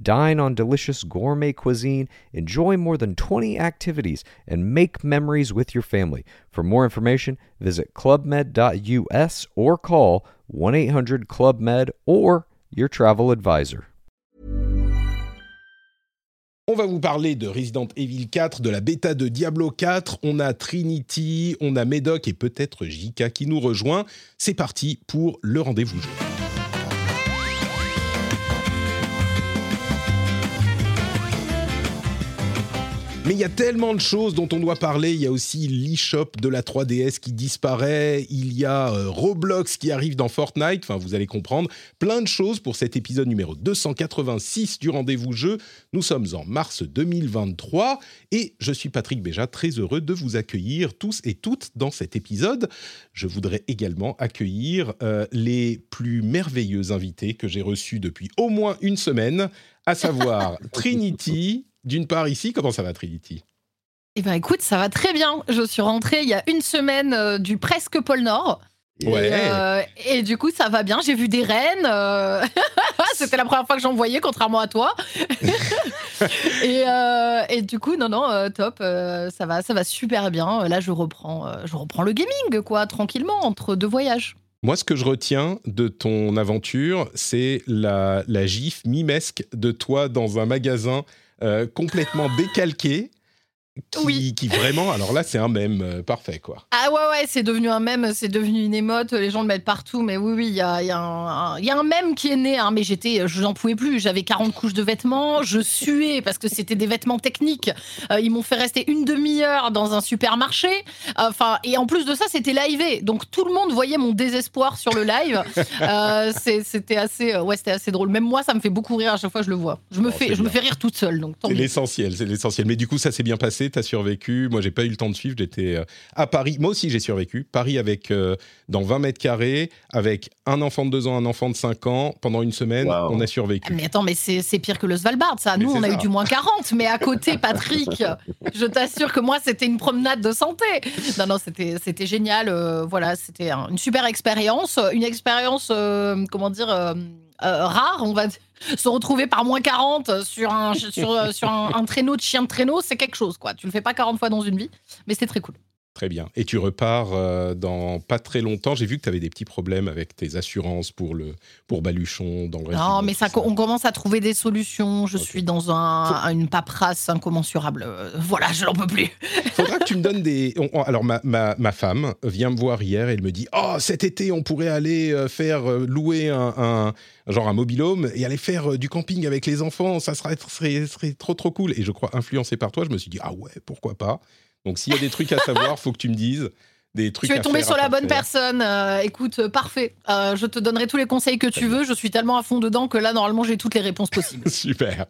Dine on delicious gourmet cuisine, enjoy more than 20 activities, and make memories with your family. For more information, visit clubmed.us or call 1 800 Club Med or your travel advisor. On va vous parler de Resident Evil 4, de la bêta de Diablo 4. On a Trinity, on a Medoc et peut-être JK qui nous rejoint. C'est parti pour le rendez-vous. Mais il y a tellement de choses dont on doit parler. Il y a aussi l'eShop de la 3DS qui disparaît. Il y a euh, Roblox qui arrive dans Fortnite. Enfin, vous allez comprendre. Plein de choses pour cet épisode numéro 286 du rendez-vous jeu. Nous sommes en mars 2023 et je suis Patrick Béja, très heureux de vous accueillir tous et toutes dans cet épisode. Je voudrais également accueillir euh, les plus merveilleux invités que j'ai reçus depuis au moins une semaine, à savoir Trinity d'une part ici. Comment ça va, Trinity? Eh bien, écoute, ça va très bien. Je suis rentrée il y a une semaine euh, du presque pôle Nord. Ouais. Et, euh, et du coup, ça va bien. J'ai vu des rennes. euh, C'était la première fois que j'en voyais, contrairement à toi. et, euh, et du coup, non, non, top. ça va, ça va super bien. Là, je reprends, je reprends le gaming, quoi, tranquillement entre deux voyages. Moi, ce que je retiens de ton aventure, c'est la, la gif mimesque de toi dans un magasin complètement décalqué. Qui, Oui. qui vraiment, alors là, c'est un mème euh, parfait, quoi. Ah ouais, ouais, c'est devenu un mème, c'est devenu une émote, les gens le mettent partout, mais oui, oui, il y a, y, a un- un- il y a un mème qui est né, hein, mais j'étais, je n'en pouvais plus, j'avais 40 couches de vêtements, je suais parce que c'était des vêtements techniques, Euh, ils m'ont fait rester une demi-heure dans un supermarché, enfin, et en plus de ça, c'était live, donc tout le monde voyait mon désespoir sur le live, Euh, c'était assez, ouais, c'était assez drôle, même moi, ça me fait beaucoup rire à chaque fois que je le vois, je me, Oh, fais, je me fais rire toute seule, donc C'est l'essentiel, c'est l'essentiel. Mais du coup, ça s'est bien passé, t'as survécu. Moi, j'ai pas eu le temps de suivre, j'étais euh, à Paris. Moi aussi, j'ai survécu. Paris avec, euh, dans 20 mètres carrés, avec un enfant de 2 ans, un enfant de 5 ans. Pendant une semaine, Wow. on a survécu. Mais attends, mais c'est pire que le Svalbard, ça. Nous, on a ça. eu du moins 40, mais à côté, Patrick, je t'assure que moi, c'était une promenade de santé. Non, non, c'était génial. euh, voilà, c'était un- une super expérience. Une expérience, euh, comment dire, euh, euh, rare, on va dire. Se retrouver par moins 40 sur un, sur, un, traîneau de chien de traîneau, c'est quelque chose, quoi. Tu le fais pas 40 fois dans une vie, mais c'était très cool. Très bien. Et tu repars euh, dans pas très longtemps. J'ai vu que tu avais des petits problèmes avec tes assurances pour, le, pour Baluchon dans le reste Non, mais ça, on commence à trouver des solutions. Je suis dans un, une paperasse incommensurable. Euh, Voilà, je n'en peux plus. Faudra que tu me donnes des. alors, ma, ma, ma femme vient me voir hier et elle me dit Oh, cet été, on pourrait aller euh, faire louer un, un- genre un mobilhome et aller faire du camping avec les enfants. Ça serait, serait, serait trop, trop cool. Et je crois, influencé par toi, je me suis dit Ah ouais, pourquoi pas? Donc, s'il y a des trucs à savoir, faut que tu me dises. Des trucs Tu es tombé sur la bonne faire. personne. Euh, écoute, euh, parfait. Euh, je te donnerai tous les conseils que tu veux. Je suis tellement à fond dedans que là, normalement, j'ai toutes les réponses possibles. Super.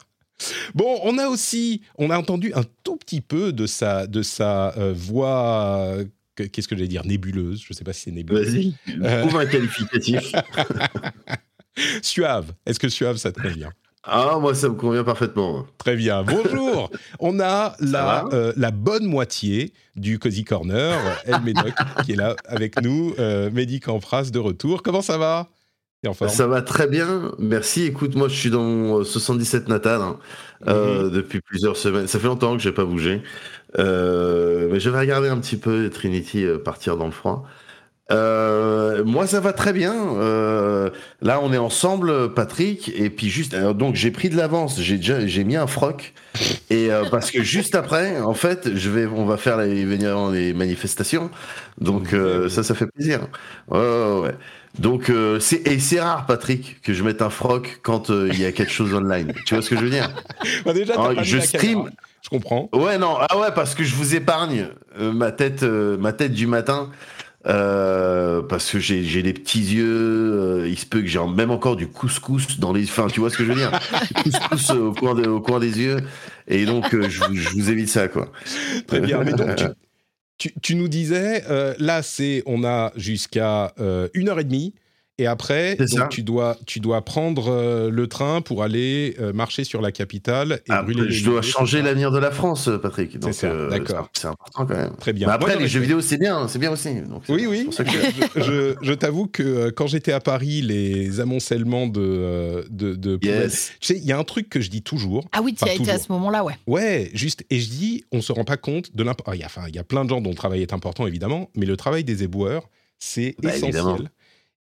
Bon, on a aussi, on a entendu un tout petit peu de sa, de sa euh, voix. que- Qu'est-ce que j'allais dire Nébuleuse. Je sais pas si c'est nébuleuse. Vas-y, Euh. trouve un qualificatif. Suave. Est-ce que suave, ça te convient? Ah, moi, ça me convient parfaitement. Très bien. Bonjour. On a la, euh, la bonne moitié du Cozy Corner, El Médoc, qui est là avec nous. Euh, Mehdi Campras de retour. Comment ça va? En Ça va très bien, merci. Écoute, moi, je suis dans mon euh, 77 natal hein, euh, depuis plusieurs semaines. Ça fait longtemps que j'ai pas bougé. Euh, mais je vais regarder un petit peu Trinity euh, partir dans le froid. Euh, moi, ça va très bien. Euh, là, on est ensemble, Patrick, et puis juste, alors, donc j'ai pris de l'avance. J'ai déjà, j'ai mis un froc, et euh, parce que juste après, en fait, je vais, on va faire les, venir les manifestations. Donc euh, ça, ça fait plaisir. Ouais, ouais, ouais. Donc euh, c'est et c'est rare, Patrick, que je mette un froc quand euh, il y a quelque chose online. Tu vois ce que je veux dire? Bah, déjà, Ah, je stream. Je comprends. Ouais, non, ah ouais, parce que je vous épargne euh, ma tête, euh, ma tête du matin. Euh, parce que j'ai des petits yeux, euh, il se peut que j'ai même encore du couscous dans les, enfin tu vois ce que je veux dire, couscous au coin, de- au coin des yeux, et donc euh, je, vous- je vous évite ça quoi. Très bien. Mais donc, tu, tu- tu nous disais, euh, là, c'est on a jusqu'à euh, une heure et demie. Et après, C'est donc, tu, dois, tu dois prendre euh, le train pour aller euh, marcher sur la capitale et Après, brûler les je dois changer c'est l'avenir de la France, Patrick. Ça, euh, d'accord. C'est important quand même. Très bien. Mais après, Moi, les jeux vidéo, c'est bien, c'est bien aussi. Donc, c'est- Oui, c'est oui. pour ça que- je t'avoue que euh, quand j'étais à Paris, les amoncellements de, de, de Yes. Tu sais, il y a un truc que je dis toujours. Ah oui, tu as été à ce moment-là, ouais. Ouais, juste. Et je dis, on se rend pas compte de l'importance. Il y a- enfin, il y a plein de gens dont le travail est important, évidemment, mais le travail des éboueurs, c'est Bah, essentiel. évidemment.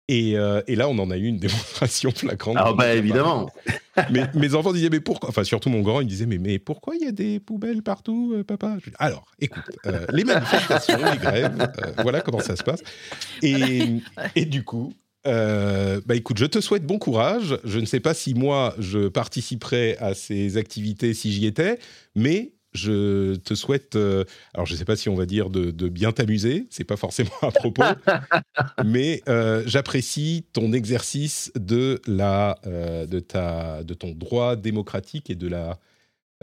Et, euh, et là, on en a eu une démonstration flagrante. Ah bah évidemment. Mais mes enfants disaient, mais pourquoi Enfin, surtout mon grand, il me disait, mais, mais pourquoi il y a des poubelles partout, euh, papa? Je dis, Alors, écoute, euh, les manifestations, les grèves, euh, voilà comment ça se passe. Et, et du coup, euh, bah écoute, je te souhaite bon courage. Je ne sais pas si moi, je participerai à ces activités si j'y étais, mais je te souhaite, euh, alors je ne sais pas si on va dire de, de bien t'amuser, c'est pas forcément à propos, mais euh, j'apprécie ton exercice de la, euh, de ta, de ton droit démocratique et de la,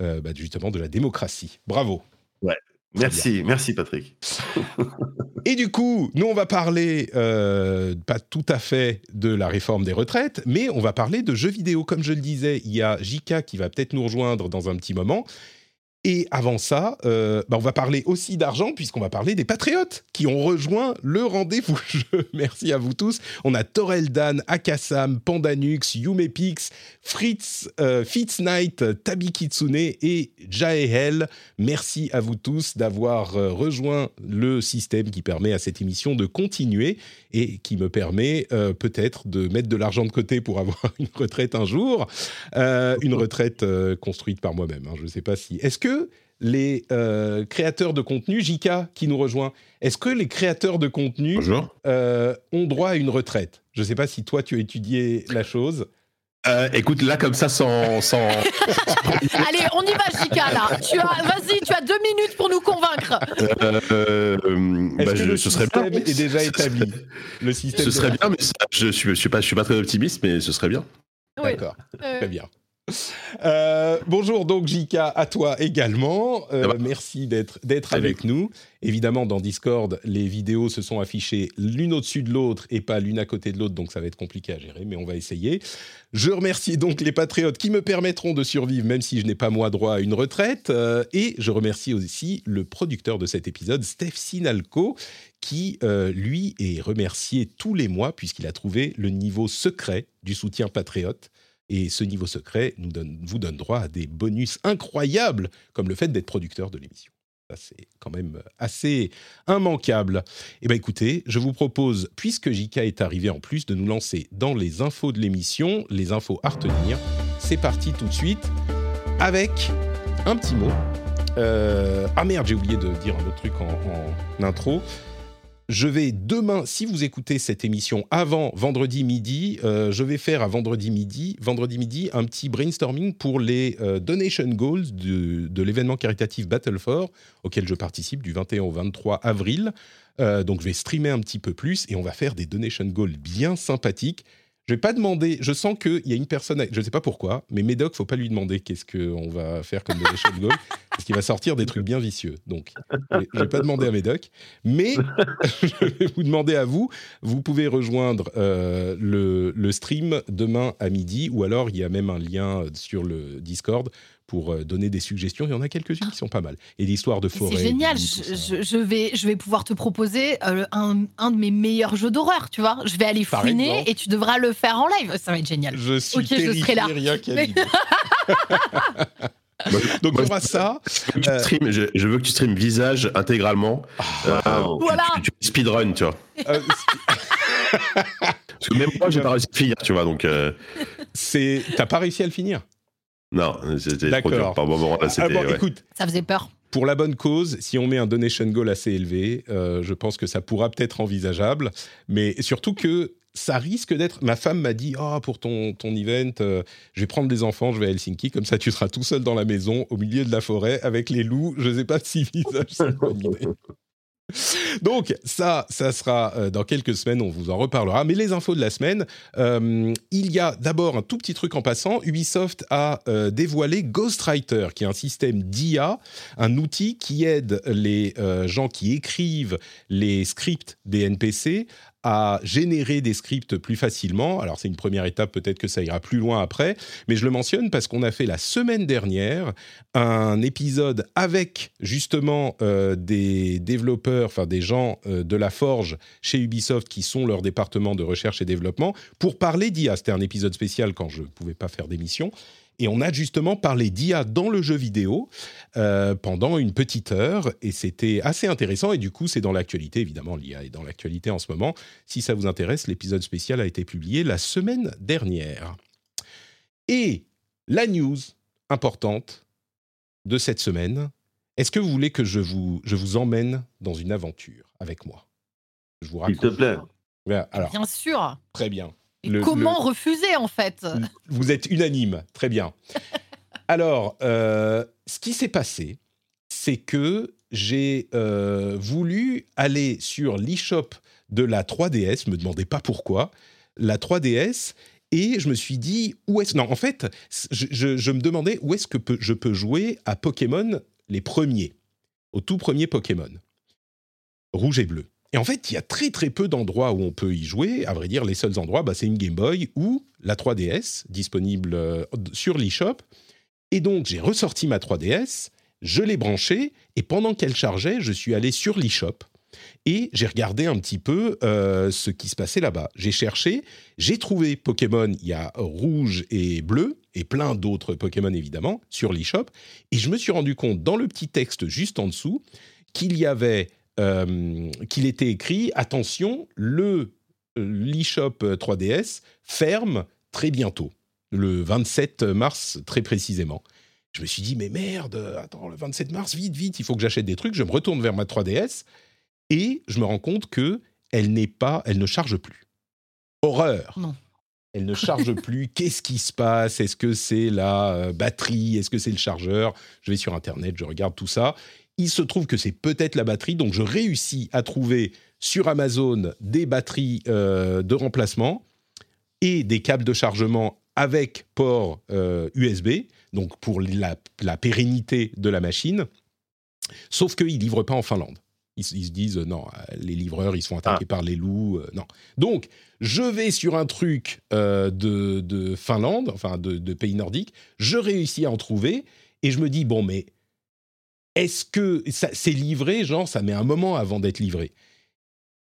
euh, bah, justement de la démocratie. Bravo. Merci, merci Patrick. Et du coup, nous, on va parler, euh, pas tout à fait de la réforme des retraites, mais on va parler de jeux vidéo. Comme je le disais, il y a Jika qui va peut-être nous rejoindre dans un petit moment. Et avant ça, euh, bah, on va parler aussi d'argent, puisqu'on va parler des patriotes qui ont rejoint le rendez-vous. Merci à vous tous. On a Torel Dan, Akasam, Pandanux, Yumepix, Fritz, euh, Tabi Kitsune et Jaehel. Merci à vous tous d'avoir euh, rejoint le système qui permet à cette émission de continuer et qui me permet euh, peut-être de mettre de l'argent de côté pour avoir une retraite un jour, Euh, une retraite euh, construite par moi-même. hein. je ne sais pas si. Est-ce que les créateurs de contenu, Jika qui nous rejoint, est-ce que les créateurs de contenu ont droit à une retraite? Je ne sais pas si toi tu as étudié la chose. Euh, écoute, là, comme ça, sans. sans... Allez, on y va, Jika, là. Tu as, vas-y, tu as deux minutes pour nous convaincre. euh, euh, Est-ce bah, que je- le ce serait bien. système est déjà établi? Le système. Ce serait bien, mais ça, je suis, je suis pas, je suis pas très optimiste, mais ce serait bien. Oui. D'accord. Euh, Très bien. Euh, bonjour donc Jika, à toi également. Euh, Ça va merci d'être avec nous. Évidemment, dans Discord, les vidéos se sont affichées l'une au-dessus de l'autre et pas l'une à côté de l'autre, donc ça va être compliqué à gérer, mais on va essayer. Je remercie donc les patriotes qui me permettront de survivre, même si je n'ai pas moi droit à une retraite. Euh, et je remercie aussi le producteur de cet épisode, Steph Sinalco, qui, euh, lui, est remercié tous les mois puisqu'il a trouvé le niveau secret du soutien patriote. Et ce niveau secret vous donne droit à des bonus incroyables, comme le fait d'être producteur de l'émission. C'est quand même assez immanquable. Eh bien, écoutez, je vous propose, puisque JK est arrivé en plus, de nous lancer dans les infos de l'émission, les infos à retenir. C'est parti tout de suite avec un petit mot. Euh, ah merde, j'ai oublié de dire un autre truc en intro. Je vais demain, si vous écoutez cette émission avant vendredi midi, euh, je vais faire à vendredi midi, vendredi midi, un petit brainstorming pour les euh, donation goals de, l'événement caritatif Battle for, auquel je participe du 21 au 23 avril. Euh, donc je vais streamer un petit peu plus et on va faire des donation goals bien sympathiques. Je vais pas demander, je sens qu'il y a une personne, je ne sais pas pourquoi, mais Médoc, faut pas lui demander qu'est-ce qu'on va faire comme donation goal, parce qu'il va sortir des trucs bien vicieux. Donc, je vais- pas demander à Médoc, mais je vais vous demander à vous, vous pouvez rejoindre euh, le, le stream demain à midi, ou alors il y a même un lien sur le Discord pour euh, donner des suggestions. Il y en a quelques-unes qui sont pas mal. Et l'histoire de forêt. C'est génial. Je, ça. je- je vais, je vais pouvoir te proposer euh, un, un de mes meilleurs jeux d'horreur, tu vois. Je vais aller Par fouiner exemple. et tu devras le faire en live. Ça va être génial. Je suis Ok, je serai là. rien qu'à Mais-. Donc on aura ça. Je veux que tu Euh, streames- je, je veux que tu streames visage intégralement. Euh, tu- Voilà. Tu, tu speedrun, tu vois. Parce que même moi, j'ai pas réussi à finir, tu vois. Donc, euh, c'est, t'as pas réussi à le finir? Non, c'était D'accord. trop dur. Par moment, là, Ah c'était. bon, ouais. écoute, Ça faisait peur. pour la bonne cause, si on met un donation goal assez élevé, euh, je pense que ça pourra peut-être envisageable. Mais surtout que ça risque d'être. Ma femme m'a dit Oh, pour ton, ton event, euh, je vais prendre des enfants, je vais à Helsinki, comme ça tu seras tout seul dans la maison, au milieu de la forêt, avec les loups. Je sais pas si visage c'est une bonne idée. Donc ça, ça sera euh, dans quelques semaines, on vous en reparlera. Mais les infos de la semaine, euh, il y a d'abord un tout petit truc en passant. Ubisoft a euh, dévoilé Ghostwriter, qui est un système d'IA, un outil qui aide les gens qui écrivent les scripts des NPC à générer des scripts plus facilement. Alors c'est une première étape, peut-être que ça ira plus loin après, mais je le mentionne parce qu'on a fait la semaine dernière un épisode avec justement euh, des développeurs, enfin des gens euh, de la Forge chez Ubisoft qui sont leur département de recherche et développement pour parler d'IA. C'était un épisode spécial quand je ne pouvais pas faire d'émission. Et on a justement parlé d'IA dans le jeu vidéo euh, pendant une petite heure, et c'était assez intéressant. Et du coup, c'est dans l'actualité, évidemment, l'IA est dans l'actualité en ce moment. Si ça vous intéresse, l'épisode spécial a été publié la semaine dernière. Et la news importante de cette semaine, est-ce que vous voulez que je vous, je vous emmène dans une aventure avec moi? Je vous raconte. S'il te plaît. alors, Bien sûr. Très bien comment refuser en fait Vous êtes unanime, très bien. Alors, euh, ce qui s'est passé, c'est que j'ai euh, voulu aller sur l'e-shop de la 3DS, me demandez pas pourquoi, la 3DS, et je me suis dit, où est-ce... Non, en fait, je, me demandais où est-ce que je peux jouer à Pokémon les premiers, au tout premier Pokémon, rouge et bleu. Et en fait, il y a très très peu d'endroits où on peut y jouer. À vrai dire, les seuls endroits, bah, c'est une Game Boy ou la 3DS disponible euh, sur l'eShop. Et donc, j'ai ressorti ma 3DS, je l'ai branchée, et pendant qu'elle chargeait, je suis allé sur l'eShop et j'ai regardé un petit peu euh, ce qui se passait là-bas. J'ai cherché, j'ai trouvé Pokémon, il y a rouge et bleu, et plein d'autres Pokémon évidemment, sur l'eShop, et je me suis rendu compte dans le petit texte juste en dessous qu'il y avait euh, qu'il était écrit attention, le l'eShop 3DS ferme très bientôt, le 27 mars très précisément. Je me suis dit mais merde, attends le 27 mars vite vite, il faut que j'achète des trucs. Je me retourne vers ma 3DS et je me rends compte que elle n'est pas, elle ne charge plus. Horreur. Non. Elle ne charge plus. Qu'est-ce qui se passe? Est-ce que c'est la euh, batterie? Est-ce que c'est le chargeur? Je vais sur Internet, je regarde tout ça. Il se trouve que c'est peut-être la batterie, donc je réussis à trouver sur Amazon des batteries euh, de remplacement et des câbles de chargement avec port USB, euh, donc pour la, pérennité de la machine. Sauf qu'ils ne livrent pas en Finlande. Ils, se disent non, les livreurs ils sont attaqués ah. par les loups, euh, non. Donc je vais sur un truc de, Finlande, enfin de, de pays nordiques, je réussis à en trouver et je me dis bon mais est-ce que c'est livré, genre ça met un moment avant d'être livré.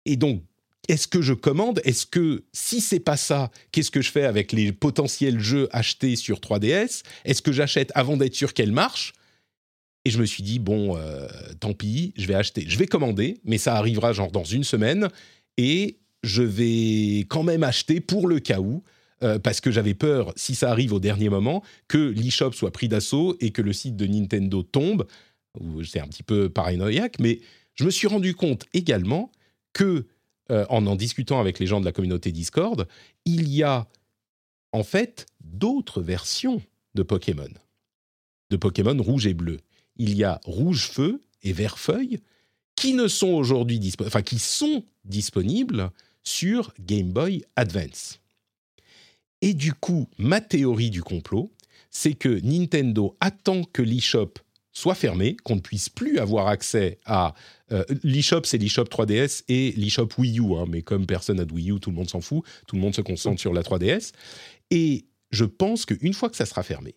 Et donc, est-ce que je commande? Est-ce que si c'est pas ça, qu'est-ce que je fais avec les potentiels jeux achetés sur 3DS Est-ce que j'achète avant d'être sûr qu'elle marche? Et je me suis dit bon, euh, tant pis, je vais acheter, je vais commander, mais ça arrivera genre dans une semaine. Et je vais quand même acheter pour le cas où. Euh, parce que j'avais peur, si ça arrive au dernier moment, que l'eShop soit pris d'assaut et que le site de Nintendo tombe c'est un petit peu paranoïaque, mais je me suis rendu compte également que, euh, en en discutant avec les gens de la communauté Discord, il y a en fait d'autres versions de Pokémon, de Pokémon rouge et bleu. Il y a rouge feu et vert feuille qui ne sont aujourd'hui enfin qui sont disponibles sur Game Boy Advance. Et du coup, ma théorie du complot, c'est que Nintendo attend que l'eShop soit fermé, qu'on ne puisse plus avoir accès à euh, l'eShop, c'est l'eShop 3DS et l'eShop Wii U. Hein, mais comme personne n'a de Wii U, tout le monde s'en fout, tout le monde se concentre sur la 3DS. Et je pense qu'une fois que ça sera fermé,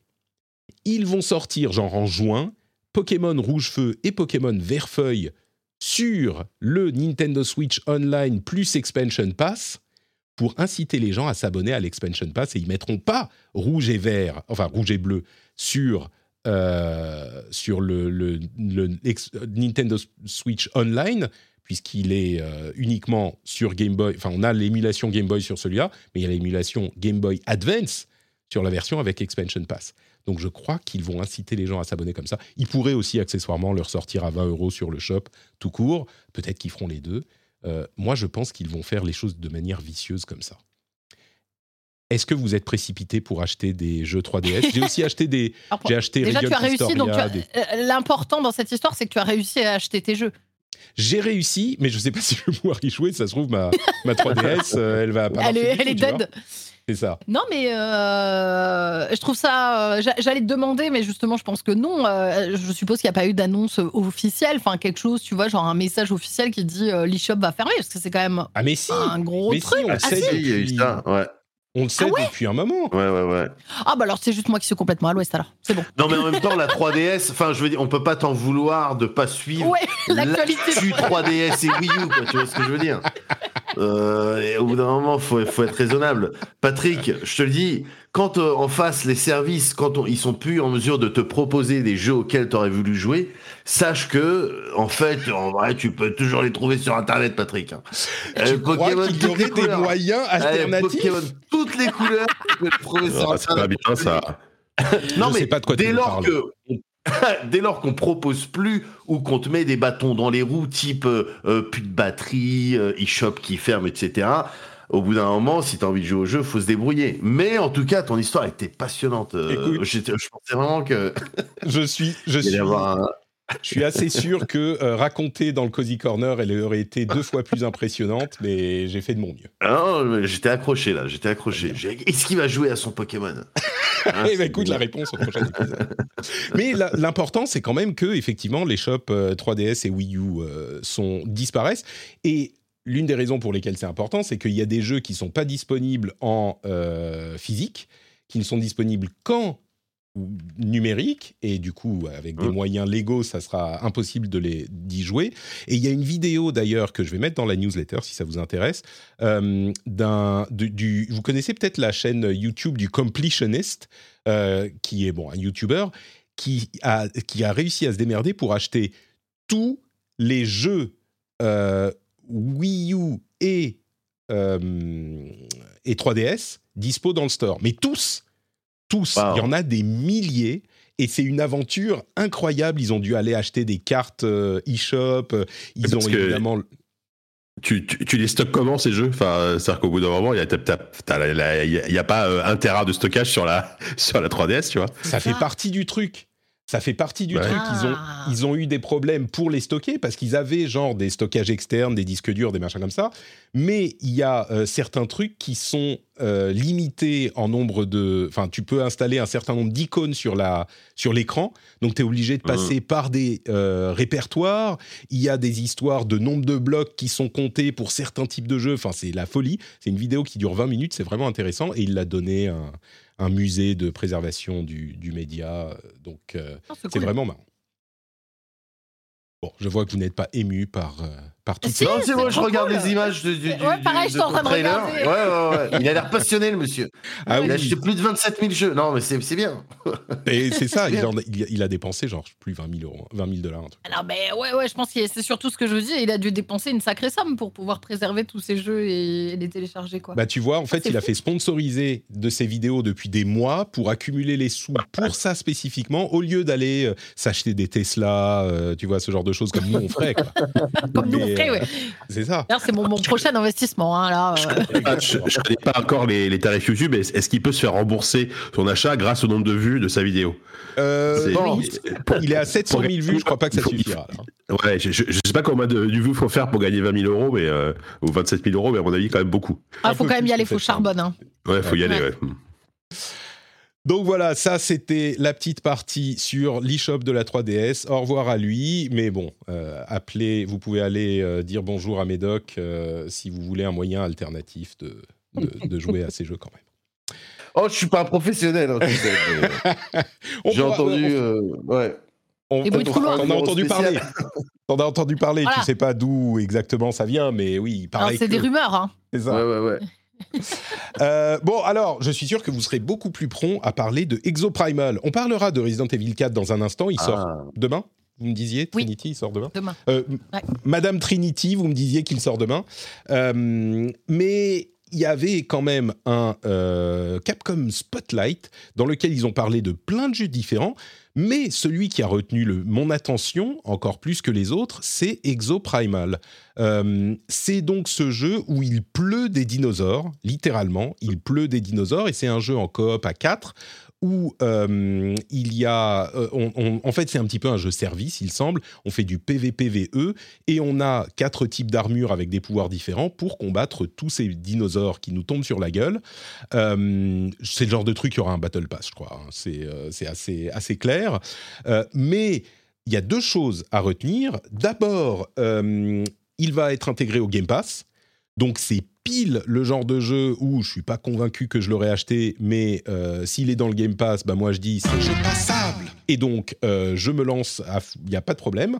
ils vont sortir, genre en juin, Pokémon Rouge Feu et Pokémon Vert Feuille sur le Nintendo Switch Online plus Expansion Pass pour inciter les gens à s'abonner à l'Expansion Pass et ils mettront pas rouge et vert, enfin rouge et bleu sur euh, sur le, Nintendo Switch Online, puisqu'il est euh, uniquement sur Game Boy. Enfin, on a l'émulation Game Boy sur celui-là, mais il y a l'émulation Game Boy Advance sur la version avec Expansion Pass. Donc je crois qu'ils vont inciter les gens à s'abonner comme ça. Ils pourraient aussi accessoirement leur sortir à 20 euros sur le shop tout court. Peut-être qu'ils feront les deux. Euh, moi, je pense qu'ils vont faire les choses de manière vicieuse comme ça. Est-ce que vous êtes précipité pour acheter des jeux 3DS J'ai aussi acheté des. j'ai acheté déjà, tu as réussi. Donc, l'important dans cette histoire, c'est que tu as réussi à acheter tes jeux. J'ai réussi, mais je sais pas si je vais pouvoir y jouer. Ça se trouve, ma, ma 3DS, euh, elle va pas Elle est, elle dead. C'est ça. Non, mais euh, je trouve ça. euh, j'a- J'allais te demander, mais justement, je pense que non. Euh, je suppose qu'il n'y a pas eu d'annonce officielle, enfin quelque chose, tu vois, genre un message officiel qui dit euh, l'e-shop va fermer, parce que c'est quand même Ah, mais si un gros Mais truc. si, on Ah, sait si, il y a eu ça, ouais. On le sait Ah ouais depuis un moment. Ouais, ouais, ouais. Ah, bah alors c'est juste moi qui suis complètement à l'ouest, alors. C'est bon. Non, mais en même temps, la 3DS, enfin, je veux dire, on peut pas t'en vouloir de pas suivre Ouais, l'actualité. l'actu 3DS et Wii U, quoi, tu vois ce que je veux dire? Euh, et Au bout d'un moment, faut, faut être raisonnable. Patrick, je te le dis, quand euh, en face les services, quand on- ils sont plus en mesure de te proposer des jeux auxquels tu aurais voulu jouer, sache que, en fait, en vrai, tu peux toujours les trouver sur Internet, Patrick. hein. Tu Euh, crois Pokémon, qu'il y toutes aurait les des couleurs. moyens alternatifs Pokémon, toutes les couleurs, tu peux les trouver sur Ah, c'est pas bien ça. Non, Je mais sais pas de quoi tu dès lors parles. que dès lors qu'on propose plus ou qu'on te met des bâtons dans les roues, type euh, euh, plus de batterie, euh, e-shop qui ferme, etc. Au bout d'un moment, si t'as envie de jouer au jeu, faut se débrouiller. Mais en tout cas, ton histoire était passionnante. Euh, Écoute. je pensais vraiment que Je suis, je suis, un- je suis assez sûr que euh, raconter dans le Cozy Corner, elle aurait été deux fois plus impressionnante, mais j'ai fait de mon mieux. Ah non, j'étais accroché là, j'étais accroché. Est-ce qu'il va jouer à son Pokémon? Hein, Eh ben, écoute la réponse au prochain épisode. Mais l'important, c'est quand même que effectivement, les shops euh, 3DS et Wii U euh, sont disparaissent. Et l'une des raisons pour lesquelles c'est important, c'est qu'il y a des jeux qui sont pas disponibles en euh, physique, qui ne sont disponibles qu'en numérique et du coup avec des Mm. moyens légaux ça sera impossible de les d'y jouer et il y a une vidéo d'ailleurs que je vais mettre dans la newsletter si ça vous intéresse euh, d'un du, du- vous connaissez peut-être la chaîne YouTube du completionist euh, qui est bon un YouTuber qui a qui a réussi à se démerder pour acheter tous les jeux euh, Wii U et euh, et 3DS dispo dans le store mais tous tous Wow. il y en a des milliers et c'est une aventure incroyable. Ils ont dû aller acheter des cartes e-shop. euh, Ils Parce ont que- évidemment. Tu, tu, tu les stockes comment ces jeux? Enfin, c'est-à-dire qu'au bout d'un moment, il n'y a, a pas euh, un tera de stockage sur la, sur la 3DS, tu vois? Ça fait Ah. partie du truc. Ça fait partie du Ouais. truc. Ils ont, Ah. ils ont eu des problèmes pour les stocker parce qu'ils avaient genre des stockages externes, des disques durs, des machins comme ça. Mais il y a euh, certains trucs qui sont euh, limités en nombre de. Enfin, tu peux installer un certain nombre d'icônes sur la sur l'écran. Donc, tu es obligé de passer par des euh, répertoires. Il y a des histoires de nombre de blocs qui sont comptés pour certains types de jeux. Enfin, c'est la folie. C'est une vidéo qui dure 20 minutes. C'est vraiment intéressant. Et il l'a donné un, un musée de préservation du, du média. Donc, euh, Ah, c'est cool. vraiment marrant. Bon, je vois que vous n'êtes pas ému par, euh, par toutes Si, ces... Non, c'est bon, je regarde cool. les images de, du, du, Ouais, pareil, du- je suis en train de trailer. regarder. Ouais, ouais, ouais. Il a l'air passionné, le monsieur. Ah Il a oui, acheté plus de 27 000 jeux. Non, mais c'est c'est bien. et c'est ça, il, en a, il a- il a dépensé genre plus 20 000 euros, 20 000 dollars, un truc. Alors, ben ouais, ouais, je pense que c'est surtout ce que je veux dire. Il a dû dépenser une sacrée somme pour pouvoir préserver tous ces jeux et les télécharger, quoi. Bah tu vois, en fait, il a fait sponsoriser de ses vidéos depuis des mois pour accumuler les sous pour ça spécifiquement, au lieu d'aller euh, s'acheter des Tesla, euh, tu vois, ce genre de choses comme nous on ferait. quoi. Comme nous, on mais, ferait, ouais. C'est ça. C'est mon, mon prochain investissement, hein, là. Je euh. connais pas, je, je connais pas encore les, les tarifs YouTube. mais Est-ce qu'il peut se faire rembourser son achat grâce au nombre de vues de sa vidéo? Euh, il est à 700 000 vues, je crois pas que ça Il faut- il faut- suffira. Ouais, je, je, sais pas combien de, de vues faut faire pour gagner 20 000 euros, mais euh, ou 27 000 euros, mais à mon avis quand même beaucoup. Ah, faut quand même y aller, faut 700. charbonne. Hein. Ouais, faut y aller, Ouais. Donc voilà, ça c'était la petite partie sur l'e-shop de la 3DS. Au revoir à lui, mais bon, euh, appelez, vous pouvez aller euh, dire bonjour à Médoc euh, si vous voulez un moyen alternatif de, de, de jouer à ces jeux quand même. Oh, je suis pas un professionnel. hein, tu sais, mais On J'ai entendu. on- euh, ouais. on- couloir. T'en as entendu parler. T'en as entendu parler. Voilà. Tu sais pas d'où exactement ça vient, mais oui, il Alors, paraît c'est que des rumeurs, hein. c'est ça. Ouais, ouais, ouais. Euh, bon, alors, je suis sûr que vous serez beaucoup plus prompt à parler de Exoprimal. On parlera de Resident Evil 4 dans un instant. Il sort Ah. demain. Vous me disiez, Oui. Trinity, il sort demain. Demain. Euh, Ouais. Madame Trinity, vous me disiez qu'il sort demain. Euh, mais il y avait quand même un euh, Capcom Spotlight dans lequel ils ont parlé de plein de jeux différents. Mais celui qui a retenu le- mon attention, encore plus que les autres, c'est Exoprimal. Euh, c'est donc ce jeu où il pleut des dinosaures, littéralement, il pleut des dinosaures, et c'est un jeu en coop à 4 où euh, il y a, euh, en fait, c'est un petit peu un jeu service, il semble. On fait du PVPVE et on a quatre types d'armures avec des pouvoirs différents pour combattre tous ces dinosaures qui nous tombent sur la gueule. Euh, c'est le genre de truc qui aura un battle pass, je crois. hein. C'est assez assez clair. Mais il y a deux choses à retenir. D'abord, il va être intégré au Game Pass. Donc c'est pile le genre de jeu où je suis pas convaincu que je l'aurais acheté, mais euh, s'il est dans le Game Pass, bah moi je dis c'est passable. Et donc euh, je me lance, il n'y a pas de problème.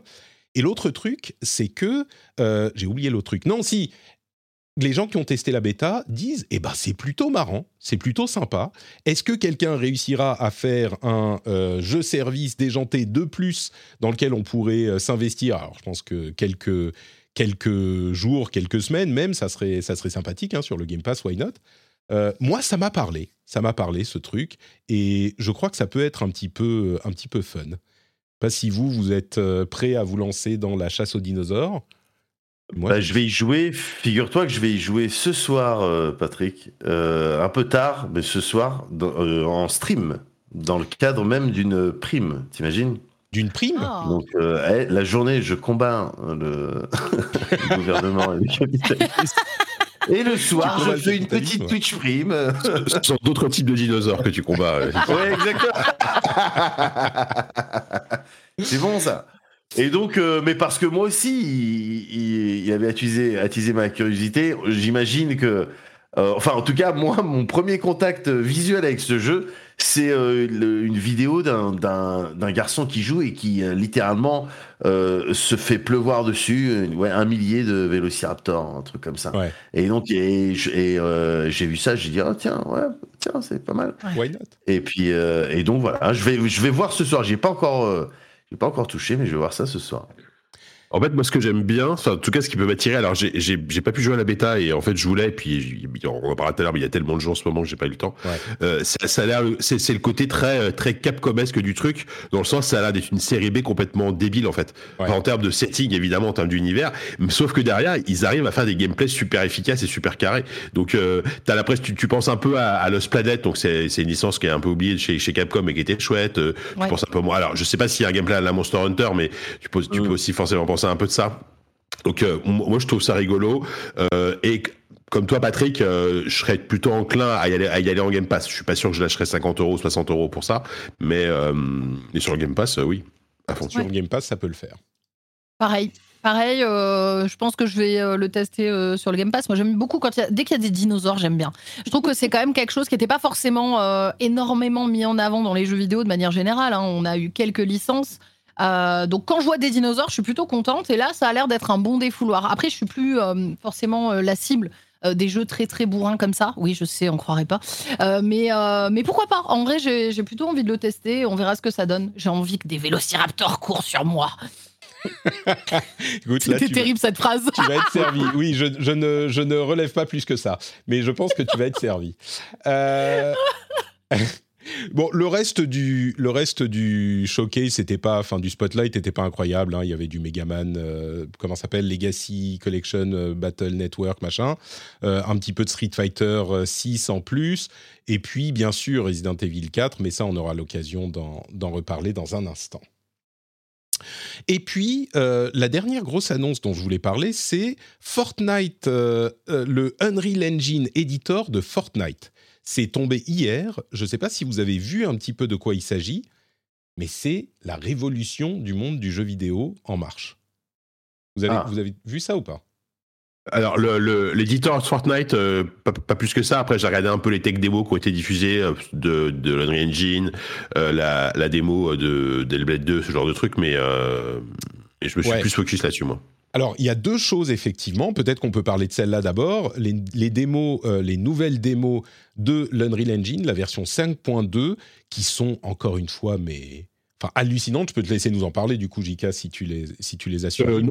Et l'autre truc, c'est que euh, j'ai oublié l'autre truc. Non, si les gens qui ont testé la bêta disent, eh ben c'est plutôt marrant, c'est plutôt sympa. Est-ce que quelqu'un réussira à faire un euh, jeu service déjanté de plus dans lequel on pourrait euh, s'investir? Alors je pense que quelques quelques jours, quelques semaines même, ça serait ça serait sympathique hein, sur le Game Pass, why not? Euh, Moi, ça m'a parlé, ça m'a parlé ce truc, et je crois que ça peut être un petit peu un petit peu fun. Pas si vous vous êtes euh, prêt à vous lancer dans la chasse aux dinosaures. Moi, Bah, je vais y jouer. Figure-toi que je vais y jouer ce soir, euh, Patrick. Euh, un peu tard, mais ce soir, dans- en stream, dans le cadre même d'une prime. T'imagines? D'une prime. Ah. Donc, euh, eh, la journée, je combats euh, le, le gouvernement et le capitalisme. Et le soir, je fais une petite ouais. Twitch prime. Ce sont d'autres types de dinosaures que tu combats. euh. Ouais, exactement. c'est bon ça. Et donc, euh, mais parce que moi aussi, il, il- il avait attisé, attisé ma curiosité. J'imagine que, euh, enfin, en tout cas, moi, mon premier contact visuel avec ce jeu, c'est euh, le- une vidéo d'un- d'un d'un garçon qui joue et qui euh, littéralement euh, se fait pleuvoir dessus, euh, ouais, un millier de vélociraptors, un truc comme ça. Ouais. Et donc, et, je- et, euh, j'ai vu ça, j'ai dit, ah tiens, ouais, tiens, c'est pas mal. Why not? Et puis euh, et donc voilà, je vais je vais voir ce soir. J'ai pas encore euh, j'ai pas encore touché, mais je vais voir ça ce soir. En fait, moi, ce que j'aime bien, enfin, en tout cas, ce qui peut m'attirer, alors j'ai- j'ai j'ai pas pu jouer à la bêta et en fait, je voulais, et puis on en parlera tout à l'heure, mais il y a tellement de jeux en ce moment que j'ai pas eu le temps. Ouais. Euh, ça, ça a l'air, c'est c'est le côté très euh, très capcomesque du truc, dans le sens, ça a l'air d'être une série B complètement débile en fait, Ouais. Enfin, en termes de setting évidemment, en termes d'univers, sauf que derrière, ils arrivent à faire des gameplays super efficaces et super carrés. Donc, euh, t'as l'impression, tu, tu penses un peu à, à Lost Planet, donc c'est c'est une licence qui est un peu oubliée chez, chez Capcom mais qui était chouette. Euh, Ouais. Tu penses un peu moi. Alors, je sais pas s'il y a un gameplay à la Monster Hunter, mais tu peux, tu Mm. peux aussi forcément penser un peu de ça. Donc, euh, moi, je trouve ça rigolo. Euh, et comme toi, Patrick, euh, je serais plutôt enclin à y, aller, à y aller en Game Pass. Je suis pas sûr que je lâcherais 50 euros, 60 euros pour ça. Mais euh, et sur le Game Pass, euh, oui, à fond. Sur le Game Pass, ça peut le faire. Pareil. Pareil, euh, je pense que je vais euh, le tester euh, sur le Game Pass. Moi, j'aime beaucoup quand il y a, dès qu'il y a des dinosaures, j'aime bien. Je trouve que c'est quand même quelque chose qui n'était pas forcément euh, énormément mis en avant dans les jeux vidéo de manière générale. hein. On a eu quelques licences. Euh, donc, quand je vois des dinosaures, je suis plutôt contente. Et là, ça a l'air d'être un bon défouloir. Après, je suis plus euh, forcément euh, la cible des jeux très très bourrins comme ça. Oui, je sais, on croirait pas. Mais, mais pourquoi pas? En vrai, j'ai j'ai plutôt envie de le tester. On verra ce que ça donne. J'ai envie que des vélociraptors courent sur moi. C'était vas- terrible cette phrase. tu vas être servi. Oui, je, je ne, je ne relève pas plus que ça, mais je pense que tu vas être servi. Euh, Bon, le reste du, le reste du showcase, c'était pas, enfin du spotlight, n'était pas incroyable. hein. Il y avait du Megaman, euh, comment s'appelle, Legacy Collection euh, Battle Network, machin. Euh, un petit peu de Street Fighter euh, 6 en plus, et puis bien sûr Resident Evil 4, mais ça on aura l'occasion d'en reparler dans un instant. Et puis, euh, la dernière grosse annonce dont je voulais parler, c'est Fortnite, euh, euh, le Unreal Engine Editor de Fortnite. C'est tombé hier. Je ne sais pas si vous avez vu un petit peu de quoi il s'agit, mais c'est la révolution du monde du jeu vidéo en marche. Vous avez, Ah. vous avez vu ça ou pas? Alors, le- le- l'éditeur Fortnite, euh, pas, pas plus que ça. Après, j'ai regardé un peu les tech démos qui ont été diffusées euh, de, de l'Unreal Engine, euh, la, la démo de d'Hellblade 2, ce genre de truc, mais et je me suis Ouais. plus focus là-dessus, moi. Alors, il y a deux choses, effectivement. Peut-être qu'on peut parler de celle-là d'abord. Les, démos, euh, les nouvelles démos de l'Unreal Engine, la version 5.2, qui sont, encore une fois, mais... enfin, hallucinantes. Je peux te laisser nous en parler, du coup, Jika, si tu les, si tu les as euh,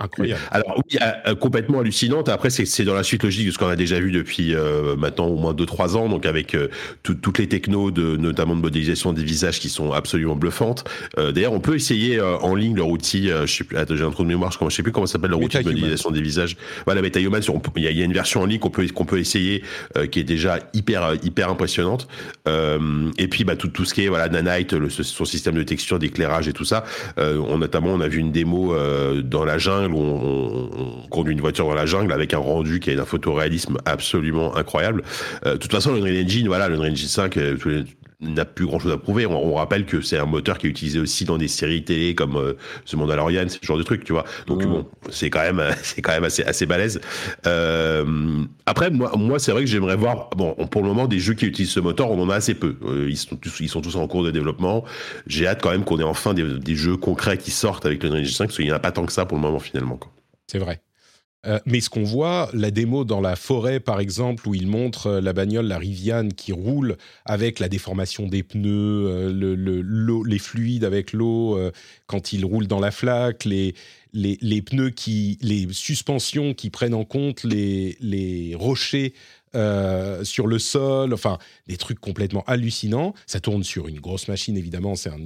incroyable. Alors, oui, euh, complètement hallucinante. Après, c'est dans la suite logique de ce qu'on a déjà vu depuis euh, maintenant au moins 2-3 ans, donc avec toutes les technos, de, notamment de modélisation des visages qui sont absolument bluffantes. D'ailleurs, on peut essayer en ligne leur outil, je sais plus, j'ai un trou de mémoire, je, sais plus comment s'appelle leur outil de modélisation des visages. Voilà, MetaHuman, il y, a une version en ligne qu'on peut, qu'on peut essayer qui est déjà hyper, hyper impressionnante. et puis, bah, tout, tout ce qui est voilà, Nanite, le, son système de texture, d'éclairage et tout ça. Euh, on, notamment, on a vu une démo euh, dans la jungle où on, conduit une voiture dans la jungle avec un rendu qui a un photoréalisme absolument incroyable. Euh, de toute façon, le Unreal Engine, voilà, le Unreal Engine 5, tous les, n'a plus grand chose à prouver. On, rappelle que c'est un moteur qui est utilisé aussi dans des séries télé comme euh, The Mandalorian, ce genre de truc, tu vois. Donc bon, c'est quand même, c'est quand même assez, assez balèze. Euh, après, moi, moi, c'est vrai que j'aimerais voir. Bon, pour le moment, des jeux qui utilisent ce moteur, on en a assez peu. Euh, ils sont tous, ils sont tous en cours de développement. J'ai hâte quand même qu'on ait enfin des, jeux concrets qui sortent avec le Unreal 5, parce qu'il n'y en a pas tant que ça pour le moment finalement. C'est vrai. Euh, mais ce qu'on voit, la démo dans la forêt, par exemple, où il montre euh, la bagnole, la Riviane, qui roule avec la déformation des pneus, euh, le, les fluides avec l'eau quand il roule dans la flaque, les, les, pneus qui, les suspensions qui prennent en compte les, les rochers sur le sol, enfin des trucs complètement hallucinants. Ça tourne sur une grosse machine, évidemment, c'est un,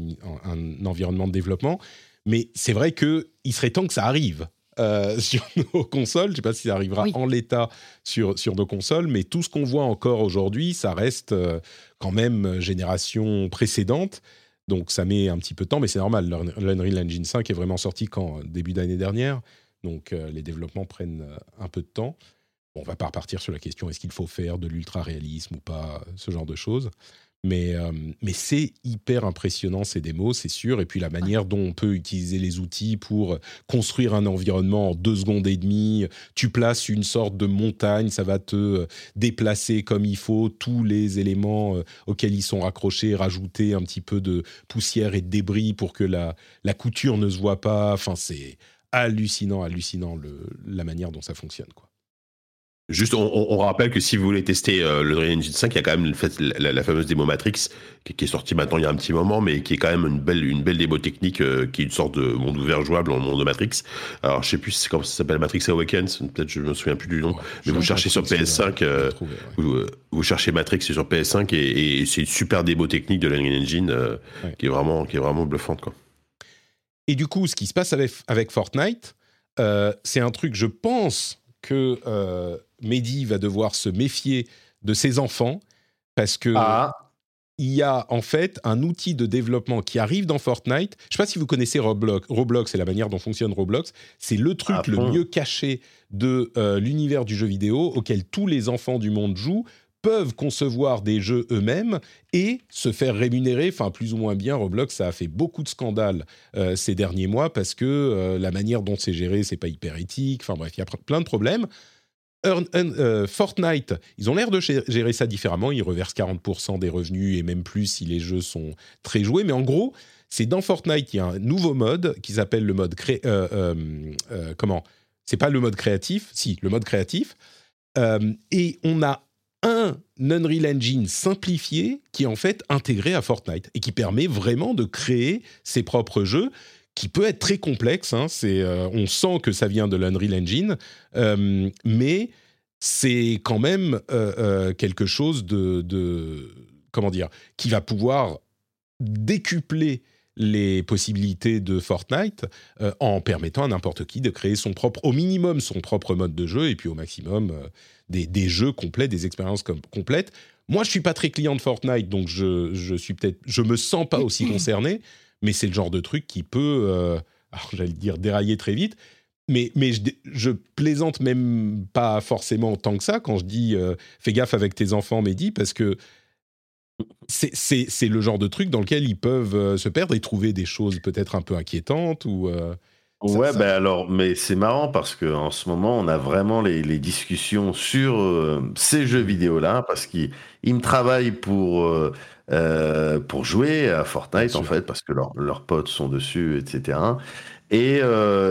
un, environnement de développement. Mais c'est vrai qu'il serait temps que ça arrive. Euh, sur nos consoles. Je ne sais pas si ça arrivera en l'état sur, sur nos consoles, mais tout ce qu'on voit encore aujourd'hui, ça reste euh, quand même génération précédente. Donc ça met un petit peu de temps, mais c'est normal. L'Unreal Engine 5 est vraiment sorti quand Début d'année dernière. Donc euh, les développements prennent un peu de temps. Bon, on va pas repartir sur la question est-ce qu'il faut faire de l'ultra-réalisme ou pas, ce genre de choses. Mais, euh, mais c'est hyper impressionnant ces démos, c'est sûr. Et puis la manière dont on peut utiliser les outils pour construire un environnement en deux secondes et demie. Tu places une sorte de montagne, ça va te euh, déplacer comme il faut tous les éléments euh, auxquels ils sont raccrochés, rajouter un petit peu de poussière et de débris pour que la, la couture ne se voit pas. Enfin, c'est hallucinant, hallucinant le, la manière dont ça fonctionne. Quoi. Juste, on, rappelle que si vous voulez tester euh, le Unreal Engine 5, il y a quand même fait, la, fameuse démo Matrix qui, est sortie maintenant il y a un petit moment, mais qui est quand même une belle, une belle démo technique euh, qui est une sorte de monde ouvert jouable en monde de Matrix. Alors, je sais plus comment ça s'appelle Matrix Awakens, peut-être je me souviens plus du nom, mais vous cherchez sur PS5, euh, vous, cherchez Matrix sur PS5 et, c'est une super démo technique de l'Unreal Engine qui est vraiment, qui est vraiment bluffante quoi. Et du coup, ce qui se passe avec, avec Fortnite, c'est un truc, je pense que Mehdi va devoir se méfier de ses enfants parce que ah. il y a en fait un outil de développement qui arrive dans Fortnite. Je ne sais pas si vous connaissez Roblox. Roblox et la manière dont fonctionne Roblox. C'est le truc ah le mieux caché de euh, l'univers du jeu vidéo auquel tous les enfants du monde jouent peuvent concevoir des jeux eux-mêmes et se faire rémunérer, enfin plus ou moins bien. Roblox, ça a fait beaucoup de scandales euh, ces derniers mois parce que euh, la manière dont c'est géré, c'est pas hyper éthique. Enfin bref, il y a plein de problèmes. Euh, Fortnite, ils ont l'air de gérer ça différemment. Ils reversent 40% des revenus et même plus si les jeux sont très joués. Mais en gros, c'est dans Fortnite, il y a un nouveau mode qui s'appelle le mode cré comment? C'est pas le mode créatif, si le mode créatif. et on a un Unreal Engine simplifié qui est en fait intégré à Fortnite et qui permet vraiment de créer ses propres jeux qui peut être très complexe. Hein. c'est, euh, on sent que ça vient de l'Unreal Engine, euh, mais c'est quand même euh, quelque chose de, de, comment dire, qui va pouvoir décupler les possibilités de Fortnite en permettant à n'importe qui de créer son propre, au minimum son propre mode de jeu et puis au maximum des, jeux complets, des expériences complètes. Moi, je suis pas très client de Fortnite, donc je, je suis peut-être, je me sens pas aussi concerné, mais c'est le genre de truc qui peut, euh, j'allais dire dérailler très vite. Mais, mais je, plaisante même pas forcément tant que ça quand je dis euh, fais gaffe avec tes enfants, Mehdi, parce que c'est le genre de truc dans lequel ils peuvent euh, se perdre et trouver des choses peut-être un peu inquiétantes ou. Ouais, ben alors, mais c'est marrant parce que en ce moment, on a vraiment les, les discussions sur euh, ces jeux vidéo-là parce qu'ils me travaillent pour euh, euh, pour jouer à Fortnite en fait parce que leurs potes sont dessus, etc. Et,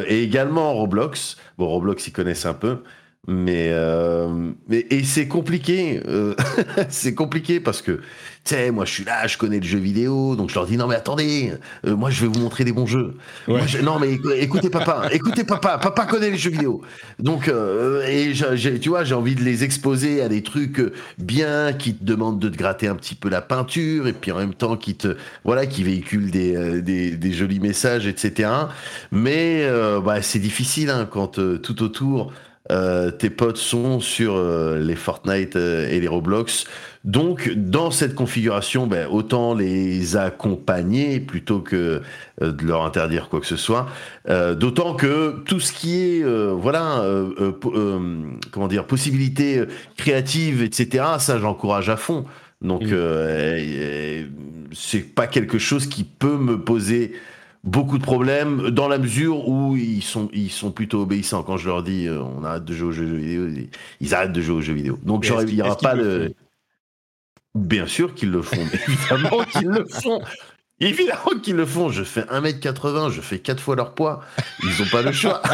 et également Roblox. Bon, Roblox, ils connaissent un peu, Mais, euh, mais et c'est compliqué. euh, c'est compliqué parce que, tu sais, moi je suis là, je connais le jeu vidéo, donc je leur dis non mais attendez, euh, moi je vais vous montrer des bons jeux. Ouais. Moi, je- non mais écou- écoutez papa, écoutez papa, papa connaît les jeux vidéo. Donc euh, et j'ai- tu vois, j'ai envie de les exposer à des trucs euh, bien qui te demandent de te gratter un petit peu la peinture et puis en même temps qui te voilà qui véhiculent des, euh, des, des jolis messages, etc. Mais euh, bah, c'est difficile hein, quand tout autour euh, tes potes sont sur euh, les Fortnite euh, et les Roblox. Donc, dans cette configuration, ben, autant les accompagner plutôt que de leur interdire quoi que ce soit. D'autant que tout ce qui est, voilà, comment dire, possibilités créatives, etc., ça, j'encourage à fond. Donc, Mm. euh, et c'est pas quelque chose qui peut me poser beaucoup de problèmes dans la mesure où ils sont ils sont plutôt obéissants. Quand je leur dis euh, on arrête de jouer aux jeux vidéo ils- arrêtent de jouer aux jeux vidéo. Donc il y aura pas font? Bien sûr qu'ils le font évidemment qu'ils le font évidemment qu'ils le font je fais 1m80 je fais 4 fois leur poids ils ont pas le choix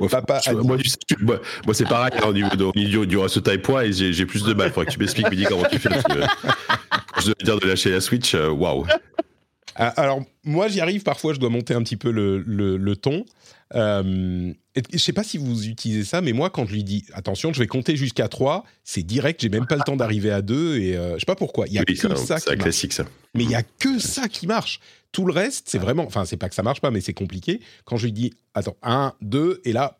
Ouais, Papa tu vois, moi, tu sais, tu- moi, moi, c'est pareil hein, au niveau de, du reste taille poids et j'ai j'ai plus de mal. Faudrait que tu m'expliques, Mehdi, comment tu fais. Parce que je dois dire de lâcher la Switch, euh, waouh. Ah, Alors, moi, j'y arrive. Parfois, je dois monter un petit peu le, le- le ton. Euh, je sais pas si vous utilisez ça, mais moi, quand je lui dis attention, je vais compter jusqu'à 3, c'est direct. J'ai même pas le temps d'arriver à 2. Et euh, je sais pas pourquoi. Il y a Oui, que c'est un- ça c'est qui marche. classique, ça. Mais il y a que ça qui marche. Tout le reste, c'est vraiment. Enfin, c'est pas que ça marche pas, mais c'est compliqué. Quand je lui dis attends, 1, 2, et là,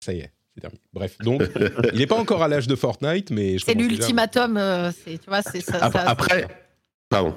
ça y est. C'est terminé. Bref, donc, il n'est pas encore à l'âge de Fortnite, mais je C'est l'ultimatum, euh, c'est- tu vois, c'est ça. Ap- ça- Après, pardon.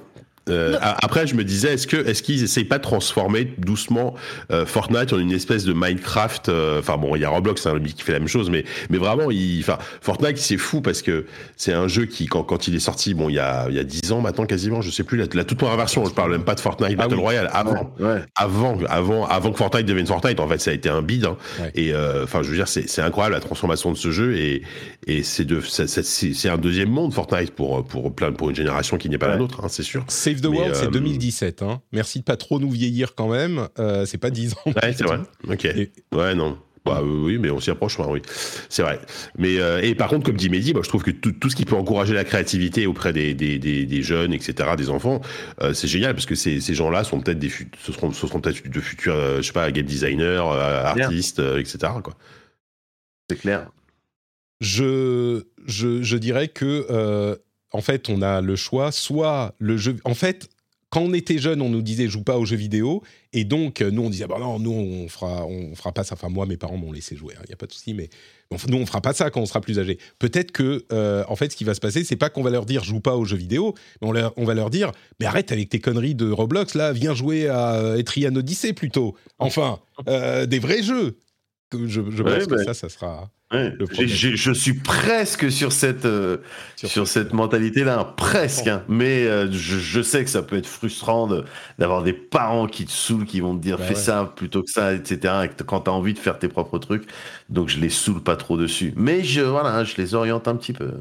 Euh, après, je me disais, est-ce que est-ce qu'ils essayent pas de transformer doucement euh, Fortnite en une espèce de Minecraft euh, Enfin bon, il y a Roblox hein, lui, qui fait la même chose, mais mais vraiment, il, enfin Fortnite c'est fou parce que c'est un jeu qui quand, quand il est sorti, bon il y a il y a dix ans maintenant quasiment, je sais plus la, la toute première version. Je parle même pas de Fortnite Ah Battle oui. Royale avant ouais avant, avant, avant que Fortnite devienne Fortnite, en fait, ça a été un bide. hein. Ouais. Et euh, enfin, je veux dire, c'est c'est incroyable la transformation de ce jeu et et c'est de, c'est c'est un deuxième monde Fortnite pour pour plein pour une génération qui n'est pas la nôtre, hein, c'est sûr. The World, c'est euh, 2017. Hein. Merci de pas trop nous vieillir quand même. Euh, c'est pas 10 ans. Ouais, c'est vrai. Ok. Et- Ouais, non. Bah, euh, oui, mais on s'y approche, ouais, oui. C'est vrai. Mais euh, et par contre, comme dit Mehdi, moi, je trouve que tout, tout ce qui peut encourager la créativité auprès des, des, des, des jeunes, etc., des enfants, euh, c'est génial parce que ces, ces gens-là sont peut-être des, fut- ce seront, ce seront peut-être de futurs, euh, je sais pas, game designers, euh, artistes, euh, etc. Quoi. c'est clair je, je, je dirais que, euh, en fait, on a le choix, soit le jeu. En fait, quand on était jeune, on nous disait joue pas aux jeux vidéo, et donc euh, nous on disait bah non, nous on fera, on fera pas ça. Enfin moi, mes parents m'ont laissé jouer, il n'y a pas de souci, mais bon, nous on fera pas ça quand on sera plus âgé. Peut-être que, euh, en fait, ce qui va se passer, c'est pas qu'on va leur dire joue pas aux jeux vidéo, mais on, leur- on va leur dire mais arrête avec tes conneries de Roblox là, viens jouer à euh, Etrian Odyssey plutôt. Enfin, euh, des vrais jeux. Je, je Ouais, pense que ça, ça sera. Ouais, je suis presque sur cette euh, Sur sur, cette mentalité-là, hein, presque. hein. Mais euh, je, je sais que ça peut être frustrant de- d'avoir des parents qui te saoulent, qui vont te dire Bah fais ouais. ça plutôt que ça, etc. Et quand t'as envie de faire tes propres trucs, donc je les saoule pas trop dessus. Mais je voilà, je les oriente un petit peu.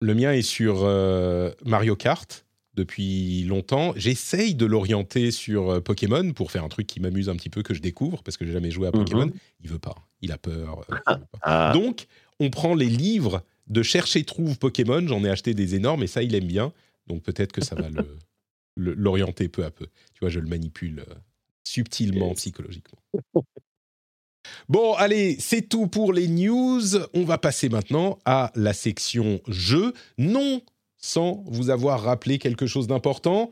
Le mien est sur euh, Mario Kart depuis longtemps. J'essaye de l'orienter sur Pokémon pour faire un truc qui m'amuse un petit peu, que je découvre, parce que j'ai jamais joué à Pokémon. Il veut pas, il a peur. euh, pas. Ah, Donc, on prend les livres de chercher trouve Pokémon. J'en ai acheté des énormes et ça, il aime bien. Donc peut-être que ça va le- le- l'orienter peu à peu. Tu vois, je le manipule euh, subtilement, psychologiquement. Bon, allez, c'est tout pour les news. On va passer maintenant à la section jeux. Non sans vous avoir rappelé quelque chose d'important.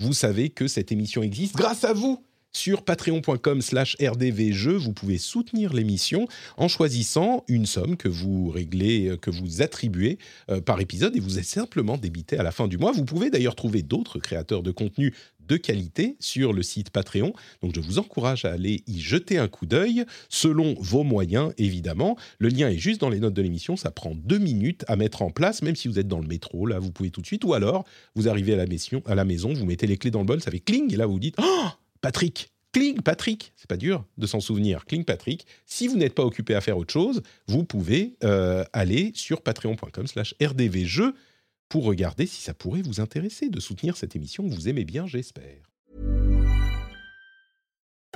Vous savez que cette émission existe grâce à vous. Sur patreon.com slash rdvjeux, vous pouvez soutenir l'émission en choisissant une somme que vous réglez, euh, que vous attribuez euh, par épisode et vous êtes simplement débité à la fin du mois. Vous pouvez d'ailleurs trouver d'autres créateurs de contenu de qualité sur le site Patreon. Donc je vous encourage à aller y jeter un coup d'œil selon vos moyens évidemment. Le lien est juste dans les notes de l'émission, ça prend deux minutes à mettre en place, même si vous êtes dans le métro, là vous pouvez tout de suite, ou alors vous arrivez à la, maison, vous mettez les clés dans le bol, ça fait cling, et là vous vous dites oh, Patrick Cling Patrick, c'est pas dur de s'en souvenir. Cling Patrick. Si vous n'êtes pas occupé à faire autre chose, vous pouvez euh, aller sur patreon.com/slash rdvjeux pour regarder si ça pourrait vous intéresser de soutenir cette émission que vous aimez bien, j'espère.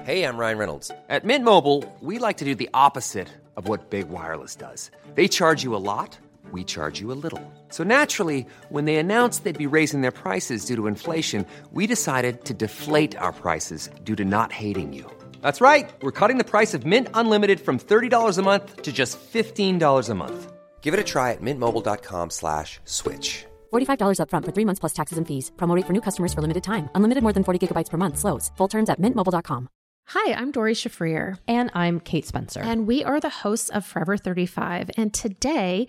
Hey, I'm Ryan Reynolds. At Mint Mobile, we like to do the opposite of what Big Wireless does. They charge you a lot, we charge you a little. So naturally, when they announced they'd be raising their prices due to inflation, we decided to deflate our prices due to not hating you. That's right. We're cutting the price of Mint Unlimited from $30 a month to just $15 a month. Give it a try at mintmobile.com slash switch. $45 upfront for three months plus taxes and fees. Promo rate for new customers for limited time. Unlimited more than 40 gigabytes per month. Slows. Full terms at mintmobile.com. Hi, I'm Dory Shafrir. And I'm Kate Spencer. And we are the hosts of Forever 35. And today,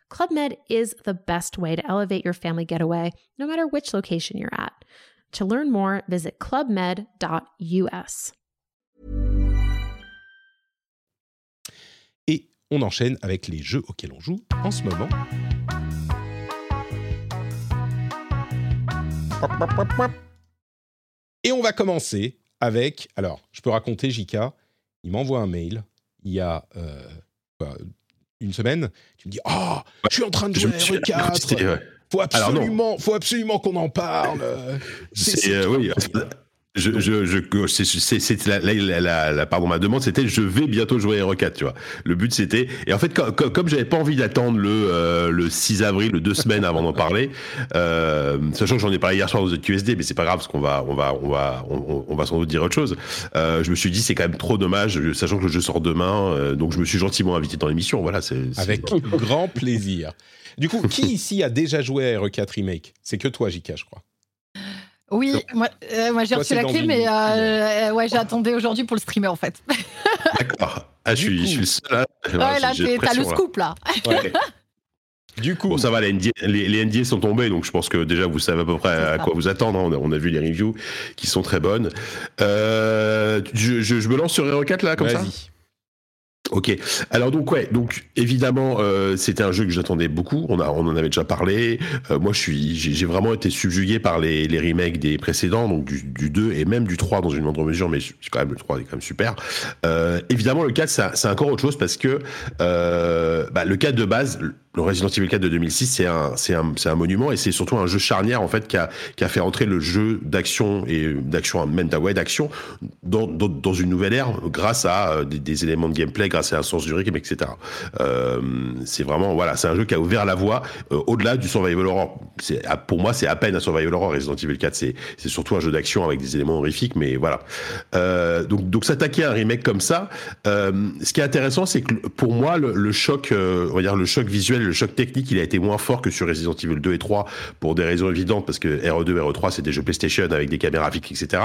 Club Med is the best way to elevate your family getaway, no matter which location you're at. To learn more, visit clubmed.us. Et on enchaîne avec les jeux auxquels on joue en ce moment. Et on va commencer avec. Alors, je peux raconter, Jika. Il m'envoie un mail il y a euh, une semaine. Tu me dis Ah, je suis en train de jouer à RE4. Faut absolument, faut absolument qu'on en parle. C'est, euh, oui, je, je, je, c'est, la, la, la, pardon, ma demande, c'était je vais bientôt jouer à 4 tu vois. Le but, c'était, et en fait, comme, comme j'avais pas envie d'attendre le, euh, le 6 avril, deux semaines avant d'en parler, euh, sachant que j'en ai parlé hier soir aux QSD, mais c'est pas grave, parce qu'on va, on va, on va, on, on, va sans doute dire autre chose. Euh, je me suis dit, c'est quand même trop dommage, sachant que le jeu sort demain, euh, donc je me suis gentiment invité dans l'émission, voilà, c'est. Avec grand plaisir. Du coup, qui ici a déjà joué à RE4 Remake? C'est que toi, Jika, je crois. Oui, moi, euh, moi j'ai reçu la clé, mais euh, ouais, j'ai attendu aujourd'hui pour le streamer en fait. D'accord. Ah, je suis, je suis le seul. Là. Ouais, là, t'as le scoop là. Ouais. Du coup, bon, ça va, les NDA, les, les NDA, sont tombés, donc je pense que déjà vous savez à peu près à quoi vous attendre. Hein. On, a, on, a, vu les reviews qui sont très bonnes. Euh, je, je, je, me lance sur Hero 4 là, comme ça? Ok. Alors donc ouais, donc évidemment euh, c'était un jeu que j'attendais beaucoup. On a, on en avait déjà parlé. Euh, moi je suis, j'ai vraiment été subjugué par les, les remakes des précédents, donc du, du, 2 et même du 3 dans une moindre mesure, mais quand même le 3 est quand même super. Euh, évidemment le 4 c'est encore autre chose parce que euh, bah, le 4 de base, le Resident Evil 4 de 2006, c'est un, c'est un, c'est un monument et c'est surtout un jeu charnière en fait qui a, qui a fait entrer le jeu d'action et d'action, même d'action dans, dans, dans, une nouvelle ère grâce à des, des, éléments de gameplay, grâce à un sens du rythme, etc. Euh, c'est vraiment voilà, c'est un jeu qui a ouvert la voie euh, au-delà du survival horror. Pour moi, c'est à peine un survival horror. Resident Evil 4, c'est, c'est surtout un jeu d'action avec des éléments horrifiques, mais voilà. Euh, donc, donc s'attaquer à un remake comme ça, euh, ce qui est intéressant, c'est que pour moi, le, choc, euh, on va dire le choc visuel le choc technique, il a été moins fort que sur Resident Evil 2 et 3 pour des raisons évidentes parce que RE2 et RE3 c'est des jeux PlayStation avec des caméras fixes, etc.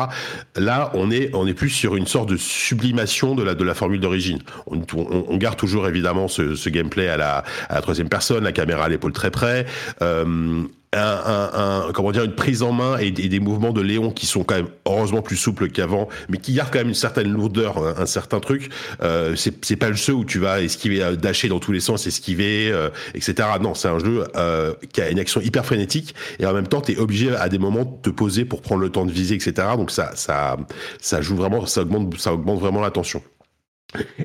Là, on est plus sur une sorte de sublimation de la formule d'origine. On, garde toujours évidemment ce, gameplay à la, à la troisième personne, la caméra à l'épaule très près. Euh, un, un, comment dire une prise en main et, des mouvements de Léon qui sont quand même heureusement plus souples qu'avant, mais qui gardent quand même une certaine lourdeur, un, un certain truc. Euh, c'est pas le jeu où tu vas esquiver, euh, dasher dans tous les sens, esquiver, euh, etc. Non, c'est un jeu euh, qui a une action hyper frénétique et en même temps, tu es obligé à des moments de te poser pour prendre le temps de viser, etc. Donc ça, ça, ça joue vraiment, ça augmente, ça augmente vraiment l'attention.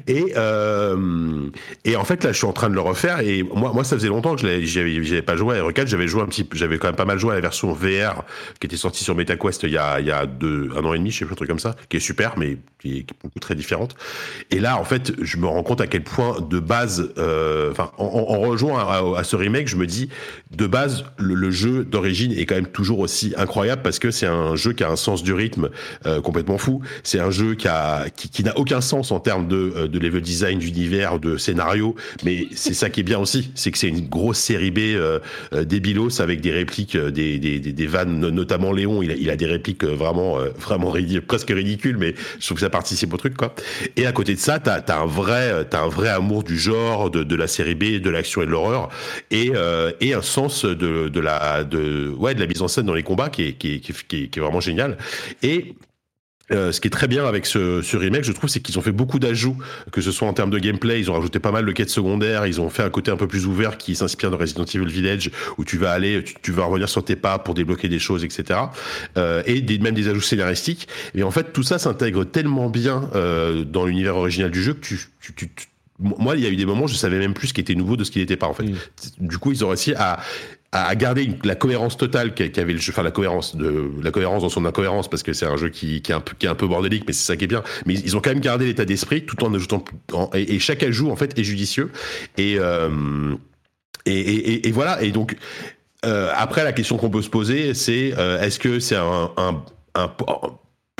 Et, euh, et en fait là je suis en train de le refaire et moi moi ça faisait longtemps que je j'avais pas joué à R4 j'avais joué un petit j'avais quand même pas mal joué à la version VR qui était sortie sur MetaQuest il y a il y a deux un an et demi je sais pas un truc comme ça qui est super mais qui est, beaucoup très différente. Et là en fait je me rends compte à quel point de base euh, en, en, à, ce remake je me dis de base le, le jeu d'origine est quand même toujours aussi incroyable parce que c'est un jeu qui a un sens du rythme euh, complètement fou. C'est un jeu qui a qui, qui n'a aucun sens en termes de de, de level design, d'univers, de scénario, mais c'est ça qui est bien aussi, c'est que c'est une grosse série B euh, débilos avec des répliques, des, des, des, des, vannes, notamment Léon, il a, des répliques vraiment, vraiment presque ridicules, mais je trouve que ça participe au truc, quoi. Et à côté de ça, t'as as un vrai, t'as un vrai amour du genre, de, la série B, de l'action et de l'horreur, et, euh, et un sens de, de la, de, ouais, de la mise en scène dans les combats qui est, qui est, qui est, qui est vraiment génial. Et Euh, ce qui est très bien avec ce, ce remake, je trouve, c'est qu'ils ont fait beaucoup d'ajouts, que ce soit en termes de gameplay, ils ont rajouté pas mal de quêtes secondaires, ils ont fait un côté un peu plus ouvert qui s'inspire de Resident Evil Village, où tu vas aller, tu, tu vas revenir sur tes pas pour débloquer des choses, etc. Euh, et des, même des ajouts scénaristiques. Et en fait, tout ça s'intègre tellement bien euh, dans l'univers original du jeu que tu, tu, tu, tu- moi, il y a eu des moments, je savais même plus ce qui était nouveau de ce qui n'était pas, en fait. Mm. Du coup, ils ont réussi à, à garder la cohérence totale qu'a- qu'avait le jeu, enfin la cohérence de la cohérence dans son incohérence parce que c'est un jeu qui, est un peu qui bordélique, mais c'est ça qui est bien. Mais ils, ont quand même gardé l'état d'esprit tout en ajoutant et, chaque ajout en fait est judicieux et euh, et, voilà et donc euh, après la question qu'on peut se poser c'est euh, est-ce que c'est un-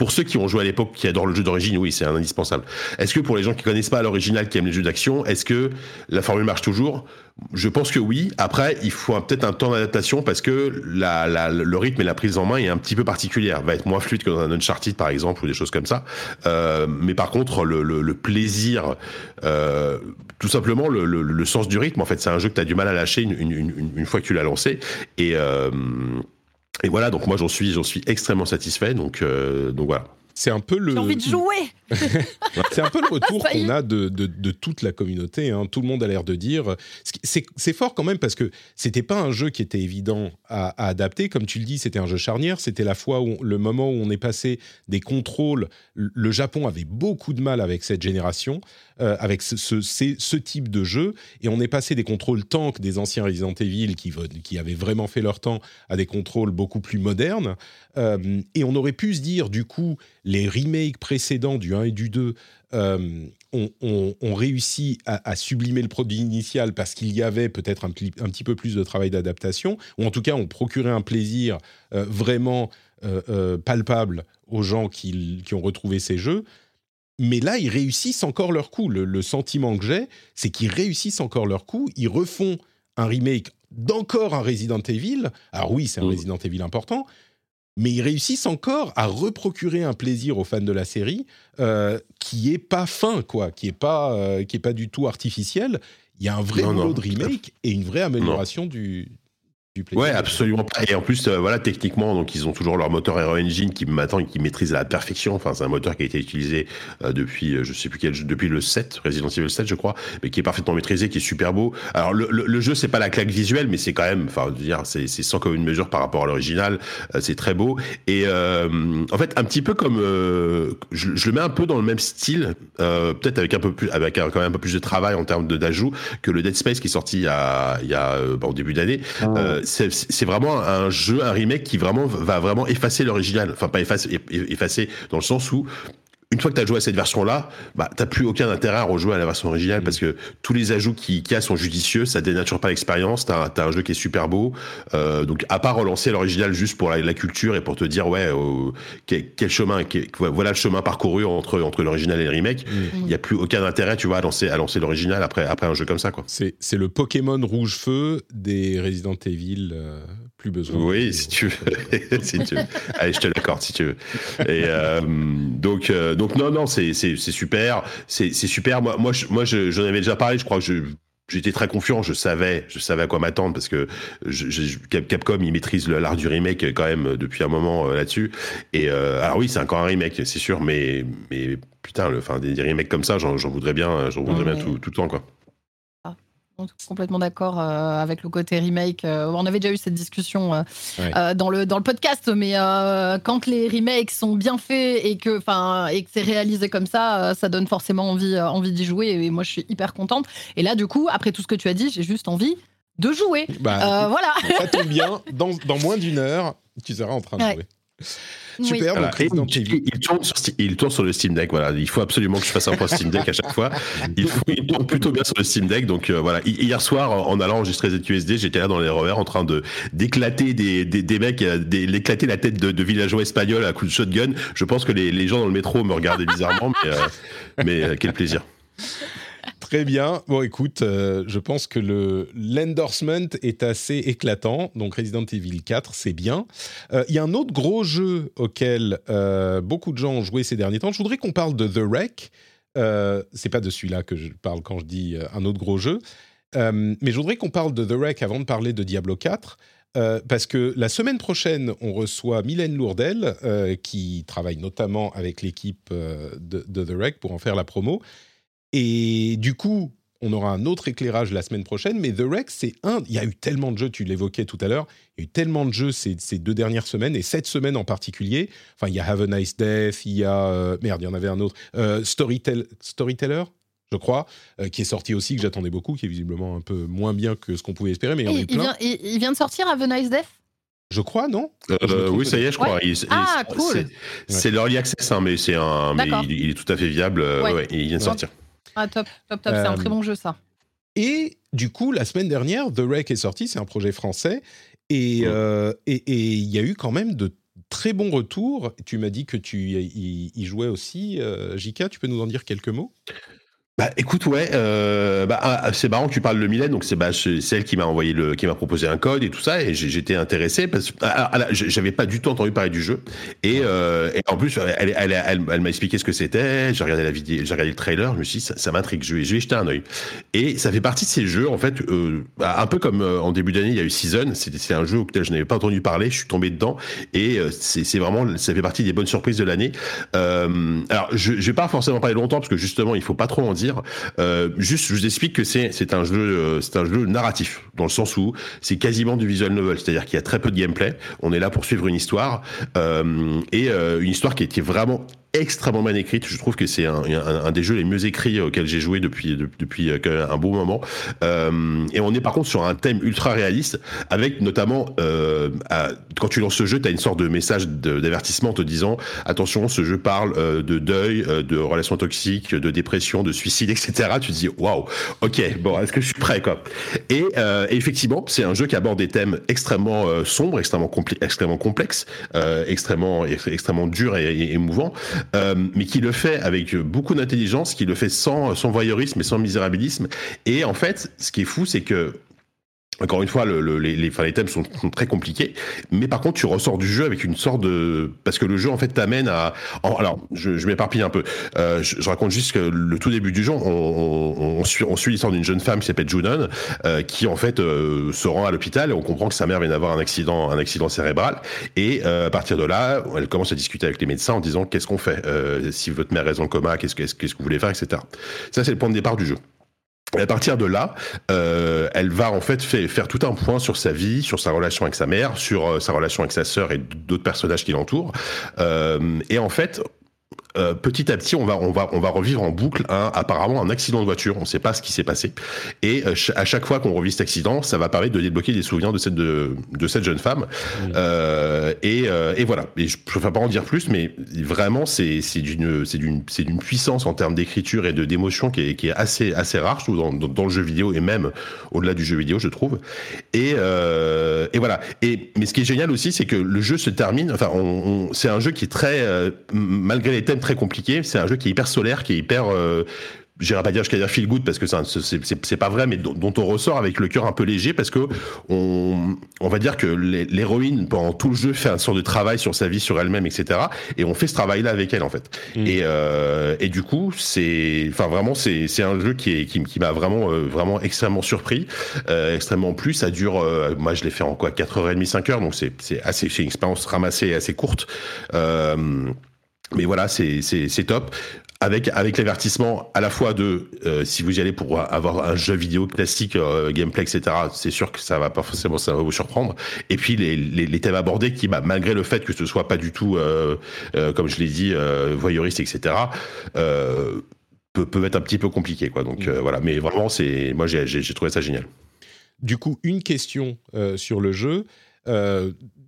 pour ceux qui ont joué à l'époque, qui adorent le jeu d'origine, oui, c'est un indispensable. Est-ce que pour les gens qui connaissent pas l'original, qui aiment les jeux d'action, est-ce que la formule marche toujours? Je pense que oui. Après, il faut peut-être un temps d'adaptation parce que le rythme et la prise en main est un petit peu particulière. Va être moins fluide que dans un Uncharted, par exemple, ou des choses comme ça. Euh, mais par contre, le, plaisir, euh, tout simplement le, sens du rythme, en fait, c'est un jeu que tu as du mal à lâcher une, fois que tu l'as lancé. Et, euh, et voilà, donc moi j'en suis, j'en suis extrêmement satisfait. Donc, donc voilà. C'est un peu le. J'ai envie de jouer. C'est un peu le retour qu'on a de, de- de toute la communauté. hein. Tout le monde a l'air de dire. C'est c'est fort quand même parce que c'était pas un jeu qui était évident à, à adapter. Comme tu le dis, c'était un jeu charnière. C'était la fois où le moment où on est passé des contrôles. Le le Japon avait beaucoup de mal avec cette génération, euh, avec ce, type de jeu, et on est passé des contrôles tank des anciens Resident Evil qui, qui avaient vraiment fait leur temps à des contrôles beaucoup plus modernes. Euh, et on aurait pu se dire, du coup, les remakes précédents du 1 et du 2 euh, ont, réussi à, sublimer le produit initial parce qu'il y avait peut-être un, petit peu plus de travail d'adaptation, ou en tout cas, on procurait un plaisir vraiment palpable aux gens qui ont retrouvé ces jeux. Mais là, ils réussissent encore leur coup. Le, le sentiment que j'ai, c'est qu'ils réussissent encore leur coup. Ils refont un remake d'encore un Resident Evil. Alors oui, c'est un Mm. Resident Evil important, mais ils réussissent encore à reprocurer un plaisir aux fans de la série euh, qui est pas fin, quoi, qui est pas, euh, qui est pas du tout artificiel. Il y a un vrai boulot de remake et une vraie amélioration du, du plaisir. Ouais, absolument pas. Et en plus, euh, voilà, techniquement, donc ils ont toujours leur moteur Aero Engine qui maintenant et qui maîtrise à la perfection. Enfin, c'est un moteur qui a été utilisé euh, depuis, euh, je sais plus quel, jeu- depuis le 7, Resident Evil 7, je crois, mais qui est parfaitement maîtrisé, qui est super beau. Alors le, le, le jeu, c'est pas la claque visuelle, mais c'est quand même, enfin, je veux dire, c'est c'est sans commune mesure par rapport à l'original. Euh, c'est très beau. Et euh, en fait, un petit peu comme, euh, je, je le mets un peu dans le même style, euh, peut-être avec un peu plus, avec un- quand même un peu plus de travail en termes de d'ajout que le Dead Space qui est sorti il y a, il y a bah, au début d'année. Euh, c'est vraiment un jeu, un remake qui vraiment va vraiment effacer l'original. Enfin, pas effacer, eff- effacer dans le sens où une fois que tu as joué à cette version-là, bah, t'as plus aucun intérêt à rejouer à la version originale parce que tous les ajouts qu'il y a sont judicieux, ça dénature pas l'expérience, t'as as un jeu qui est super beau. Euh, donc, à part relancer l'original juste pour la, la culture et pour te dire, ouais, euh, quel, quel chemin, quel- voilà le chemin parcouru entre, entre l'original et le remake, il y a plus aucun intérêt, tu vois, à lancer, à lancer l'original après, après un jeu comme ça, quoi. C'est c'est le Pokémon rouge feu des Resident Evil. euh, plus besoin. Oui, si tu veux. si tu veux. Allez, je te l'accorde si tu veux. Et euh, donc, euh, donc non, non, c'est c'est c'est super, c'est c'est super. Moi, moi, je- moi, je- j'en avais déjà parlé. Je crois que je J'étais très confiant, je savais, je savais à quoi m'attendre parce que je, je- Cap- Capcom il maîtrise l'art du remake quand même depuis un moment euh, là-dessus. Et euh, alors oui, c'est encore un remake, c'est sûr, mais mais putain, le, enfin des, des remakes comme ça, j'en j'en voudrais bien, j'en voudrais Ouais. bien tout, tout le temps quoi. Complètement d'accord euh, avec le côté remake. Euh, on avait déjà eu cette discussion euh, Ouais. dans, le, dans le podcast, mais quand les remakes sont bien faits et que, et que c'est réalisé comme ça, ça donne forcément envie, envie d'y jouer. Et moi, je suis hyper contente. Et là, du coup, après tout ce que tu as dit, j'ai juste envie de jouer. Bah, voilà. ça tombe bien. Dans, dans moins d'une heure, tu seras en train de Ouais. jouer. Super, Voilà. donc il, tourne sur, Sti- il tourne sur le Steam Deck. Voilà, il faut absolument que je fasse un point Steam Deck à chaque fois. Il, faut- il tourne plutôt bien sur le Steam Deck. Donc euh, voilà, Hi- hier soir, en allant enregistrer ZQSD, j'étais là dans les RER en train de d'éclater des, des, des mecs, euh, d'éclater la tête de, de villageois espagnols à coups de shotgun. Je pense que les, les gens dans le métro me regardaient bizarrement, mais, euh, mais euh, quel plaisir. Très bien. Bon, écoute, euh, je pense que le l'endorsement est assez éclatant. Donc, Resident Evil 4, c'est bien. Euh, Il y a un autre gros jeu auquel euh, beaucoup de gens ont joué ces derniers temps. Je voudrais qu'on parle de The Wreck. C'est pas de celui-là que je parle quand je dis un autre gros jeu. Mais je voudrais qu'on parle de The Wreck avant de parler de Diablo 4. euh, parce que la semaine prochaine, on reçoit Mylène Lourdel, qui travaille notamment avec l'équipe de, The Rec pour en faire la promo. Et du coup, on aura un autre éclairage la semaine prochaine, mais The Rec, c'est un. Il y a eu tellement de jeux, tu l'évoquais tout à l'heure, il y a eu tellement de jeux ces, ces deux dernières semaines, et cette semaine en particulier. Enfin, il y a Have a Nice Death, il y a. euh, merde, il y en avait un autre. Euh, Storytel- Storyteller je crois, euh, qui est sorti aussi, que j'attendais beaucoup, qui est visiblement un peu moins bien que ce qu'on pouvait espérer, mais il y en a il, plein. vient, il- il vient de sortir à The Nice Death? Je crois, non? Euh, oui, ça y est, je crois. Ouais. Il- Ah, il- cool. c'est- C'est l'early access, hein, mais c'est un, mais il, il est tout à fait viable. euh, Ouais. ouais, il vient de sortir. Ah, top, top, top. C'est un Euh, très bon jeu, ça. Et du coup, la semaine dernière, The Wreck est sorti, c'est un projet français, et Mm. euh, et- et il y a eu quand même de très bons retours. Tu m'as dit que tu y, y jouais aussi, euh, Jika, tu peux nous en dire quelques mots? Bah écoute ouais, euh, bah, ah, c'est marrant que tu parles de Mylène, donc c'est bah, celle qui m'a envoyé le, qui m'a proposé un code et tout ça, et j'étais intéressé parce que ah, ah, j'avais pas du tout entendu parler du jeu, et, euh, et en plus elle, elle, elle, m'a expliqué ce que c'était, j'ai regardé la vidéo, j'ai regardé le trailer, je me suis dit ça, m'intrigue, je vais, je vais un œil, et ça fait partie de ces jeux en fait, euh, bah, un peu comme euh, en début d'année il y a eu Season, c'est un jeu auquel je n'avais pas entendu parler, je suis tombé dedans, et euh, c'est vraiment, ça fait partie des bonnes surprises de l'année. Euh, alors je, je vais pas forcément parler longtemps parce que justement il faut pas trop en dire. Euh, juste, je vous explique que c'est un jeu euh, c'est un jeu narratif dans le sens où c'est quasiment du visual novel, c'est-à-dire qu'il y a très peu de gameplay. On est là pour suivre une histoire euh, et une histoire qui est vraiment extrêmement bien écrite. Je trouve que c'est un, un, un des jeux les mieux écrits auxquels j'ai joué depuis de- depuis euh, un bon moment. Euh, et on est par contre sur un thème ultra réaliste, avec notamment euh, quand tu lances ce jeu, tu as une sorte de message d'avertissement te disant attention, ce jeu parle euh, de deuil, euh, de relations toxiques, de dépression, de suicide, etc. Tu te dis waouh, ok, bon, est-ce que je suis prêt quoi? Et et effectivement, c'est un jeu qui aborde des thèmes extrêmement sombres, extrêmement compli- extrêmement complexes, extrêmement ex- extrêmement durs et, et émouvants, mais qui le fait avec beaucoup d'intelligence, qui le fait sans sans voyeurisme et sans misérabilisme. Et en fait, ce qui est fou, c'est que encore une fois, le, le- les, les, enfin, les thèmes sont, très compliqués, mais par contre, tu ressors du jeu avec une sorte de, parce que le jeu en fait t'amène à, en- alors, je, je m'éparpille un peu. Euh, je, je raconte juste que le tout début du jeu, on, on, on suit, on suit l'histoire d'une jeune femme qui s'appelle Junon, euh, qui en fait euh, se rend à l'hôpital et on comprend que sa mère vient d'avoir un accident, un accident cérébral, et euh, à partir de là, elle commence à discuter avec les médecins en disant qu'est-ce qu'on fait? Euh, si votre mère est le coma, qu'est-ce que qu'est-ce que vous voulez faire, etc. Ça, c'est le point de départ du jeu. À partir de là, euh, elle va en fait fait- faire tout un point sur sa vie, sur sa relation avec sa mère, sur euh, sa relation avec sa sœur et d'autres personnages qui l'entourent. Euh, et en fait, euh, petit à petit, on va, on va, on va revivre en boucle un, apparemment un accident de voiture. On ne sait pas ce qui s'est passé. Et euh, à chaque fois qu'on revit cet accident, ça va permettre de débloquer des souvenirs de cette, de, de cette jeune femme. Euh, et, euh, et voilà. Et je ne préfère pas en dire plus, mais vraiment, c'est c'est d'une c'est d'une c'est d'une puissance en termes d'écriture et de d'émotion qui est, qui est assez assez rare, je trouve, dans, dans, dans le jeu vidéo et même au-delà du jeu vidéo, je trouve. Et, euh, et voilà. Et mais ce qui est génial aussi, c'est que le jeu se termine. Enfin, on, on- c'est un jeu qui est très, euh, malgré les thèmes très compliqués, c'est un jeu qui est hyper solaire, qui est hyper euh, j'irai pas dire jusqu'à dire feel good parce que c'est pas vrai mais dont, dont on ressort avec le cœur un peu léger parce que on, on va dire que l'hé- l'héroïne pendant tout le jeu fait un sort de travail sur sa vie sur elle-même etc et on fait ce travail là avec elle en fait. Mm. et, euh, et du coup c'est enfin vraiment c'est c'est un jeu qui est qui, qui m'a vraiment euh, vraiment extrêmement surpris. Euh, extrêmement plu ça dure euh, moi je l'ai fait en quoi 4h30 5h donc c'est c'est assez c'est une expérience ramassée assez courte. Euh, mais voilà, c'est top. Avec avec l'avertissement à la fois de euh, si vous y allez pour avoir un jeu vidéo classique, euh, gameplay, etc. C'est sûr que ça va pas forcément vous surprendre. Et puis les les, thèmes abordés qui, bah, malgré le fait que ce soit pas du tout, euh, comme je l'ai dit, voyeuriste, etc. Peut, peut être un petit peu compliqué. Donc voilà, mais vraiment c'est moi j'ai trouvé ça génial. Du coup, une question sur le jeu,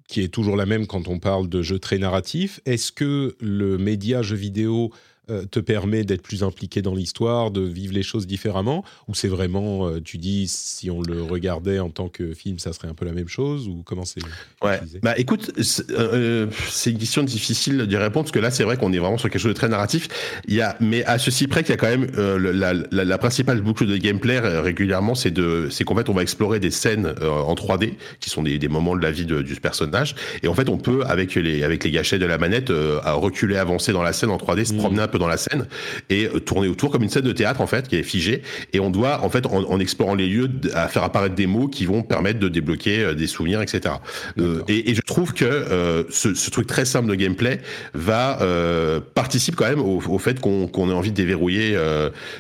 qui est toujours la même quand on parle de jeux très narratifs. Est-ce que le média jeu vidéo te permet d'être plus impliqué dans l'histoire, de vivre les choses différemment Ou c'est vraiment, euh, tu dis, si on le regardait en tant que film, ça serait un peu la même chose Ou comment c'est Ouais. Bah écoute, c'est euh, c'est une question difficile d'y répondre parce que là c'est vrai qu'on est vraiment sur quelque chose de très narratif. Il y a, mais à ceci près qu'il y a quand même euh, la, la, la principale boucle de gameplay euh, régulièrement, c'est qu'en fait on va explorer des scènes euh, en 3D qui sont des, des moments de la vie de- du personnage et en fait on peut avec les avec les gâchettes de la manette euh, reculer, avancer dans la scène en 3D, se Mhm. promener un peu dans la scène et tourner autour comme une scène de théâtre en fait qui est figée. Et on doit en fait en, explorant les lieux à faire apparaître des mots qui vont permettre de débloquer des souvenirs, etc. Et, et, je trouve que ce, ce, truc très simple de gameplay va participe quand même au, au fait qu'on ait envie de déverrouiller,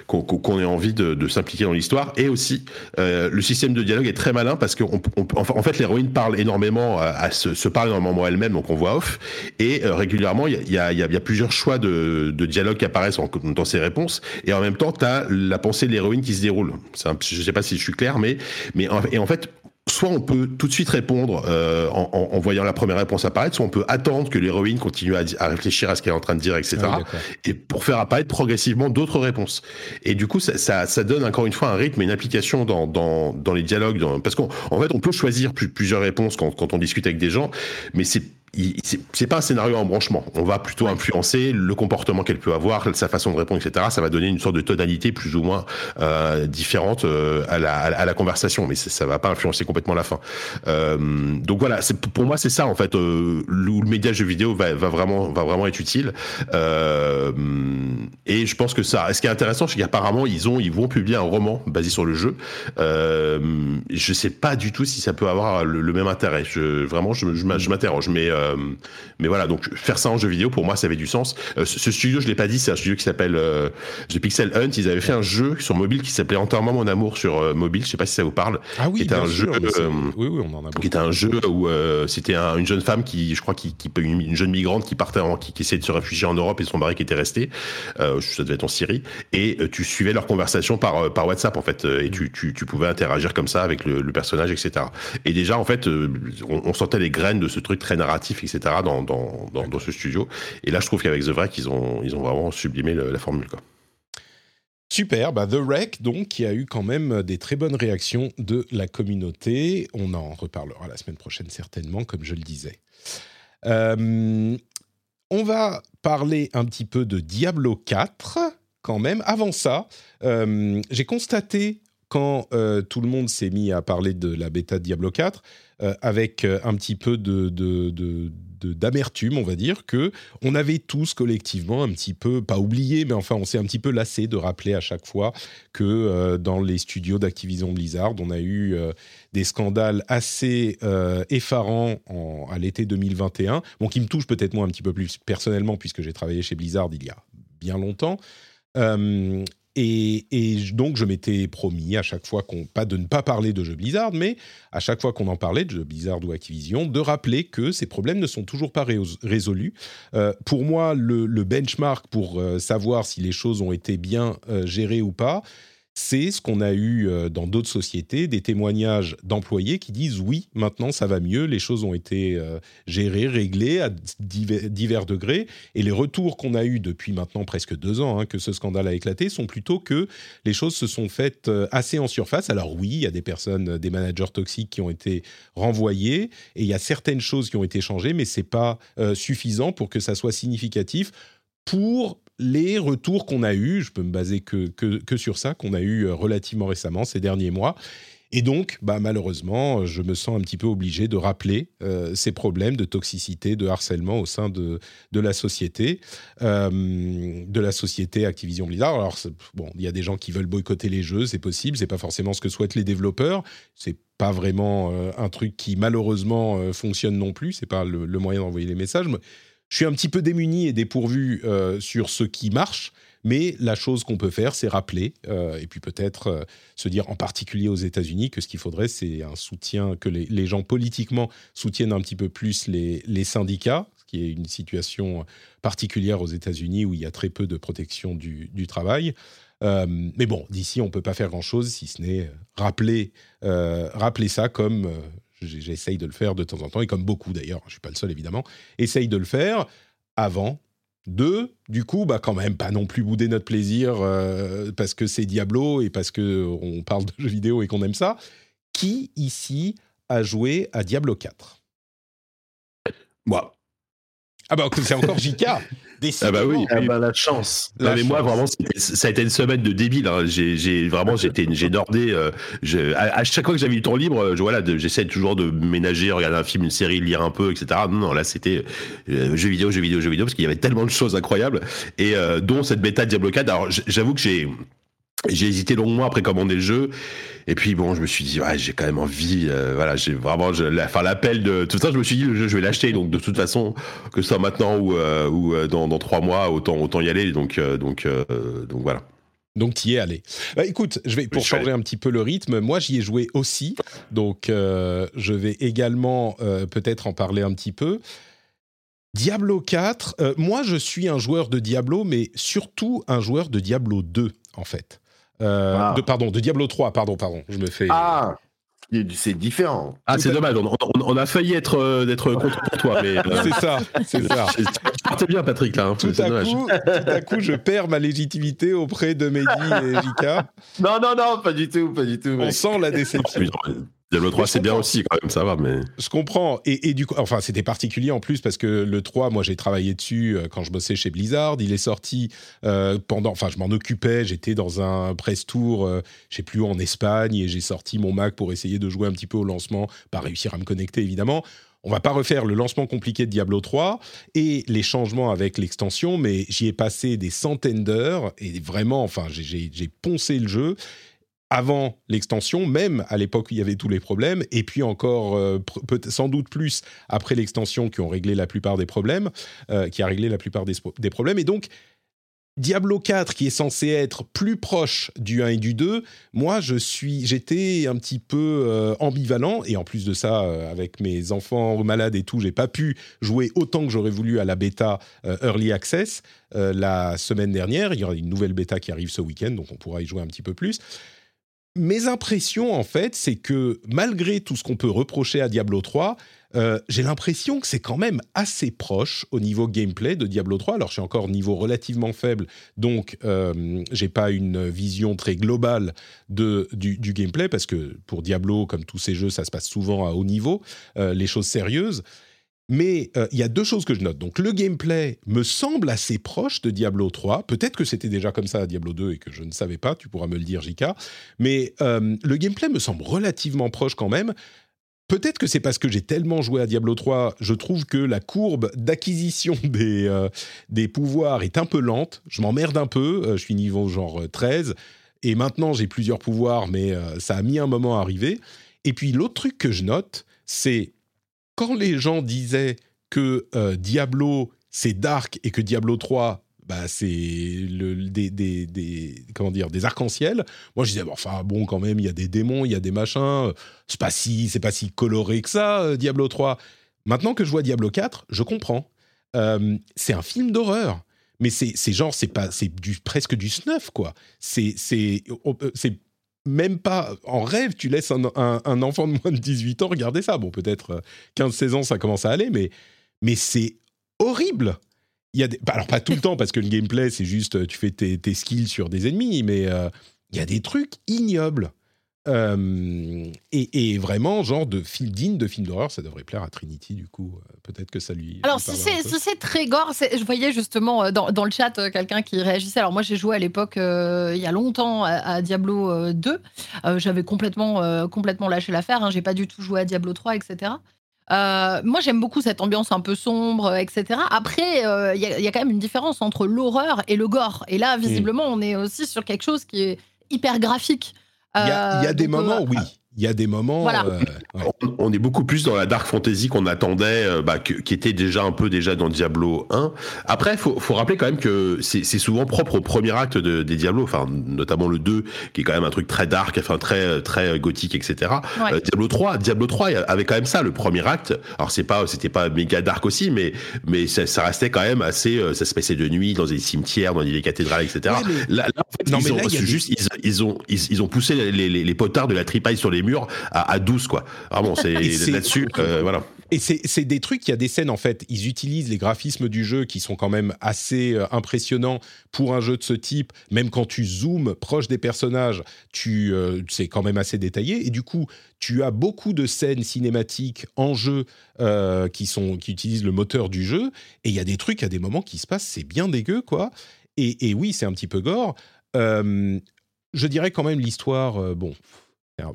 qu'on ait envie de, de s'impliquer dans l'histoire. Et aussi le système de dialogue est très malin parce que en fait l'héroïne parle énormément à, se, se parle énormément elle-même donc on voit off. Et régulièrement il y a, y, a, y a, plusieurs choix de, de dialogue qui apparaissent dans ses réponses et en même temps tu as la pensée de l'héroïne qui se déroule. Un, je sais pas si je suis clair mais mais et en fait soit on peut tout de suite répondre euh, en, en, voyant la première réponse apparaître, soit on peut attendre que l'héroïne continue à, à, réfléchir à ce qu'elle est en train de dire, etc. Ah et pour faire apparaître progressivement d'autres réponses. Et du coup, ça, ça, ça, donne encore une fois un rythme, une application dans, dans, dans les dialogues, dans, parce qu'en en fait, on peut choisir plusieurs réponses quand, quand on discute avec des gens, mais c'est c'est pas un scénario en branchement. On va plutôt influencer le comportement qu'elle peut avoir, sa façon de répondre, etc. Ça va donner une sorte de tonalité plus ou moins euh, différente euh, à, la, à, la, conversation, mais ça va pas influencer complètement la fin. Euh, donc voilà, pour moi c'est ça en fait euh, où le média jeu vidéo va, va, vraiment va vraiment être utile. Euh, et je pense que ça. Ce qui est intéressant, c'est qu'apparemment ils ont ils vont publier un roman basé sur le jeu. Euh, je sais pas du tout si ça peut avoir le, le même intérêt. Je, vraiment, je, je m'interroge, mais euh, mais voilà, donc faire ça en jeu vidéo, pour moi, ça avait du sens. Euh, ce, studio, je l'ai pas dit, c'est un studio qui s'appelle euh, The Pixel Hunt. Ils avaient fait un jeu sur mobile qui s'appelait Entièrement mon amour sur mobile. Je sais pas si ça vous parle. Ah oui, qui un jeu, oui, oui, on en a Qui était un jeu où c'était une jeune femme qui, je crois, qui, qui une, une, jeune migrante qui partait, en, qui, qui, essayait de se réfugier en Europe et son mari qui était resté. ça devait être en Syrie. Et tu suivais leur conversation par par WhatsApp en fait, et tu, tu, tu pouvais interagir comme ça avec le, le, personnage, etc. Et déjà, en fait, on, on sentait les graines de ce truc très narratif, etc dans, dans, dans, ce studio. Et là, je trouve qu'avec The Wreck, ils ont, ils ont vraiment sublimé la formule. Quoi. Super, bah The Wreck, donc, qui a eu quand même des très bonnes réactions de la communauté. On en reparlera la semaine prochaine, certainement, comme je le disais. Euh, on va parler un petit peu de Diablo 4, quand même. Avant ça, euh, j'ai constaté, quand euh, tout le monde s'est mis à parler de la bêta de Diablo 4, avec un petit peu de, d'amertume, on va dire, que on avait tous collectivement un petit peu, pas oublié, mais enfin on s'est un petit peu lassé de rappeler à chaque fois que euh, dans les studios d'Activision Blizzard, on a eu euh, des scandales assez euh, effarants à l'été 2021, bon qui me touche peut-être moi un petit peu plus personnellement puisque j'ai travaillé chez Blizzard il y a bien longtemps. Et, donc, je m'étais promis à chaque fois qu'on, pas de ne pas parler de jeux Blizzard, mais à chaque fois qu'on en parlait de jeux Blizzard ou Activision, de rappeler que ces problèmes ne sont toujours pas résolus. Euh, pour moi, le, benchmark pour euh, savoir si les choses ont été bien euh, gérées ou pas, c'est ce qu'on a eu euh, dans d'autres sociétés, des témoignages d'employés qui disent oui, maintenant ça va mieux, les choses ont été euh, gérées, réglées à divers, degrés, et les retours qu'on a eus depuis maintenant presque deux ans hein, que ce scandale a éclaté sont plutôt que les choses se sont faites euh, assez en surface. Alors oui, il y a des personnes, des managers toxiques qui ont été renvoyés, et il y a certaines choses qui ont été changées, mais c'est pas suffisant pour que ça soit significatif pour les retours qu'on a eus, je peux me baser que, sur ça, qu'on a eu euh, relativement récemment ces derniers mois. Et donc, bah, malheureusement, je me sens un petit peu obligé de rappeler euh, ces problèmes de toxicité, de harcèlement au sein de, la société, euh, de la société Activision Blizzard. Alors, bon, il y a des gens qui veulent boycotter les jeux, c'est possible, c'est pas forcément ce que souhaitent les développeurs, c'est pas vraiment un truc qui malheureusement fonctionne non plus, c'est pas le, le moyen d'envoyer les messages je suis un petit peu démuni et dépourvu euh, sur ce qui marche, mais la chose qu'on peut faire, c'est rappeler, euh, et puis peut-être euh, se dire en particulier aux États-Unis que ce qu'il faudrait, c'est un soutien, que les, gens politiquement soutiennent un petit peu plus les, syndicats, ce qui est une situation particulière aux États-Unis où il y a très peu de protection du, travail. mais bon, d'ici, on ne peut pas faire grand-chose si ce n'est rappeler, rappeler ça comme j'essaye de le faire de temps en temps, et comme beaucoup d'ailleurs, je ne suis pas le seul évidemment, essaye de le faire avant de, du coup, bah quand même pas non plus bouder notre plaisir euh, parce que c'est Diablo et parce que on parle de jeux vidéo et qu'on aime ça. Qui ici a joué à Diablo 4 Moi. Ah bah c'est encore JK. Ah bah oui. Ah bah la chance. Non, mais moi vraiment ça a été une semaine de débile. hein. J'ai j'ai- vraiment j'étais j'ai nordé. euh, je- à, à chaque fois que j'avais du temps libre, je, voilà, de- j'essaie toujours de ménager, regarder un film, une série, lire un peu, etc. Non, non là c'était euh, jeux vidéo, jeux vidéo, jeux vidéo parce qu'il y avait tellement de choses incroyables et euh, dont cette bêta de Diablo 4. Alors j'avoue que j'ai j'ai hésité longuement après commander le jeu. Et puis bon, je me suis dit, ouais, j'ai quand même envie. euh, voilà, j'ai vraiment, je, la, enfin l'appel de tout ça, je me suis dit, le jeu, je vais l'acheter. Donc de toute façon, que ce soit maintenant ou, euh, ou euh, dans, dans trois mois, autant autant y aller. Donc euh, donc donc voilà. Donc tu y es allé. Bah, écoute, je vais pour je changer un petit peu le rythme. Moi, j'y ai joué aussi, donc je vais également peut-être en parler un petit peu. Diablo 4. euh, moi, je suis un joueur de Diablo, mais surtout un joueur de Diablo 2, en fait. Euh, Ah. de, pardon, de Diablo 3, pardon, pardon. Je me fais. Ah, c'est différent. Ah, c'est dommage. On, on- on a failli être euh, d'être contre pour toi, mais euh, C'est ça, c'est ça. c'est- tu partais bien, Patrick. Là, hein. Tout à, coup, tout à coup, je perds ma légitimité auprès de Mehdi et Jika. Non, non, non, pas du tout, pas du tout. On mec. sent la déception. Diablo 3, Mais je c'est bien aussi quand même, ça va, mais. Je comprends. Et, et du coup, enfin, c'était particulier en plus parce que le 3, moi, j'ai travaillé dessus euh, quand je bossais chez Blizzard. Il est sorti euh, pendant, enfin, je m'en occupais. J'étais dans un press tour, euh, je sais plus où, en Espagne, et j'ai sorti mon Mac pour essayer de jouer un petit peu au lancement, pas réussir à me connecter évidemment. On va pas refaire le lancement compliqué de Diablo 3 et les changements avec l'extension, mais j'y ai passé des centaines d'heures et vraiment, enfin, j'ai poncé le jeu avant l'extension, même à l'époque où il y avait tous les problèmes, et puis encore euh, sans doute plus après l'extension qui ont réglé la plupart des problèmes, euh, qui a réglé la plupart des, problèmes. Et donc, Diablo 4, qui est censé être plus proche du 1 et du 2, moi, je suis, j'étais un petit peu euh, ambivalent, et en plus de ça, avec mes enfants malades et tout, j'ai pas pu jouer autant que j'aurais voulu à la bêta Early Access la semaine dernière. Il y aura une nouvelle bêta qui arrive ce week-end, donc on pourra y jouer un petit peu plus. Mes impressions, en fait, c'est que malgré tout ce qu'on peut reprocher à Diablo 3, euh, j'ai l'impression que c'est quand même assez proche au niveau gameplay de Diablo 3. Alors, je suis encore niveau relativement faible, donc euh, j'ai pas une vision très globale de, du, gameplay, parce que pour Diablo, comme tous ces jeux, ça se passe souvent à haut niveau, euh, les choses sérieuses. Mais euh, il y a deux choses que je note. Donc le gameplay me semble assez proche de Diablo 3. Peut-être que c'était déjà comme ça à Diablo 2 et que je ne savais pas, tu pourras me le dire Jika. Mais euh, le gameplay me semble relativement proche quand même. Peut-être que c'est parce que j'ai tellement joué à Diablo 3, je trouve que la courbe d'acquisition des, euh, des pouvoirs est un peu lente. Je m'emmerde un peu, je suis niveau genre euh, 13. Et maintenant j'ai plusieurs pouvoirs, mais ça a mis un moment à arriver. Et puis l'autre truc que je note, c'est quand les gens disaient que euh, Diablo c'est dark et que Diablo 3 bah, c'est le, des, des, des- comment dire des arcs-en-ciel. Moi je disais bon, enfin bon quand même il y a des démons, il y a des machins, euh, c'est pas si c'est pas si coloré que ça euh, Diablo 3. Maintenant que je vois Diablo 4, je comprends. C'est un film d'horreur. Mais c'est genre c'est pas c'est du presque du snuff quoi. C'est c'est c'est même pas en rêve, tu laisses un, enfant de moins de 18 ans regarder ça. Bon, peut-être euh, 15-16 ans, ça commence à aller, mais, mais c'est horrible. Il y a des, alors, pas tout le temps, parce que le gameplay, c'est juste, euh, tu fais tes, tes skills sur des ennemis, mais euh, il y a des trucs ignobles. Euh, et, et vraiment, genre de film digne de film d'horreur, ça devrait plaire à Trinity, du coup. euh, Peut-être que ça lui. Alors, lui si c'est si très gore, je voyais justement euh, dans, dans le chat quelqu'un qui réagissait. Alors, moi, j'ai joué à l'époque, euh, il y a longtemps, à, à Diablo euh, 2. Euh, J'avais complètement, complètement lâché l'affaire. Hein, j'ai pas du tout joué à Diablo 3, etc. Euh, moi, j'aime beaucoup cette ambiance un peu sombre, etc. Après, euh, il y, a- il y a quand même une différence entre l'horreur et le gore. Et là, visiblement, on est aussi sur quelque chose qui est hyper graphique. Il y a, il y a Euh, des moments, oui. Il y a des moments. Voilà. euh, ouais. On, on est beaucoup plus dans la dark fantasy qu'on attendait, euh, bah, que- qui était déjà un peu déjà dans Diablo 1. Après, faut, faut rappeler quand même que c'est c'est souvent propre au premier acte de, des Diablo, enfin notamment le 2, qui est quand même un truc très dark, enfin très très gothique, etc. Ouais. Euh, Diablo 3, Diablo 3 avait quand même ça, le premier acte. Alors c'est pas, c'était pas méga dark aussi, mais mais ça, ça restait quand même assez, euh, ça se passait de nuit dans des cimetières, dans des cathédrales, etc. Ouais, mais- Là, là, en fait, Non, ils mais ont, là, des- juste, ils, ils ont, ils, ils ont poussé les, les, les potards de la tripaille sur les murs à, à 12, quoi. C'est Et c'est- là-dessus, euh, voilà. Et c'est des trucs, il y a des scènes en fait, ils utilisent les graphismes du jeu qui sont quand même assez euh, impressionnants pour un jeu de ce type. Même quand tu zoomes proche des personnages, tu euh, c'est quand même assez détaillé. Et du coup, tu as beaucoup de scènes cinématiques en jeu euh, qui sont qui utilisent le moteur du jeu. Et il y a des trucs à des moments qui se passent, c'est bien dégueu quoi. Et, et oui, c'est un petit peu gore. je dirais quand même l'histoire, bon,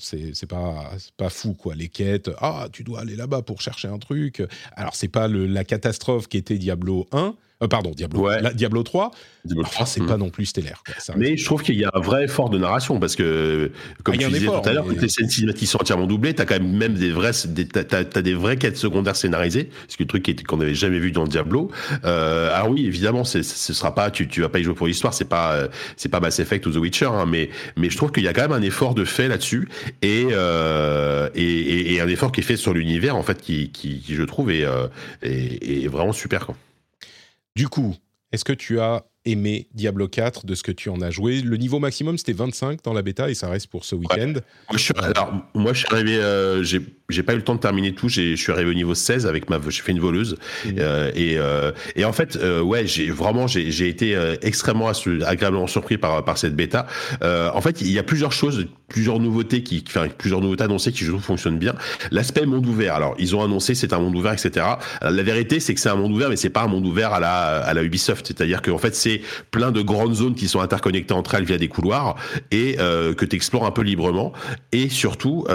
c'est pas, fou, quoi. Les quêtes, ah, tu dois aller là-bas pour chercher un truc. Alors, c'est pas la catastrophe qui était Diablo 1, euh, pardon, Diablo, Diablo 3. Diablo 3, c'est pas hmm. non plus stellaire. mais je trouve qu'il y a un vrai effort de narration parce que, comme ah, tu disais tout à l'heure, toutes les scènes cinématiques sont entièrement doublées. T'as quand même même des vrais, t'as, as des vraies quêtes secondaires scénarisées, ce qui est le truc qu'on n'avait jamais vu dans Diablo. Euh, alors oui, évidemment, ce sera pas, tu, tu vas pas y jouer pour l'histoire, c'est pas, c'est pas Mass Effect ou The Witcher, hein, mais, mais je trouve qu'il y a quand même un effort de fait là-dessus et, euh, et, et, un effort qui est fait sur l'univers en fait, qui, qui, qui je trouve est, euh, est, est vraiment super. Quoi. Du coup, est-ce que tu as aimé Diablo 4 de ce que tu en as joué Le niveau maximum, c'était 25 dans la bêta et ça reste pour ce week-end. Moi, je alors, moi, je suis arrivé, euh, j'ai pas eu le temps de terminer tout. Je suis arrivé au niveau 16 avec ma, j'ai fait une voleuse. Mmh. Euh, et, euh, et en fait, euh, ouais, j'ai vraiment, j'ai été euh, extrêmement agréablement surpris par par cette bêta. Euh, en fait, il y a plusieurs choses, plusieurs nouveautés qui, enfin, plusieurs nouveautés annoncées qui je trouve fonctionnent bien. L'aspect monde ouvert. Alors, ils ont annoncé c'est un monde ouvert, etc. la vérité, c'est que c'est un monde ouvert, mais c'est pas un monde ouvert à la à la Ubisoft. C'est-à-dire qu'en fait, c'est plein de grandes zones qui sont interconnectées entre elles via des couloirs et que tu explores un peu librement et surtout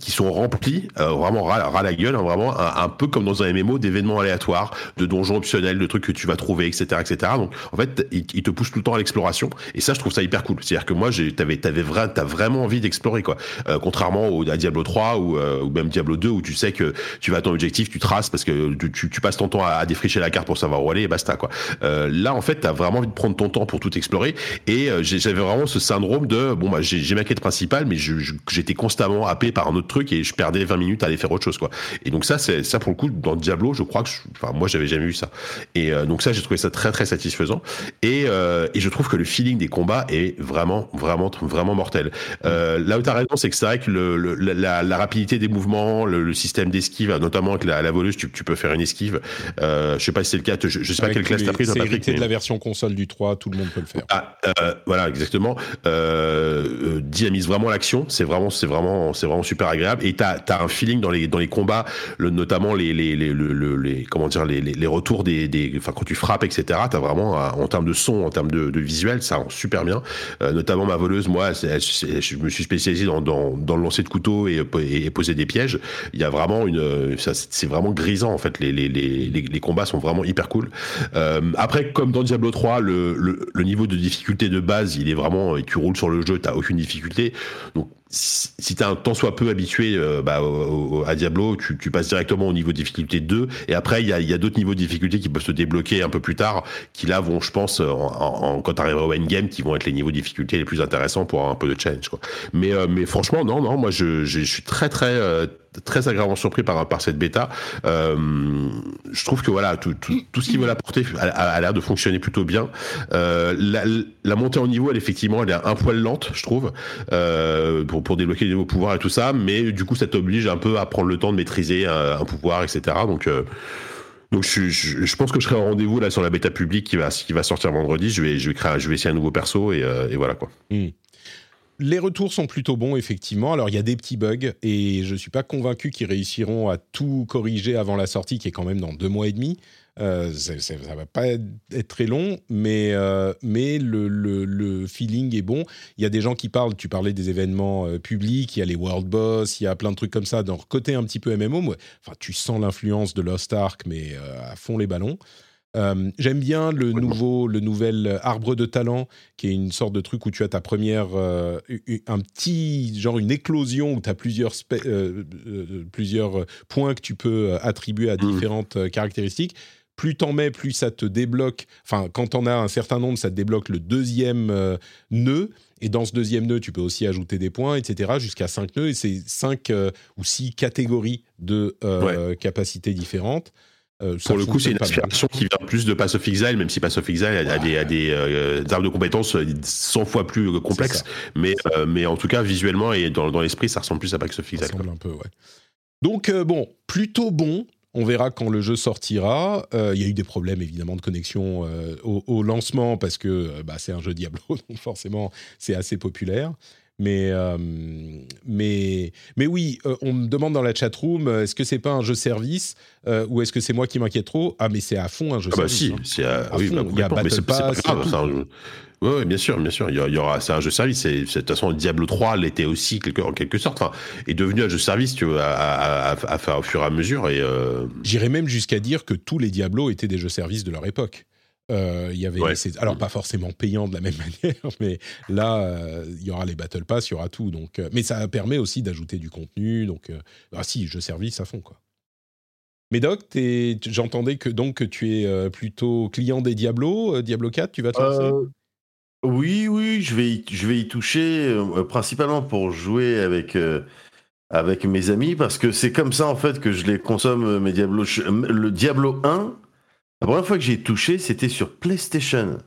qui sont remplis vraiment ras, la gueule, hein, vraiment un, peu comme dans un MMO d'événements aléatoires, de donjons optionnels, de trucs que tu vas trouver, etc., etc. Donc en fait, il, te pousse tout le temps à l'exploration et ça, je trouve ça hyper cool. C'est-à-dire que moi, t'avais, t'avais t'as vraiment envie d'explorer quoi. Euh, contrairement à Diablo 3 ou, euh, même Diablo 2 où tu sais que tu vas à ton objectif, tu traces parce que tu, passes ton temps à, défricher la carte pour savoir où aller et basta quoi. Euh, là, en fait, t'as vraiment envie de prendre ton temps pour tout explorer et j'avais vraiment ce syndrome de bon bah j'ai, ma quête principale, mais j'étais constamment happé par un autre truc et je perdais 20 minutes à aller faire autre chose quoi. Et donc ça, c'est ça pour le coup dans Diablo, je crois que, enfin moi j'avais jamais vu ça. Et euh, donc ça, j'ai trouvé ça très très satisfaisant. Et, euh, et je trouve que le feeling des combats est vraiment vraiment vraiment mortel. Euh, là où t'as raison, c'est que c'est vrai que le, la, la, rapidité des mouvements, le, système d'esquive, notamment avec la, la voleuse, tu, tu, peux faire une esquive. Euh, je sais pas si c'est le cas. Je, je sais pas quelle classe t'as pris. C'est hérité de la version console du 3, tout le monde peut le faire. Ah, euh, voilà, exactement. Euh, dynamise vraiment l'action. C'est vraiment c'est vraiment c'est vraiment super agréable. Et t'as as un feeling dans les dans les combats, le, notamment les, les, les, les, comment dire, les, les, retours des, enfin quand tu frappes, etc. T'as vraiment en termes de son, en termes de, visuel, ça rend super bien. Euh, notamment ma voleuse, moi, je me suis spécialisé dans, dans, le lancer de couteau et, poser des pièges. Il y a vraiment une, c'est vraiment grisant en fait. Les, les, les, les, combats sont vraiment hyper cool. Euh, après, comme dans Diablo 3, le, niveau de difficulté de base, il est vraiment, tu roules sur le jeu, t'as aucune difficulté. Donc si tu un tant soit peu habitué euh, bah, à Diablo, tu, tu, passes directement au niveau de difficulté 2. Et après, il y a, y a d'autres niveaux de difficulté qui peuvent se débloquer un peu plus tard, qui là vont, je pense, en, en, quand tu arriveras au endgame, qui vont être les niveaux de difficulté les plus intéressants pour avoir un peu de challenge. Quoi. Mais, euh, mais franchement, non, non, moi je, je, suis très, très, euh, très agréablement surpris par, par cette bêta. Euh, je trouve que voilà, tout, tout, ce qu'ils veulent apporter a, a l'air de fonctionner plutôt bien. Euh, la, la, montée en niveau, elle effectivement, elle est un poil lente, je trouve, euh, pour, débloquer les nouveaux pouvoirs et tout ça, mais du coup, ça t'oblige un peu à prendre le temps de maîtriser un, un pouvoir, etc. Donc euh, donc je, pense que je serai au rendez-vous là sur la bêta publique qui va qui va sortir vendredi. Je vais je vais créer, je vais essayer un nouveau perso et, euh, voilà quoi. Mmh les retours sont plutôt bons, effectivement. Alors, il y a des petits bugs et je ne suis pas convaincu qu'ils réussiront à tout corriger avant la sortie, qui est quand même dans deux mois et demi. Euh, ça ne va pas être très long, mais, euh, mais le, le, feeling est bon. Il y a des gens qui parlent, tu parlais des événements euh, publics, il y a les World Boss, il y a plein de trucs comme ça. Dans côté un petit peu MMO, enfin, tu sens l'influence de Lost Ark, mais à fond les ballons. Euh, j'aime bien le nouveau, le nouvel arbre de talent, qui est une sorte de truc où tu as ta première, euh, un petit genre une éclosion où tu as plusieurs, euh, plusieurs points que tu peux attribuer à mmh. différentes caractéristiques. Plus t'en mets, plus ça te débloque. Enfin, quand t'en as un certain nombre, ça te débloque le deuxième nœud. Et dans ce deuxième nœud, tu peux aussi ajouter des points, etc., jusqu'à 5 nœuds. Et c'est 5 ou 6 catégories de capacités différentes. Euh, pour le coup, c'est une inspiration qui vient plus de Pass of Exile, même si Pass of Exile a, des, a des euh, armes de compétences 100 fois plus complexes. Mais, euh, mais en tout cas, visuellement et dans, dans l'esprit, ça ressemble plus à Pass of Exile. Ça ressemble un peu, ouais. Donc euh, bon, plutôt bon. On verra quand le jeu sortira. Euh, Il y a eu des problèmes évidemment de connexion euh, au, au lancement parce que euh, bah, c'est un jeu Diablo, donc forcément c'est assez populaire. Mais, euh, mais, mais oui, on me demande dans la chatroom, est-ce que c'est pas un jeu service ou est-ce que c'est moi qui m'inquiète trop? Ah mais c'est à fond un jeu Ah bah service. si, hein. c'est À oui, fond, bah, il y a Battle Pass, jeu- Ouais, bien sûr, bien sûr. Il y, aura, c'est un jeu service. De toute façon, Diablo 3 l'était aussi quelque, en quelque sorte. Enfin, est devenu un jeu service, tu vois, à, à- à- à faire au fur et à mesure. Et euh, J'irais même jusqu'à dire que tous les Diablos étaient des jeux services de leur époque. Euh, il y avait, Ouais. alors pas forcément payant de la même manière, mais là, euh, il y aura les Battle Pass, il y aura tout. Donc, euh, mais ça permet aussi d'ajouter du contenu. Donc, euh, ah si, jeu service à fond quoi. Médoc, j'entendais que donc que tu es euh, plutôt client des Diablo, euh, Diablo 4, tu vas te lancer? Euh, oui, oui, je vais y, je vais y toucher euh, principalement pour jouer avec, euh, avec mes amis parce que c'est comme ça en fait que je les consomme, euh, mes Diablo. Je- Le Diablo 1, la première fois que j'ai touché, c'était sur PlayStation.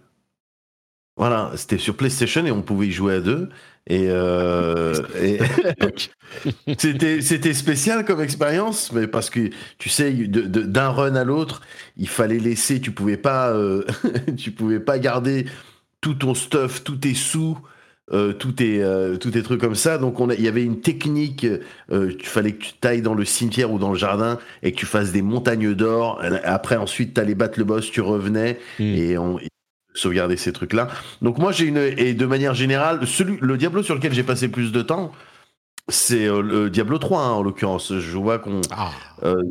Voilà, c'était sur PlayStation et on pouvait y jouer à deux. Et, euh, et c'était c'était spécial comme expérience, mais parce que tu sais, de- de- d'un run à l'autre, il fallait laisser. Tu pouvais pas, euh, tu pouvais pas garder tout ton stuff, tous tes sous. Euh, tout tes euh, tous tes trucs comme ça donc il y avait une technique euh, il fallait que tu tailles dans le cimetière ou dans le jardin et que tu fasses des montagnes d'or après ensuite t'allais battre le boss tu revenais Mm. et on sauvegarder ces trucs là donc moi j'ai une et de manière générale celui le Diablo sur lequel j'ai passé plus de temps c'est euh, le Diablo 3 hein, en l'occurrence je vois qu'on Ah, euh,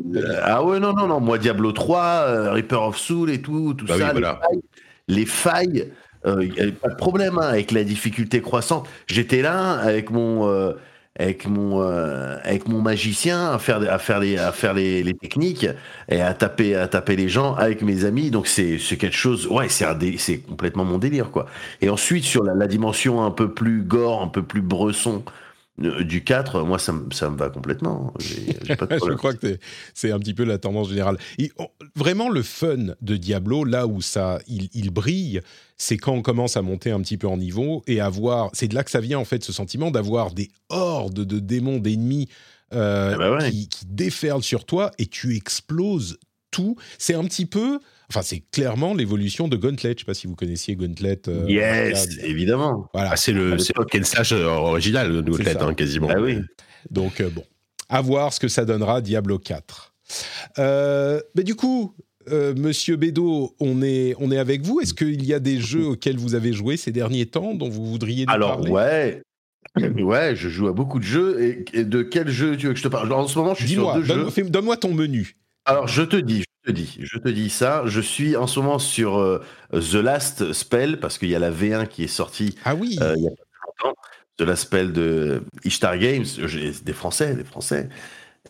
ah ouais, non, non, non, moi Diablo 3, euh, Reaper of Soul et tout, tout Bah oui, ça, voilà. les failles, les failles, euh, y avait pas de problème hein, avec la difficulté croissante. J'étais là avec mon, euh, avec mon, euh, avec mon magicien à faire, à faire les, à faire les, les techniques et à taper, à taper les gens avec mes amis. Donc c'est, quelque chose, ouais, c'est c'est complètement mon délire quoi. Et ensuite sur la, la dimension un peu plus gore, un peu plus bresson. Euh, Du 4, moi ça, me- ça me va complètement. J'ai j'ai pas de je crois que c'est un petit peu la tendance générale. Et, oh, vraiment, le fun de Diablo, là où ça, il, il brille, c'est quand on commence à monter un petit peu en niveau et avoir. C'est de là que ça vient en fait, ce sentiment d'avoir des hordes de démons, d'ennemis euh, Ah bah ouais. qui, qui déferlent sur toi et tu exploses tout. C'est un petit peu. Enfin, c'est clairement l'évolution de Gauntlet. Je sais pas si vous connaissiez Gauntlet. euh, Yes, évidemment. Voilà. ah, c'est le, c'est le Ken Slash euh, original de Gauntlet, hein, quasiment. Ah oui. Donc, euh, bon, à voir ce que ça donnera Diablo 4. Euh, mais du coup, euh, Monsieur Bédo, on est, on est avec vous. Est-ce qu'il y a des jeux auxquels vous avez joué ces derniers temps dont vous voudriez nous Alors, parler? ouais. Ouais, je joue à beaucoup de jeux. Et, et de quel jeu tu veux que je te parle? En ce moment, je suis sur deux jeux. donne- fais- donne-moi ton menu. Alors, je te dis, te dis, je te dis ça. Je suis en ce moment sur euh, The Last Spell, parce qu'il y a la V1 qui est sortie Ah oui, euh, il y a pas longtemps. The Last Spell de Ishtar Games. Des Français, des Français.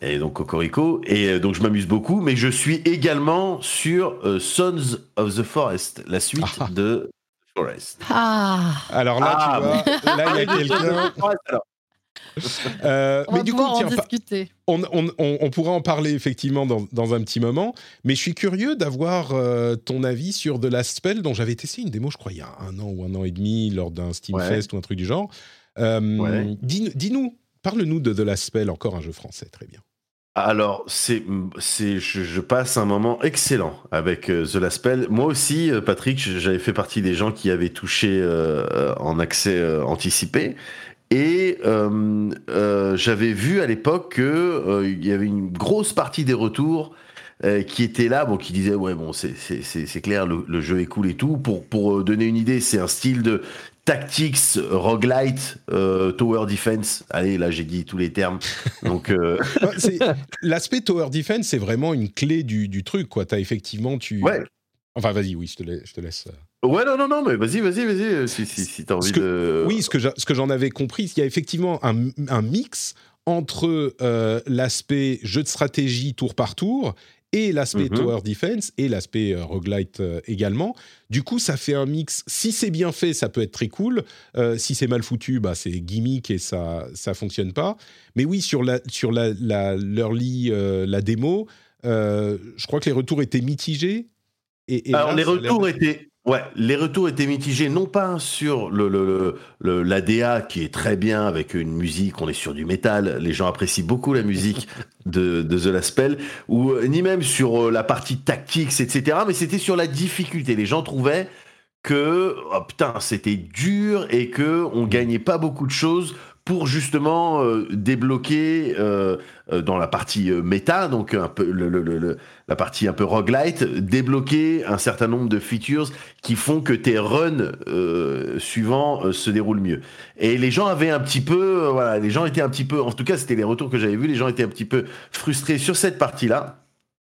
Et donc Cocorico. Et euh, donc, je m'amuse beaucoup. Mais je suis également sur euh, Sons of the Forest, la suite Ah. de Forest. Ah, alors là, Ah, tu vois, là, il y a quelqu'un. Euh, on mais va du coup, pouvoir en tiens, discuter. on, on- on- on pourra en parler effectivement dans, dans un petit moment, mais je suis curieux d'avoir euh, ton avis sur The Last Spell, dont j'avais testé une démo, je crois, il y a un an ou un an et demi, lors d'un Steam Ouais. Fest ou un truc du genre. Euh, Ouais. dis- Dis-nous, parle-nous de The Last Spell, encore un jeu français, très bien. Alors, c'est, c'est, je, je passe un moment excellent avec euh, The Last Spell. Moi aussi, euh, Patrick, j'avais fait partie des gens qui avaient touché euh, en accès euh, anticipé. Et euh, euh, j'avais vu à l'époque que euh, y avait une grosse partie des retours euh, qui étaient là, bon, qui disaient ouais bon c'est clair le, le jeu est cool et tout. Pour pour donner une idée, c'est un style de tactics roguelite euh, tower defense. Allez là j'ai dit tous les termes. Donc euh, L'aspect Tower Defense, c'est vraiment une clé du, du truc, quoi. T'as effectivement, tu... ouais. Enfin, vas-y, oui, je te laisse. Je te laisse. Ouais, non, non, non, mais vas-y, vas-y, vas-y, euh, si, si, si t'as envie que- de... Oui, ce que, j'en avais compris, il y a effectivement un, un mix entre euh, l'aspect jeu de stratégie tour par tour et l'aspect Mhm. tower defense et l'aspect euh, roguelite euh, également. Du coup, ça fait un mix. Si c'est bien fait, ça peut être très cool. Euh, si c'est mal foutu, bah, c'est gimmick et ça ça fonctionne pas. Mais oui, sur la sur la, la l'early, euh, la démo, euh, je crois que les retours étaient mitigés. Et, et Alors, là, les retours étaient... Ouais, les retours étaient mitigés, non pas sur le, le, le, l'ADA qui est très bien avec une musique, on est sur du métal, les gens apprécient beaucoup la musique de, de The Last Spell, ou ni même sur euh, la partie tactics, etc. Mais c'était sur la difficulté. Les gens trouvaient que oh putain c'était dur et que on gagnait pas beaucoup de choses pour justement euh, débloquer euh, euh, dans la partie méta, donc un peu la partie un peu roguelite, débloquer un certain nombre de features qui font que tes runs suivants se déroulent mieux. Et les gens avaient un petit peu, voilà, les gens étaient un petit peu, en tout cas c'était les retours que j'avais vus, les gens étaient un petit peu frustrés sur cette partie-là.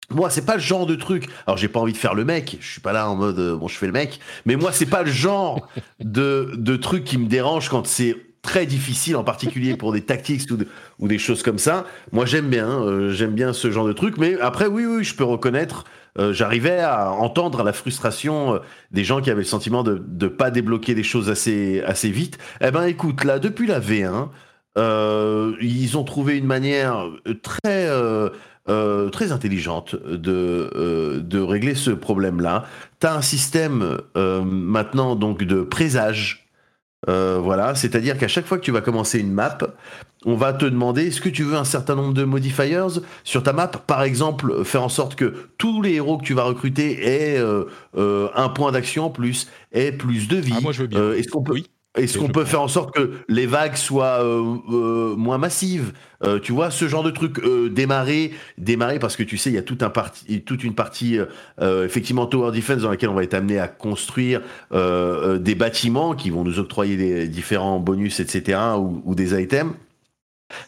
Moi, c'est pas le genre de truc. Alors, j'ai pas envie de faire le mec. Je suis pas là en mode bon, je fais le mec. Mais moi, c'est pas le genre de de truc qui me dérange quand c'est très difficile, en particulier pour des tactics ou, de, ou des choses comme ça. Moi, j'aime bien, euh, j'aime bien ce genre de truc. Mais après, oui, oui, je peux reconnaître. Euh, J'arrivais à entendre la frustration euh, des gens qui avaient le sentiment de ne pas débloquer des choses assez, assez vite. Eh ben, écoute, là, depuis la V1, euh, ils ont trouvé une manière très très intelligente de, de régler ce problème-là. Tu as un système maintenant donc de présage. Voilà, c'est-à-dire qu'à chaque fois que tu vas commencer une map, on va te demander est-ce que tu veux un certain nombre de modifiers sur ta map? Par exemple, faire en sorte que tous les héros que tu vas recruter aient un point d'action en plus, aient plus de vie. Ah, moi, je veux bien. est-ce qu'on peut oui. Est-ce qu'on peut faire en sorte que les vagues soient euh, euh, moins massives euh, Tu vois, ce genre de truc. démarrer, démarrer, parce que tu sais, il y a tout un parti, toute une partie, effectivement, Tower Defense, dans laquelle on va être amené à construire des bâtiments qui vont nous octroyer des différents bonus, etc., ou, ou des items.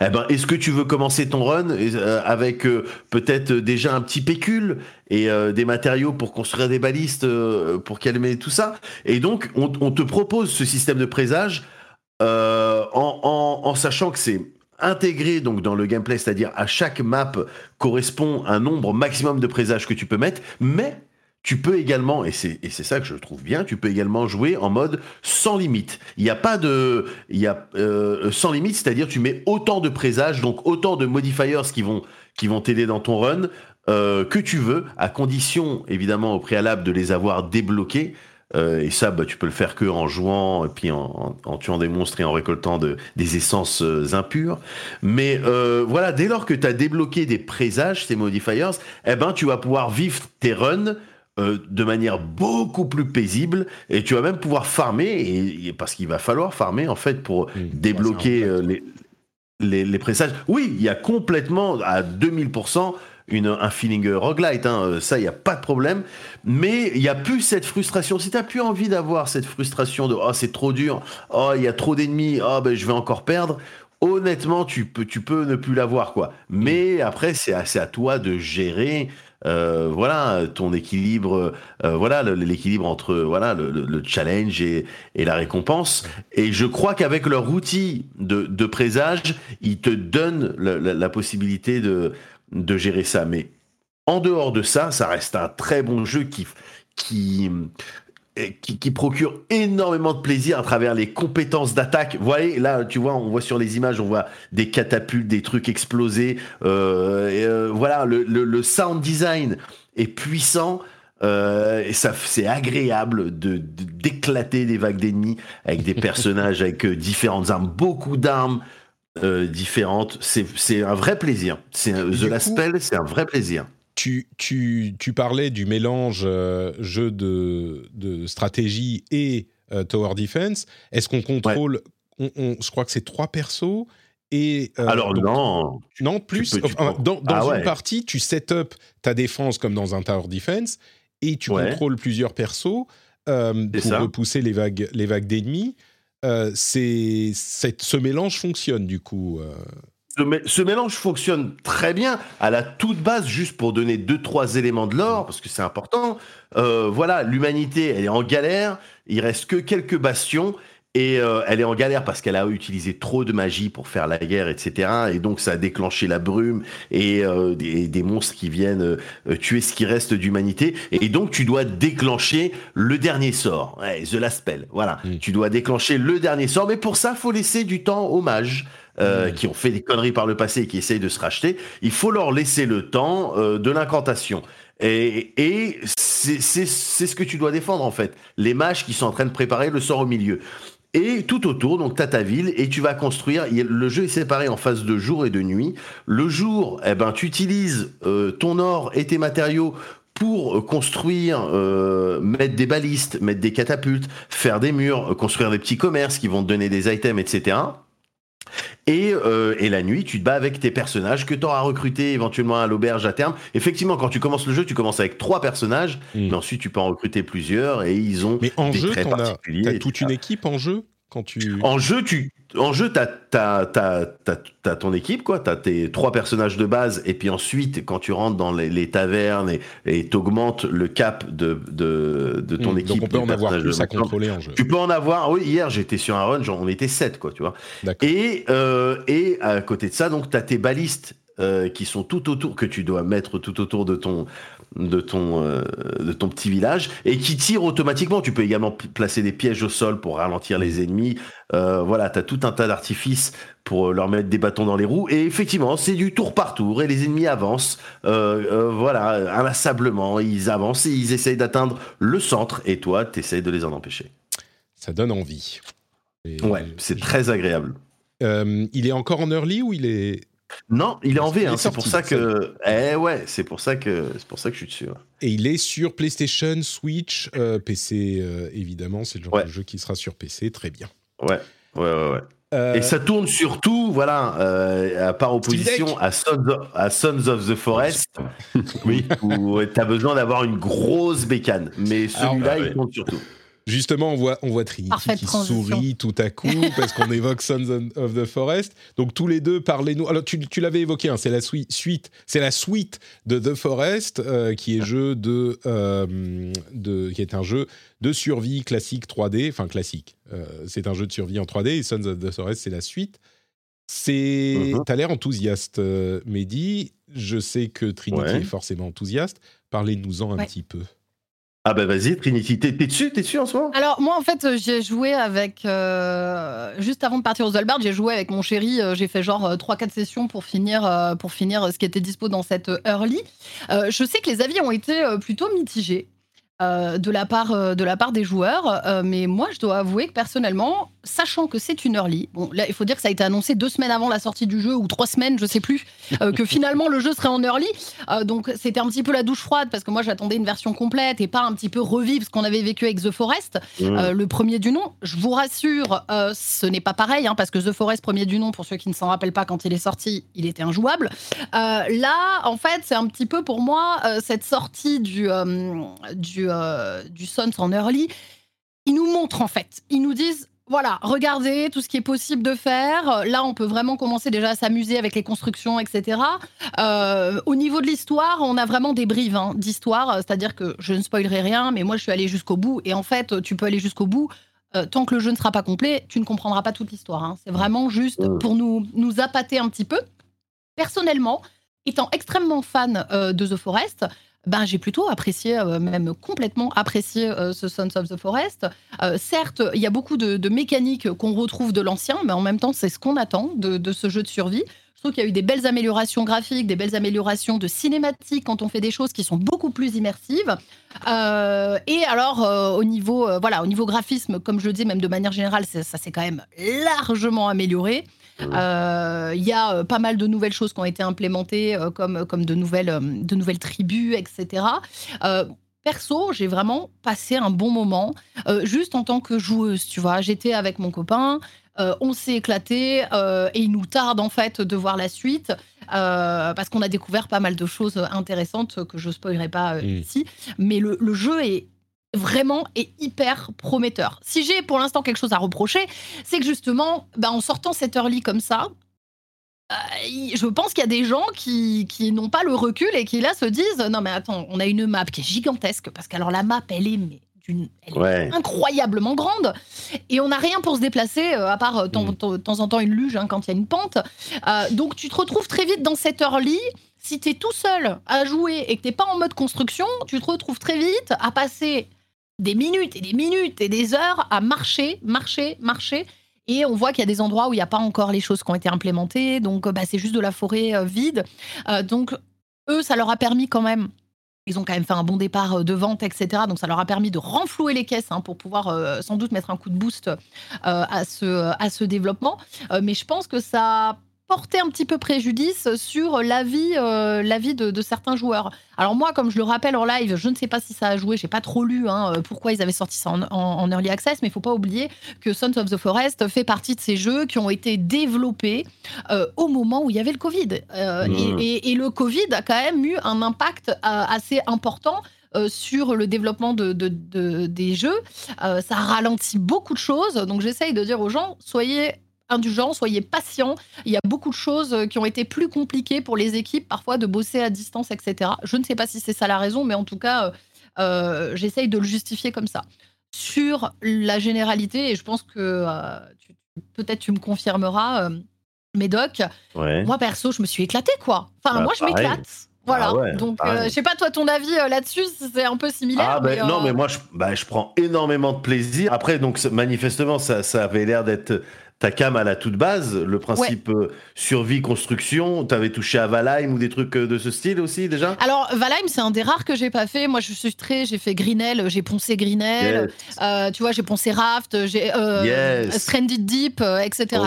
Eh ben, est-ce que tu veux commencer ton run euh, avec euh, peut-être déjà un petit pécule et euh, des matériaux pour construire des balistes pour calmer tout ça? Et donc, on, te propose ce système de présage en, en, en, sachant que c'est intégré donc dans le gameplay, c'est-à-dire à chaque map correspond un nombre maximum de présages que tu peux mettre, mais tu peux également, et c'est, et c'est ça que je trouve bien, tu peux également jouer en mode sans limite. Il n'y a pas de... Il y a euh, sans limite, c'est-à-dire tu mets autant de présages, donc autant de modifiers qui vont, qui vont t'aider dans ton run euh, que tu veux, à condition évidemment au préalable de les avoir débloqués. Euh, et ça, bah, tu peux le faire que en jouant, et puis en, tuant des monstres et en récoltant de, des essences euh, impures. Mais euh, voilà, dès lors que tu as débloqué des présages, ces modifiers, eh ben, tu vas pouvoir vivre tes runs euh, de manière beaucoup plus paisible et tu vas même pouvoir farmer et, et parce qu'il va falloir farmer en fait pour oui, débloquer euh, les, les, les présages. Oui, il y a complètement à 2000% une, un feeling roguelite, hein, ça, il n'y a pas de problème. Mais il n'y a plus cette frustration. Si tu n'as plus envie d'avoir cette frustration de oh, c'est trop dur, oh, il y a trop d'ennemis, oh, ben, je vais encore perdre. Honnêtement, tu peux, tu peux ne plus l'avoir, quoi. Mais après, c'est à, à toi de gérer euh, voilà ton équilibre euh, voilà l'équilibre entre le, le, challenge et, la récompense. Et je crois qu'avec leur outil de, présage ils te donnent la, possibilité de gérer ça. Mais en dehors de ça ça reste un très bon jeu qui qui, qui, procure énormément de plaisir à travers les compétences d'attaque. Vous voyez, là, tu vois, on voit sur les images, on voit des catapultes, des trucs explosés. Euh, et, euh, voilà, le, le, le, sound design est puissant. Euh, et ça, c'est agréable de, d'éclater des vagues d'ennemis avec des personnages avec différentes armes, beaucoup d'armes différentes. C'est, c'est un vrai plaisir. C'est The Last Spell, c'est un vrai plaisir. Tu, tu, tu, parlais du mélange euh, jeu de, de, stratégie et euh, tower defense. Est-ce qu'on contrôle ouais. on, on, Je crois que c'est trois persos. Et, euh, Alors donc, non. Non, plus. Tu peux, tu enfin, dans, dans ah, une ouais. partie, tu set up ta défense comme dans un tower defense et tu ouais. contrôles plusieurs persos pour ça. repousser les vagues, les vagues d'ennemis. C'est, ce mélange fonctionne du coup ce, mélange fonctionne très bien à la toute base, juste pour donner deux trois éléments de l'or, parce que c'est important. Euh, voilà, l'humanité, elle est en galère. Il reste que quelques bastions. Et euh, elle est en galère parce qu'elle a utilisé trop de magie pour faire la guerre, etc. Et donc ça a déclenché la brume et euh, des, des, monstres qui viennent euh, tuer ce qui reste d'humanité. Et donc tu dois déclencher le dernier sort, ouais, The Last Spell. Voilà, mmh. tu dois déclencher le dernier sort. Mais pour ça, faut laisser du temps aux mages euh, mmh. qui ont fait des conneries par le passé et qui essayent de se racheter, il faut leur laisser le temps euh, de l'incantation. Et, et c'est c'est- c'est ce que tu dois défendre en fait. Les mages qui sont en train de préparer le sort au milieu. Et tout autour, donc tu as ta ville et tu vas construire. Le jeu est séparé en phase de jour et de nuit. Le jour, eh ben, tu utilises euh, ton or et tes matériaux pour euh, construire, euh, mettre des balistes, mettre des catapultes, faire des murs, euh, construire des petits commerces qui vont te donner des items, etc. Et, euh, et la nuit, tu te bats avec tes personnages que tu auras recrutés éventuellement à l'auberge à terme. Effectivement, quand tu commences le jeu, tu commences avec trois personnages, Mm. mais ensuite tu peux en recruter plusieurs et ils ont Mais en des jeu, traits particuliers. t'as toute une équipe en jeu? Quand tu. En jeu, tu, en jeu, t'as, t'as, t'as, t'as, t'as ton équipe, quoi. T'as tes trois personnages de base, et puis ensuite, quand tu rentres dans les, les tavernes et, t'augmentes le cap de, de, de ton Hmm, équipe. Donc on peut en avoir plus à contrôler en jeu. Tu peux en avoir. Oui, hier j'étais sur un run, genre, on était 7 quoi, tu vois. D'accord. Et euh, et à côté de ça, donc t'as tes balistes euh, qui sont tout autour que tu dois mettre tout autour de ton de ton euh, de ton petit village et qui tirent automatiquement. Tu peux également placer des pièges au sol pour ralentir les ennemis. Euh, voilà, t'as tout un tas d'artifices pour leur mettre des bâtons dans les roues. Et effectivement, c'est du tour par tour et les ennemis avancent. Voilà, inlassablement, ils avancent et ils essayent d'atteindre le centre. Et toi, t'essayes de les en empêcher. Ça donne envie. Et- Ouais, c'est très agréable. Il est encore en early ou il est. Non, il est en V, hein, c'est pour ça que. Eh ouais, c'est pour ça que c'est pour ça que je suis dessus. ouais. Et il est sur PlayStation, Switch, euh, PC, euh, évidemment. C'est le genre Ouais. de jeu qui sera sur PC. Très bien. Ouais, ouais, ouais, ouais. Euh, Et ça tourne surtout, voilà, euh, par opposition à Sons, of, à Sons of the Forest, oui, où tu as besoin d'avoir une grosse bécane. Mais Alors, celui-là, bah, il ouais. tourne surtout. Justement, on voit, on voit Trinity Parfaite qui transition. sourit tout à coup parce qu'on évoque Sons of the Forest. Donc tous les deux, parlez-nous. Alors tu, tu l'avais évoqué, hein, c'est la sui- suite, c'est la suite de The Forest euh, qui est jeu de, euh, de, qui est un jeu de survie classique 3D, enfin classique. Euh, c'est un jeu de survie en 3D et Sons of the Forest c'est la suite. C'est, Mhm. t'as l'air enthousiaste, Mehdi. Je sais que Trinity Ouais. est forcément enthousiaste. Parlez-nous-en un Ouais. petit peu. Ah bah vas-y, Trinity, t'es dessus, t'es dessus en ce moment? Alors moi en fait euh, j'ai joué avec euh, juste avant de partir aux Albert j'ai joué avec mon chéri euh, j'ai fait genre 3-4 sessions pour finir euh, pour finir euh, ce qui était dispo dans cette euh, early. Euh, je sais que les avis ont été euh, plutôt mitigés euh, de la part euh, de la part des joueurs euh, mais moi je dois avouer que personnellement sachant que c'est une early bon là il faut dire que ça a été annoncé deux semaines avant la sortie du jeu ou trois semaines je sais plus que finalement le jeu serait en early donc c'était un petit peu la douche froide parce que moi j'attendais une version complète et pas un petit peu revivre ce qu'on avait vécu avec The Forest Mmh. le premier du nom. Je vous rassure, ce n'est pas pareil, hein, parce que The Forest, premier du nom, pour ceux qui ne s'en rappellent pas quand il est sorti, il était injouable. Là, en fait, c'est un petit peu pour moi cette sortie du, du, euh, du Sons en early. Ils nous montrent, en fait, ils nous disent. Voilà, regardez tout ce qui est possible de faire. Là, on peut vraiment commencer déjà à s'amuser avec les constructions, etc. Euh, au niveau de l'histoire, on a vraiment des brives hein, d'histoire, c'est-à-dire que je ne spoilerai rien, mais moi je suis allée jusqu'au bout, et en fait, tu peux aller jusqu'au bout. euh, tant que le jeu ne sera pas complet, tu ne comprendras pas toute l'histoire. hein. C'est vraiment juste pour nous, nous appâter un petit peu. Personnellement, étant extrêmement fan euh, de The Forest, ben, j'ai plutôt apprécié, euh, même complètement apprécié euh, ce Sons of the Forest. Euh, certes, il y a beaucoup de, mécaniques qu'on retrouve de l'ancien, mais en même temps, c'est ce qu'on attend de, ce jeu de survie. Je trouve qu'il y a eu des belles améliorations graphiques, des belles améliorations de cinématiques quand on fait des choses qui sont beaucoup plus immersives. Et alors, au niveau, voilà, au niveau graphisme, comme je le dis, même de manière générale, ça s'est quand même largement amélioré. Euh, Il y a euh, pas mal de nouvelles choses qui ont été implémentées, euh, comme, comme de, nouvelles, de nouvelles tribus, etc. Perso, j'ai vraiment passé un bon moment, euh, juste en tant que joueuse, tu vois. J'étais avec mon copain, euh, on s'est éclaté, euh, et il nous tarde en fait de voir la suite, parce qu'on a découvert pas mal de choses intéressantes que je spoilerai pas euh, Mm. ici. Mais le, le jeu est vraiment est hyper prometteur. Si j'ai pour l'instant quelque chose à reprocher, c'est que justement, bah, en sortant cette early comme ça, euh, je pense qu'il y a des gens qui, qui n'ont pas le recul et qui là se disent non mais attends, on a une map qui est gigantesque parce qu'alors la map elle est mais d'une elle est Ouais. incroyablement grande et on n'a rien pour se déplacer euh, à part euh, Mm. temps- de temps en temps une luge hein, quand il y a une pente. Euh, donc tu te retrouves très vite dans cette early. Si tu es tout seul à jouer et que t'es pas en mode construction, tu te retrouves très vite à passer des minutes et des minutes et des heures à marcher, marcher, marcher. Et on voit qu'il y a des endroits où il n'y a pas encore les choses qui ont été implémentées. Donc, euh, bah, c'est juste de la forêt euh, vide. Euh, donc, eux, ça leur a permis quand même Ils ont quand même fait un bon départ de vente, etc. Donc ça leur a permis de renflouer les caisses hein, pour pouvoir sans doute mettre un coup de boost à, ce, à ce développement. mais je pense que ça porter un petit peu préjudice sur l'avis euh, vie de, de, certains joueurs. Alors moi, comme je le rappelle en live, je ne sais pas si ça a joué, j'ai pas trop lu hein, euh, pourquoi ils avaient sorti ça en, early access, mais il faut pas oublier que Sons of the Forest fait partie de ces jeux qui ont été développés euh, au moment où il y avait le Covid. Mmh. et, le Covid a quand même eu un impact assez important sur le développement de, des jeux. ça ralentit beaucoup de choses. Donc j'essaye de dire aux gens, soyez indulgents, soyez patients. Il y a beaucoup de choses euh, qui ont été plus compliquées pour les équipes, parfois de bosser à distance, etc. Je ne sais pas si c'est ça la raison, mais en tout cas, euh, euh, j'essaye de le justifier comme ça. Sur la généralité, et je pense que peut-être tu me confirmeras, Médoc, moi perso, je me suis éclatée, quoi. Enfin, bah, moi, je m'éclate. Voilà. Ah Donc, je sais pas, toi, ton avis là-dessus, c'est un peu similaire. Ah, ben, Non, mais moi, je, bah, je prends énormément de plaisir. Après, donc, manifestement, ça, ça avait l'air d'être ta cam à la toute base, le principe euh, survie, construction, tu avais touché à Valheim ou des trucs euh, de ce style aussi déjà? Alors Valheim, c'est un des rares que j'ai pas fait. Moi, je suis très, j'ai fait Greenell, j'ai poncé Greenell, euh, tu vois, j'ai poncé Raft, j'ai Stranded Deep, etc.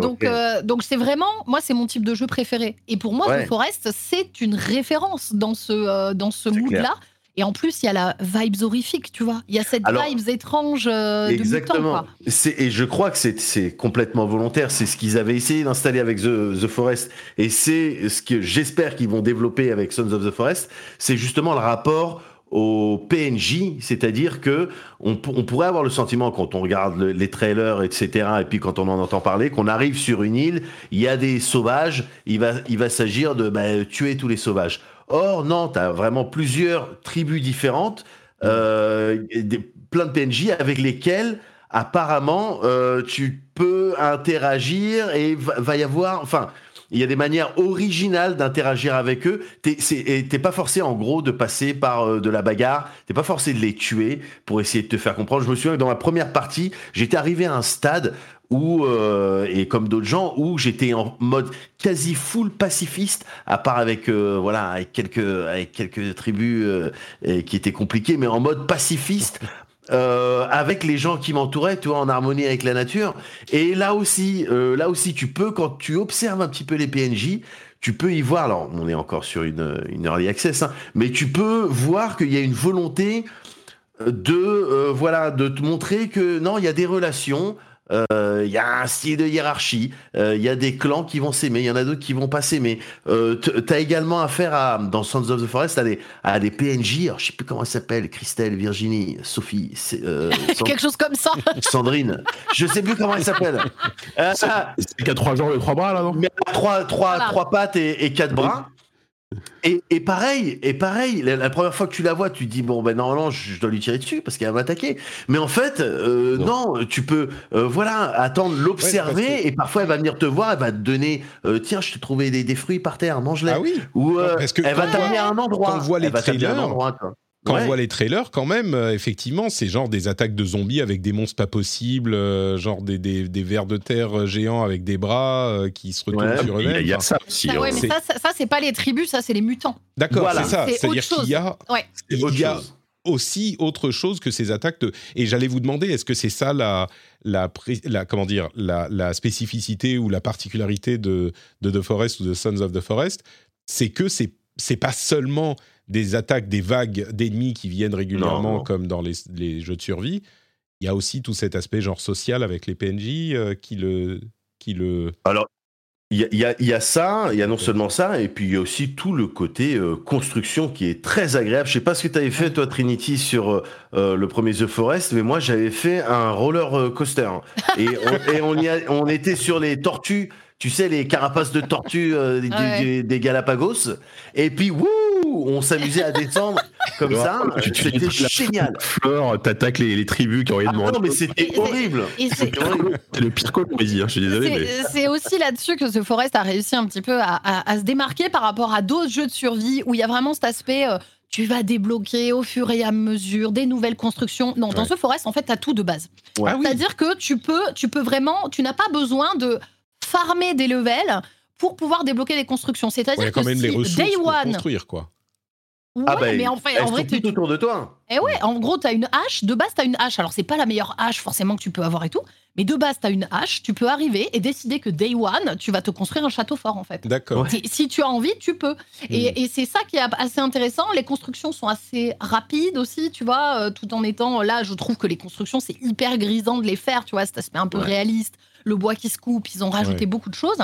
donc, donc c'est vraiment, moi, c'est mon type de jeu préféré. Et pour moi, The Forest, c'est une référence dans ce, dans ce mood-là. Et en plus, il y a la vibe horrifique, tu vois. Il y a cette vibe étrange euh, exactement. de mutant, Et je crois que c'est complètement volontaire. C'est ce qu'ils avaient essayé d'installer avec the, the, Forest. Et c'est ce que j'espère qu'ils vont développer avec Sons of the Forest. C'est justement le rapport au PNJ, c'est-à-dire que on, pourrait avoir le sentiment quand on regarde les trailers, etc., et puis quand on en entend parler, qu'on arrive sur une île, il y a des sauvages, il va, il va s'agir de bah, tuer tous les sauvages. Or, non, tu as vraiment plusieurs tribus différentes, euh, des, plein de PNJ avec lesquels apparemment euh, tu peux interagir et va, va y avoir, enfin, il y a des manières originales d'interagir avec eux. T'es pas forcé en gros de passer par euh, de la bagarre. T'es pas forcé de les tuer pour essayer de te faire comprendre. Je me souviens que dans ma première partie, j'étais arrivé à un stade où, euh, et comme d'autres gens, où j'étais en mode quasi full pacifiste, à part avec, euh, voilà, avec quelques, avec quelques tribus qui étaient compliquées, mais en mode pacifiste, euh, avec les gens qui m'entouraient, tu en harmonie avec la nature. Et là aussi, euh, là aussi, tu peux, quand tu observes un petit peu les PNJ, tu peux y voir, alors on est encore sur une, une early access, hein, mais tu peux voir qu'il y a une volonté de, euh, voilà, de te montrer que non, il y a des relations, il euh, y a un style de hiérarchie, il euh, y a des clans qui vont s'aimer, il y en a d'autres qui vont pas s'aimer. Euh, tu as également affaire à, dans Sons of the Forest à des, à des PNJ, alors je sais plus comment elle s'appelle, Christelle, Virginie, Sophie, quelque chose comme ça. Sandrine, je sais plus comment elle s'appelle. c'est qui a trois jambes et trois bras là, non? Mais trois, trois, trois pattes et, et quatre bras. Et, pareil, et pareil, la, première fois que tu la vois, tu te dis bon ben normalement je, dois lui tirer dessus parce qu'elle va m'attaquer. Mais en fait, euh, non. tu peux euh, voilà attendre, l'observer et parfois elle va venir te voir, elle va te donner euh, tiens je t'ai trouvé des, fruits par terre, mange-les. Ah oui. Ou elle va t'amener à un endroit. Quand on voit les trailers, quand on voit les trailers, quand même, effectivement, c'est genre des attaques de zombies avec des monstres pas possibles, genre des, des, des, vers de terre géants avec des bras qui se retournent sur eux-mêmes. Il y, a ça aussi. Ça, hein. mais ça, ça, c'est pas les tribus, ça, c'est les mutants. D'accord, c'est ça. C'est-à-dire qu'il y a, il y a aussi autre chose que ces attaques. De... Et j'allais vous demander, est-ce que c'est ça la, la, la, comment dire, la, la, spécificité ou la particularité de, de The Forest ou de Sons of the Forest? C'est que c'est c'est pas seulement des attaques, des vagues d'ennemis qui viennent régulièrement, comme dans les, jeux de survie. Il y a aussi tout cet aspect genre social avec les PNJ euh, qui le, qui le. Alors, il y, a, y, a, ça, il y a non seulement ça, et puis il y a aussi tout le côté euh, construction qui est très agréable. Je sais pas ce que tu avais fait toi Trinity sur euh, le premier The Forest, mais moi j'avais fait un roller coaster et on, et on, y on était sur les tortues tu sais, les carapaces de tortue euh, ah des, Galapagos. Et puis, wouh, on s'amusait à descendre comme ça. C'était génial. Fleur, t'attaques les, les, tribus qui ont rien demandé. Ah non, mais c'était horrible. C'est le pire coup de plaisir, je suis désolé. C'est aussi là-dessus que The Forest a réussi un petit peu à, se démarquer par rapport à d'autres jeux de survie où il y a vraiment cet aspect. Euh, tu vas débloquer au fur et à mesure des nouvelles constructions. Non, dans The Forest, en fait, tu as tout de base. C'est-à-dire que tu peux, tu peux vraiment, tu n'as pas besoin de farmer des levels pour pouvoir débloquer des constructions. C'est-à-dire que même si les Day One, construire quoi. Ouais, ah bah, mais en fait, en vrai, tu, tout autour de toi. Eh ouais, en gros, tu as une hache. De base, tu as une hache. Alors, c'est pas la meilleure hache forcément que tu peux avoir et tout. Mais de base, tu as une hache. Tu peux arriver et décider que day one, tu vas te construire un château fort, en fait. D'accord. Si, si tu as envie, tu peux. Et, et c'est ça qui est assez intéressant. Les constructions sont assez rapides aussi, tu vois, euh, tout en étant là, je trouve que les constructions, c'est hyper grisant de les faire, tu vois, cet aspect un peu Ouais. réaliste, le bois qui se coupe, ils ont rajouté Ouais. beaucoup de choses.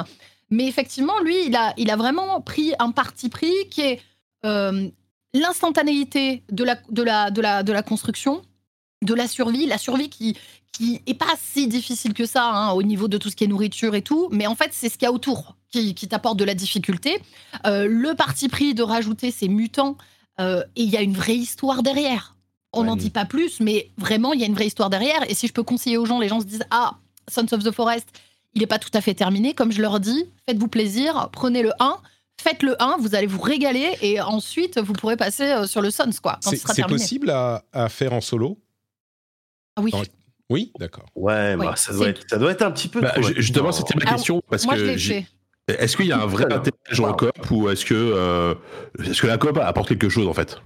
Mais effectivement, lui, il a, il a vraiment pris un parti pris qui est euh, l'instantanéité de la, de, la, de, la, de la construction, de la survie, la survie qui qui est pas si difficile que ça hein, au niveau de tout ce qui est nourriture et tout, mais en fait c'est ce qu'il y a autour qui, qui t'apporte de la difficulté. Euh, le parti pris de rajouter ces mutants euh, et il y a une vraie histoire derrière. On n'en Ouais. dit pas plus, mais vraiment il y a une vraie histoire derrière. Et si je peux conseiller aux gens, les gens se disent ah Sons of the Forest, il n'est pas tout à fait terminé. Comme je leur dis, faites-vous plaisir, prenez le 1. Faites le 1, vous allez vous régaler et ensuite vous pourrez passer euh, sur le Sons quoi, quand C'est sera c'est terminé. possible à, à faire en solo? Ah oui. Dans- Oui, d'accord. Ouais, bah, ça, doit être, ça doit être un petit peu. Bah, trop- justement, c'était ma Alors, question parce Moi je que l'ai j'ai- fait. est-ce qu'il y a un vrai intérêt à jouer en wow. coop ou est-ce que euh, est-ce que la coop apporte quelque chose en fait?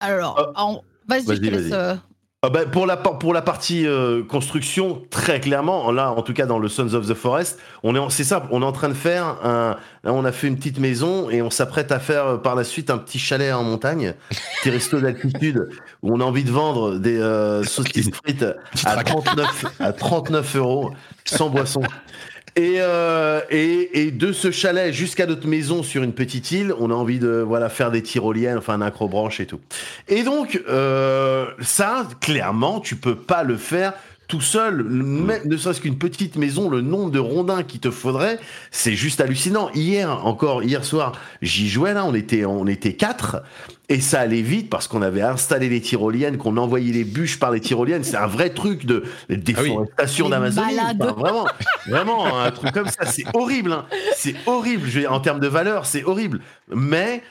Alors, Euh, en- vas-y, je te laisse. vas-y. Ah bah, pour, la, pour la partie euh, construction, très clairement, là, en tout cas dans le Sons of the Forest, on est, c'est simple, on est en train de faire un. Là, on a fait une petite maison et on s'apprête à faire euh, par la suite un petit chalet en montagne, petit resto d'altitude où on a envie de vendre des euh, saucisses frites à raquette. 39, à 39 euros sans boisson. Et, euh, et, et de ce chalet jusqu'à notre maison sur une petite île, on a envie de voilà faire des tyroliennes, enfin un acrobranche et tout. Et donc euh, ça, clairement, tu peux pas le faire tout seul, même ne serait-ce qu'une petite maison, le nombre de rondins qu'il te faudrait, c'est juste hallucinant. Hier encore, hier soir, j'y jouais là, on était on était quatre et ça allait vite parce qu'on avait installé les tyroliennes, qu'on envoyait les bûches par les tyroliennes. C'est un vrai truc de déforestation Les d'Amazonie. Enfin, vraiment, vraiment un truc comme ça, c'est horrible. hein. C'est horrible. Je veux dire, en termes de valeur, c'est horrible. Mais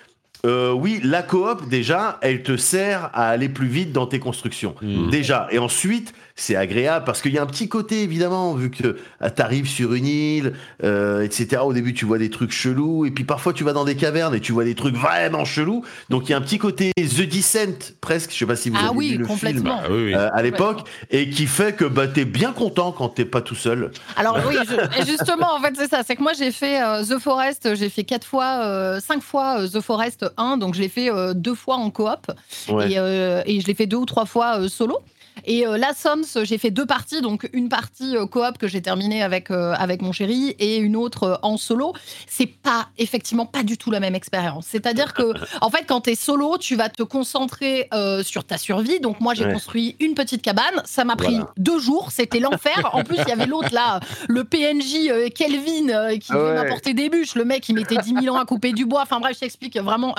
euh, oui, la coop, déjà, elle te sert à aller plus vite dans tes constructions. Mm. Déjà. Et ensuite, c'est agréable parce qu'il y a un petit côté, évidemment, vu que tu arrives sur une île, euh, etc. Au début, tu vois des trucs chelous. Et puis parfois, tu vas dans des cavernes et tu vois des trucs vraiment chelous. Donc, il y a un petit côté The Descent, presque. Je sais pas si vous Ah avez oui, vu le film. Ah oui, oui. euh, à l'époque. Et qui fait que bah, t'es bien content quand t'es pas tout seul. Alors oui, je- justement, en fait, c'est ça. C'est que moi, j'ai fait euh, The Forest, j'ai fait quatre fois, euh, cinq fois euh, The Forest 1, donc je l'ai fait euh, deux fois en coop Ouais. et, euh, et je l'ai fait deux ou trois fois euh, solo. Et euh, la Sons, j'ai fait deux parties, donc une partie euh, coop que j'ai terminée avec, euh, avec mon chéri et une autre euh, en solo. C'est pas, effectivement, pas du tout la même expérience. C'est-à-dire que, en fait, quand t'es solo, tu vas te concentrer sur ta survie. Donc moi, j'ai Ouais. construit une petite cabane. Ça m'a pris Voilà. deux jours. C'était l'enfer. En plus, il y avait l'autre là, le PNJ Kelvin qui Ah ouais. m'apporter des bûches. Le mec, il mettait 10 000 ans à couper du bois. Enfin bref, je t'explique vraiment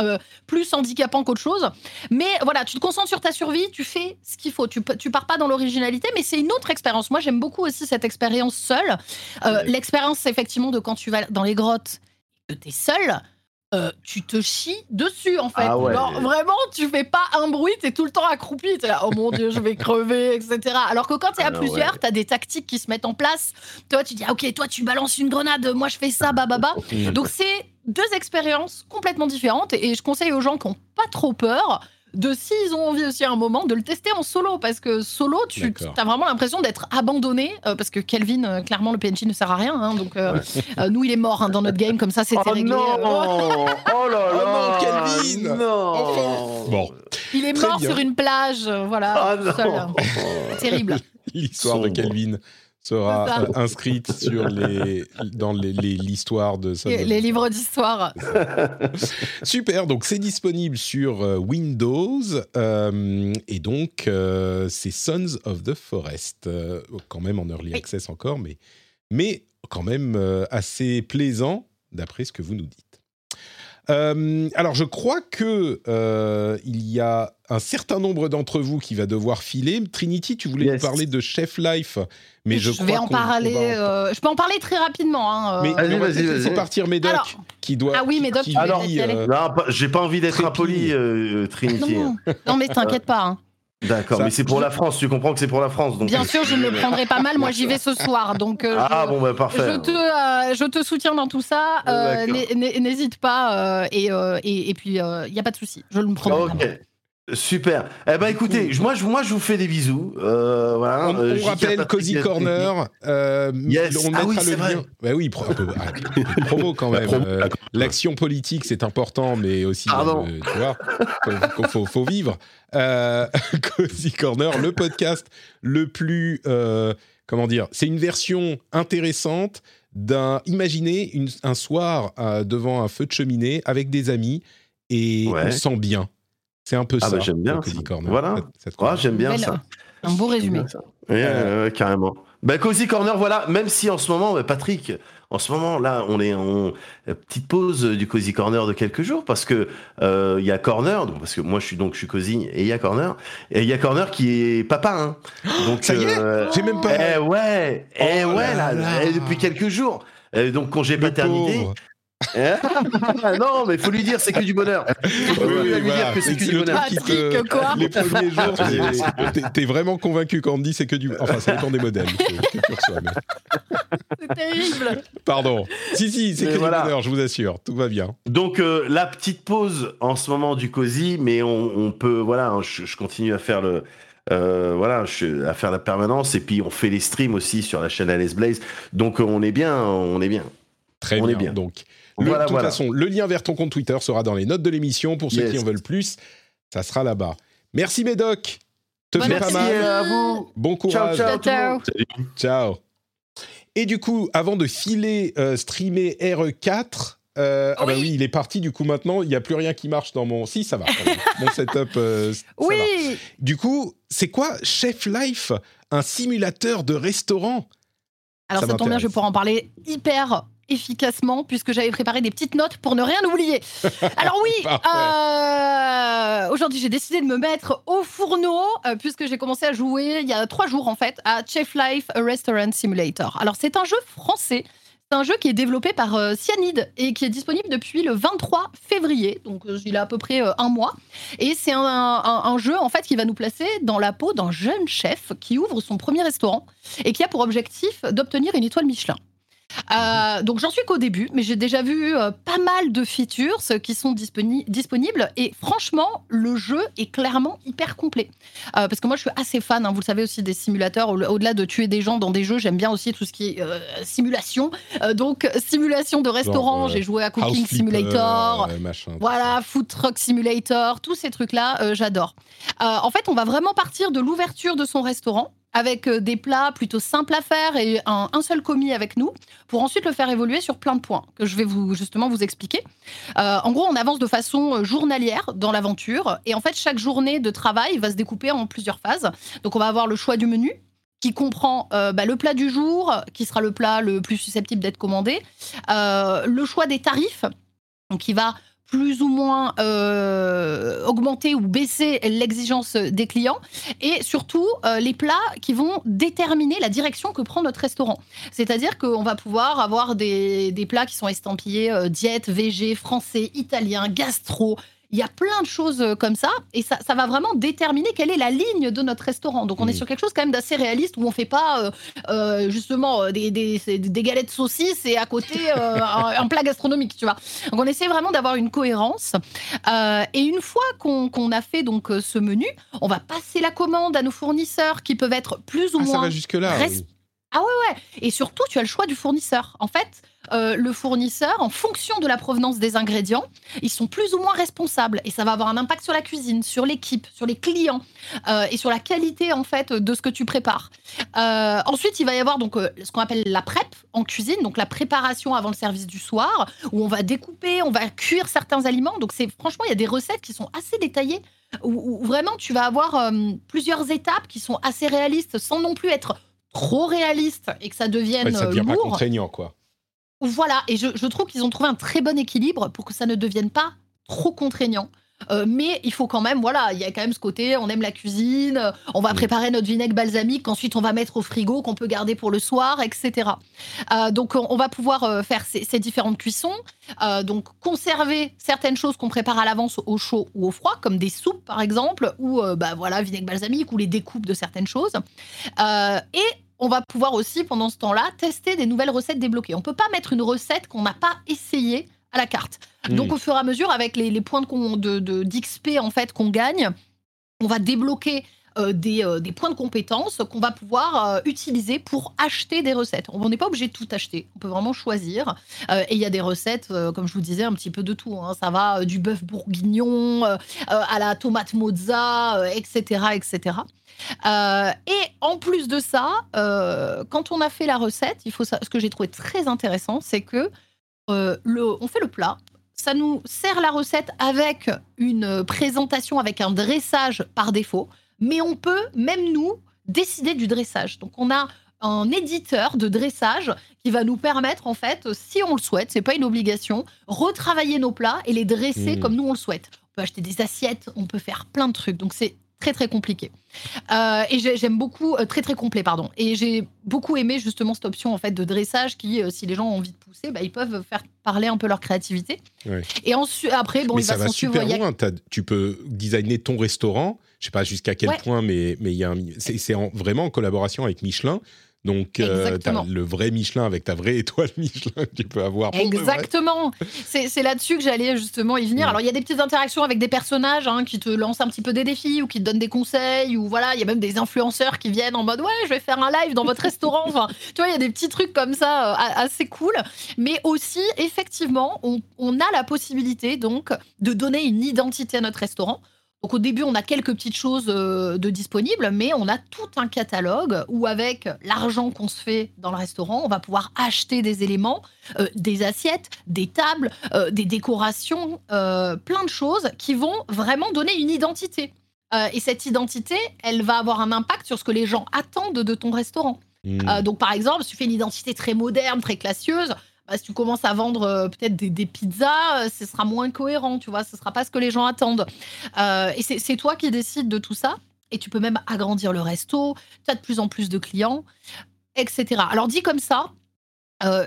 plus handicapant qu'autre chose. Mais voilà, tu te concentres sur ta survie, tu fais ce qu'il faut. Tu, tu pars pas dans l'originalité, mais c'est une autre expérience. Moi, j'aime beaucoup aussi cette expérience seule. Euh, L'expérience, effectivement, de quand tu vas dans les grottes, que tu es seul. euh, tu te chies dessus en fait. Ah ouais. Genre, vraiment, tu fais pas un bruit, t'es tout le temps accroupi, t'es là, oh mon dieu, je vais crever, etc. Alors que quand t'es à Ah plusieurs, ouais. t'as des tactiques qui se mettent en place. Toi, tu dis, ah, ok, toi, tu balances une grenade, moi, je fais ça, bababa. Donc, c'est deux expériences complètement différentes et je conseille aux gens qui n'ont pas trop peur de s'ils ont envie aussi à un moment de le tester en solo parce que solo tu as vraiment l'impression d'être abandonné euh, parce que Kelvin euh, clairement le PNJ ne sert à rien hein, donc euh, euh, nous il est mort hein, dans notre game comme ça c'était Oh réglé non Euh, Oh là Oh non, là Kelvin Non. Bon, il est Très mort bien. sur une plage euh, voilà Ah tout seul. non terrible. L'histoire de. Kelvin sera euh, inscrite sur les, dans les- les- l'histoire de les, livres d'histoire Super, donc c'est disponible sur euh, Windows euh, et donc euh, c'est Sons of the Forest, euh, quand même en early Oui. access encore, mais, mais quand même assez plaisant d'après ce que vous nous dites. Euh, alors je crois que euh, il y a un certain nombre d'entre vous qui va devoir filer. Trinity, tu voulais Yes. nous parler de Chef Life, mais je, je crois vais en parler en- euh, je peux en parler très rapidement hein. Mais va vas-y, laisser partir Médoc Alors- qui doit. Ah oui, Médoc, qui, qui euh, Non, pas- j'ai pas envie d'être impoli, euh, Trinity. non. non mais t'inquiète pas hein. D'accord, mais c'est pour la France, tu comprends que c'est pour la France. Donc... Bien sûr, je ne le prendrai pas mal. Moi, j'y vais ce soir. Donc, euh, Ah je- bon, bah parfait. Je te, euh, je te soutiens dans tout ça. Euh, N'hésite pas. euh, et, euh, et, et puis, il n'y a pas de souci. Je le prendrai. Ok, super. Eh ben écoutez, je- moi, je, moi je vous fais des bisous. Euh, voilà. On, Euh, on rappelle Cozy Corner. euh, Yes. On Ah oui, c'est vrai. Bah oui, pro- un peu- ah, promo quand même. Euh. L'action politique, c'est important, mais aussi, Pardon. euh, tu vois, faut, faut, faut vivre. Euh, Cozy Corner, le podcast le plus, euh, comment dire, c'est une version intéressante d'un. Imaginez une- un soir euh, devant un feu de cheminée avec des amis et Ouais. on se sent bien. C'est un peu Ah ça. bah, j'aime bien Cozy ça. Corner. Voilà. Convient j'aime bien ça. Un beau résumé. Ouais, ouais, ouais, carrément. Bah, Cozy Corner, voilà, même si en ce moment, bah, Patrick, en ce moment, là, on est en euh, petite pause du Cozy Corner de quelques jours parce que euh, il y a Corner, donc, parce que moi je suis donc je suis Cozy et il y a Corner, et il y a Corner qui est papa, hein. Donc, Ça y est euh, J'ai même pas. eh ouais, eh Oh ouais, là là, là. eh, depuis quelques jours. Donc congé Le paternité. pauvre. Eh, non, mais faut lui dire, c'est que du bonheur. Oui, Faut oui, lui dire que c'est que C'est du bonheur. Patrick, quoi Les premiers jours, t'es- t'es vraiment convaincu quand on dit c'est que du. Enfin, ça dépend des modèles C'est terrible. Pardon. Si, si, c'est que voilà. du bonheur, je vous assure. Tout va bien. Donc euh, la petite pause en ce moment du cosy, mais on, on peut voilà, hein, je, je continue à faire le euh, voilà, je- à faire la permanence et puis on fait les streams aussi sur la chaîne Alice Blaze. Donc euh, on est bien, on est bien. Très On bien. est bien. Donc, le- Voilà, de toute voilà. façon, le lien vers ton compte Twitter sera dans les notes de l'émission. Pour ceux Yes. qui en veulent plus, ça sera là-bas. Merci, Médoc. Te fais pas Merci mal. à vous. Bon courage. ciao. Ciao, tout le ciao. Ciao. Et du coup, avant de filer euh, streamer RE4, euh, ah bah Oui. il est parti. Du coup, maintenant, il n'y a plus rien qui marche dans mon. Si, ça va. mon setup. euh, ça va. Oui. Du coup, c'est quoi Chef Life Un simulateur de restaurant? Alors Ça ça, tombe bien, je vais pouvoir en parler hyper efficacement puisque j'avais préparé des petites notes pour ne rien oublier. Alors oui, euh, aujourd'hui j'ai décidé de me mettre au fourneau euh, puisque j'ai commencé à jouer il y a trois jours en fait à Chef Life a Restaurant Simulator. Alors c'est un jeu français. C'est un jeu qui est développé par euh, Cyanide et qui est disponible depuis le 23 février, donc il a à peu près un mois. Et c'est un, un- un jeu en fait qui va nous placer dans la peau d'un jeune chef qui ouvre son premier restaurant et qui a pour objectif d'obtenir une étoile Michelin. Euh, donc j'en suis qu'au début, mais j'ai déjà vu euh, pas mal de features euh, qui sont disponi- disponibles et franchement le jeu est clairement hyper complet. Euh, parce que moi je suis assez fan, hein, vous le savez aussi des simulateurs. Au- Au-delà de tuer des gens dans des jeux, j'aime bien aussi tout ce qui est simulation. Donc simulation de restaurant, j'ai joué à Cooking Simulator. machin. Voilà, Food Truck Simulator, tous ces trucs-là, j'adore. En fait, on va vraiment partir de l'ouverture de son restaurant avec euh, des plats plutôt simples à faire et un, seul commis avec nous, pour ensuite le faire évoluer sur plein de points que je vais vous justement vous expliquer. Euh, en gros, on avance de façon euh, journalière dans l'aventure et en fait, chaque journée de travail va se découper en plusieurs phases. Donc, on va avoir le choix du menu qui comprend bah, le plat du jour, qui sera le plat le plus susceptible d'être commandé, le choix des tarifs, qui va plus ou moins euh, augmenter ou baisser l'exigence des clients et surtout euh, les plats qui vont déterminer la direction que prend notre restaurant. C'est-à-dire qu'on va pouvoir avoir des, des plats qui sont estampillés euh, diète, végé, français, italien, gastro. Il y a plein de choses euh, comme ça et ça, ça va vraiment déterminer quelle est la ligne de notre restaurant. Donc on est Mhm. sur quelque chose quand même d'assez réaliste où on fait pas euh, euh, justement des, des, des galettes saucisses et à côté euh, un, un plat gastronomique, tu vois. Donc on essaie vraiment d'avoir une cohérence. Euh, et une fois qu'on a fait donc ce menu, on va passer la commande à nos fournisseurs qui peuvent être plus ou Ah, ça moins va jusque-là. Reste- oui. ah ouais, ouais. Et surtout, tu as le choix du fournisseur. En fait, euh, le fournisseur, en fonction de la provenance des ingrédients, ils sont plus ou moins responsables. Et ça va avoir un impact sur la cuisine, sur l'équipe, sur les clients euh, et sur la qualité, en fait, de ce que tu prépares. Euh, ensuite, il va y avoir donc ce qu'on appelle la prep en cuisine, donc la préparation avant le service du soir, où on va découper, on va cuire certains aliments. Donc, c'est franchement, il y a des recettes qui sont assez détaillées. Où, où vraiment tu vas avoir plusieurs étapes qui sont assez réalistes sans non plus être trop réaliste et que ça devienne Ouais, ça devient pas lourd. contraignant, quoi. Voilà, et je, je trouve qu'ils ont trouvé un très bon équilibre pour que ça ne devienne pas trop contraignant. Euh, mais il faut quand même, voilà, il y a quand même ce côté, on aime la cuisine, on va préparer notre vinaigre balsamique qu'ensuite on va mettre au frigo, qu'on peut garder pour le soir, etc. Euh, donc on va pouvoir euh, faire ces, ces différentes cuissons. Euh, donc conserver certaines choses qu'on prépare à l'avance au chaud ou au froid, comme des soupes par exemple, ou bah, voilà, vinaigre balsamique, ou les découpes de certaines choses. Et on va pouvoir aussi, pendant ce temps-là, tester des nouvelles recettes débloquées. On peut pas mettre une recette qu'on n'a pas essayée à la carte. Donc, au fur et à mesure, avec les, les points de, con- de, de- d'XP en fait qu'on gagne, on va débloquer des, euh, des points de compétences qu'on va pouvoir euh, utiliser pour acheter des recettes. On n'est pas obligé de tout acheter. On peut vraiment choisir. Euh, et il y a des recettes, euh, comme je vous disais, un petit peu de tout. hein. Ça va euh, du bœuf bourguignon euh, euh, à la tomate mozza, euh, etc., etc. Euh, et en plus de ça, euh, quand on a fait la recette, il faut ce que j'ai trouvé très intéressant, c'est que euh, on fait le plat. Ça nous sert la recette avec une présentation, avec un dressage par défaut, mais on peut, même nous, décider du dressage. Donc on a un éditeur de dressage qui va nous permettre, en fait, si on le souhaite, c'est pas une obligation, retravailler nos plats et les dresser Mmh. comme nous on le souhaite. On peut acheter des assiettes, on peut faire plein de trucs. Donc c'est très très compliqué. Euh, et j'ai- j'aime beaucoup, euh, très très complet, pardon. Et j'ai beaucoup aimé justement cette option en fait de dressage qui, euh, si les gens ont envie de pousser, bah, ils peuvent faire parler un peu leur créativité. Ouais. Et ensuite, après, bon, mais il ça va super a- loin. Tu peux designer ton restaurant. Je sais pas jusqu'à quel Ouais. point, mais mais il y a un- c'est c'est en- vraiment en collaboration avec Michelin. Donc, euh, Exactement. le vrai Michelin avec ta vraie étoile Michelin que tu peux avoir. pour. Exactement. C'est là-dessus que j'allais justement y venir. Mm. Alors, il y a des petites interactions avec des personnages hein, qui te lancent un petit peu des défis ou qui te donnent des conseils. Ou voilà, il y a même des influenceurs qui viennent en mode Ouais, je vais faire un live dans votre restaurant. Enfin, tu vois, il y a des petits trucs comme ça euh, assez cool. Mais aussi, effectivement, on, on a la possibilité donc de donner une identité à notre restaurant. Donc au début, on a quelques petites choses euh, de disponibles, mais on a tout un catalogue où avec l'argent qu'on se fait dans le restaurant, on va pouvoir acheter des éléments, euh, des assiettes, des tables, euh, des décorations, euh, plein de choses qui vont vraiment donner une identité. Et cette identité, elle va avoir un impact sur ce que les gens attendent de ton restaurant. Mm. Euh, donc, par exemple, si tu fais une identité très moderne, très classieuse, bah, si tu commences à vendre euh, peut-être des, pizzas, euh, ce sera moins cohérent, tu vois, ce sera pas ce que les gens attendent. Euh, et c'est toi qui décides de tout ça. Et tu peux même agrandir le resto, tu as de plus en plus de clients, etc. Alors, dit comme ça,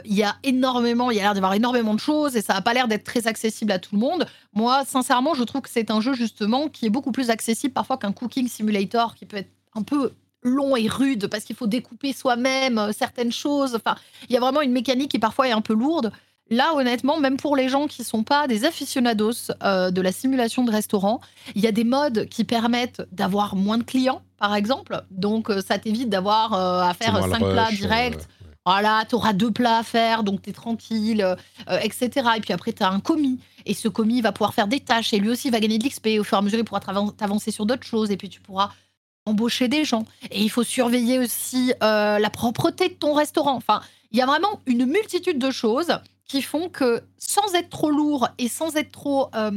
il y a énormément, il y a l'air d'avoir énormément de choses et ça n'a pas l'air d'être très accessible à tout le monde. Moi, sincèrement, je trouve que c'est un jeu justement qui est beaucoup plus accessible parfois qu'un cooking simulator qui peut être un peu long et rude parce qu'il faut découper soi-même euh, certaines choses. Enfin, il y a vraiment une mécanique qui parfois est un peu lourde. Là, honnêtement, même pour les gens qui sont pas des aficionados euh, de la simulation de restaurant, il y a des modes qui permettent d'avoir moins de clients, par exemple. Donc, euh, ça t'évite d'avoir euh, à faire moins le cinq plats rush, directs. Voilà, tu auras deux plats à faire, donc tu es tranquille, etc. Et puis après, tu as un commis. Et ce commis va pouvoir faire des tâches et lui aussi va gagner de l'XP. Au fur et à mesure, il pourra t'avan- t'avancer sur d'autres choses. Et puis tu pourras embaucher des gens. Et il faut surveiller aussi euh, la propreté de ton restaurant. Enfin, il y a vraiment une multitude de choses qui font que sans être trop lourd et sans être trop euh,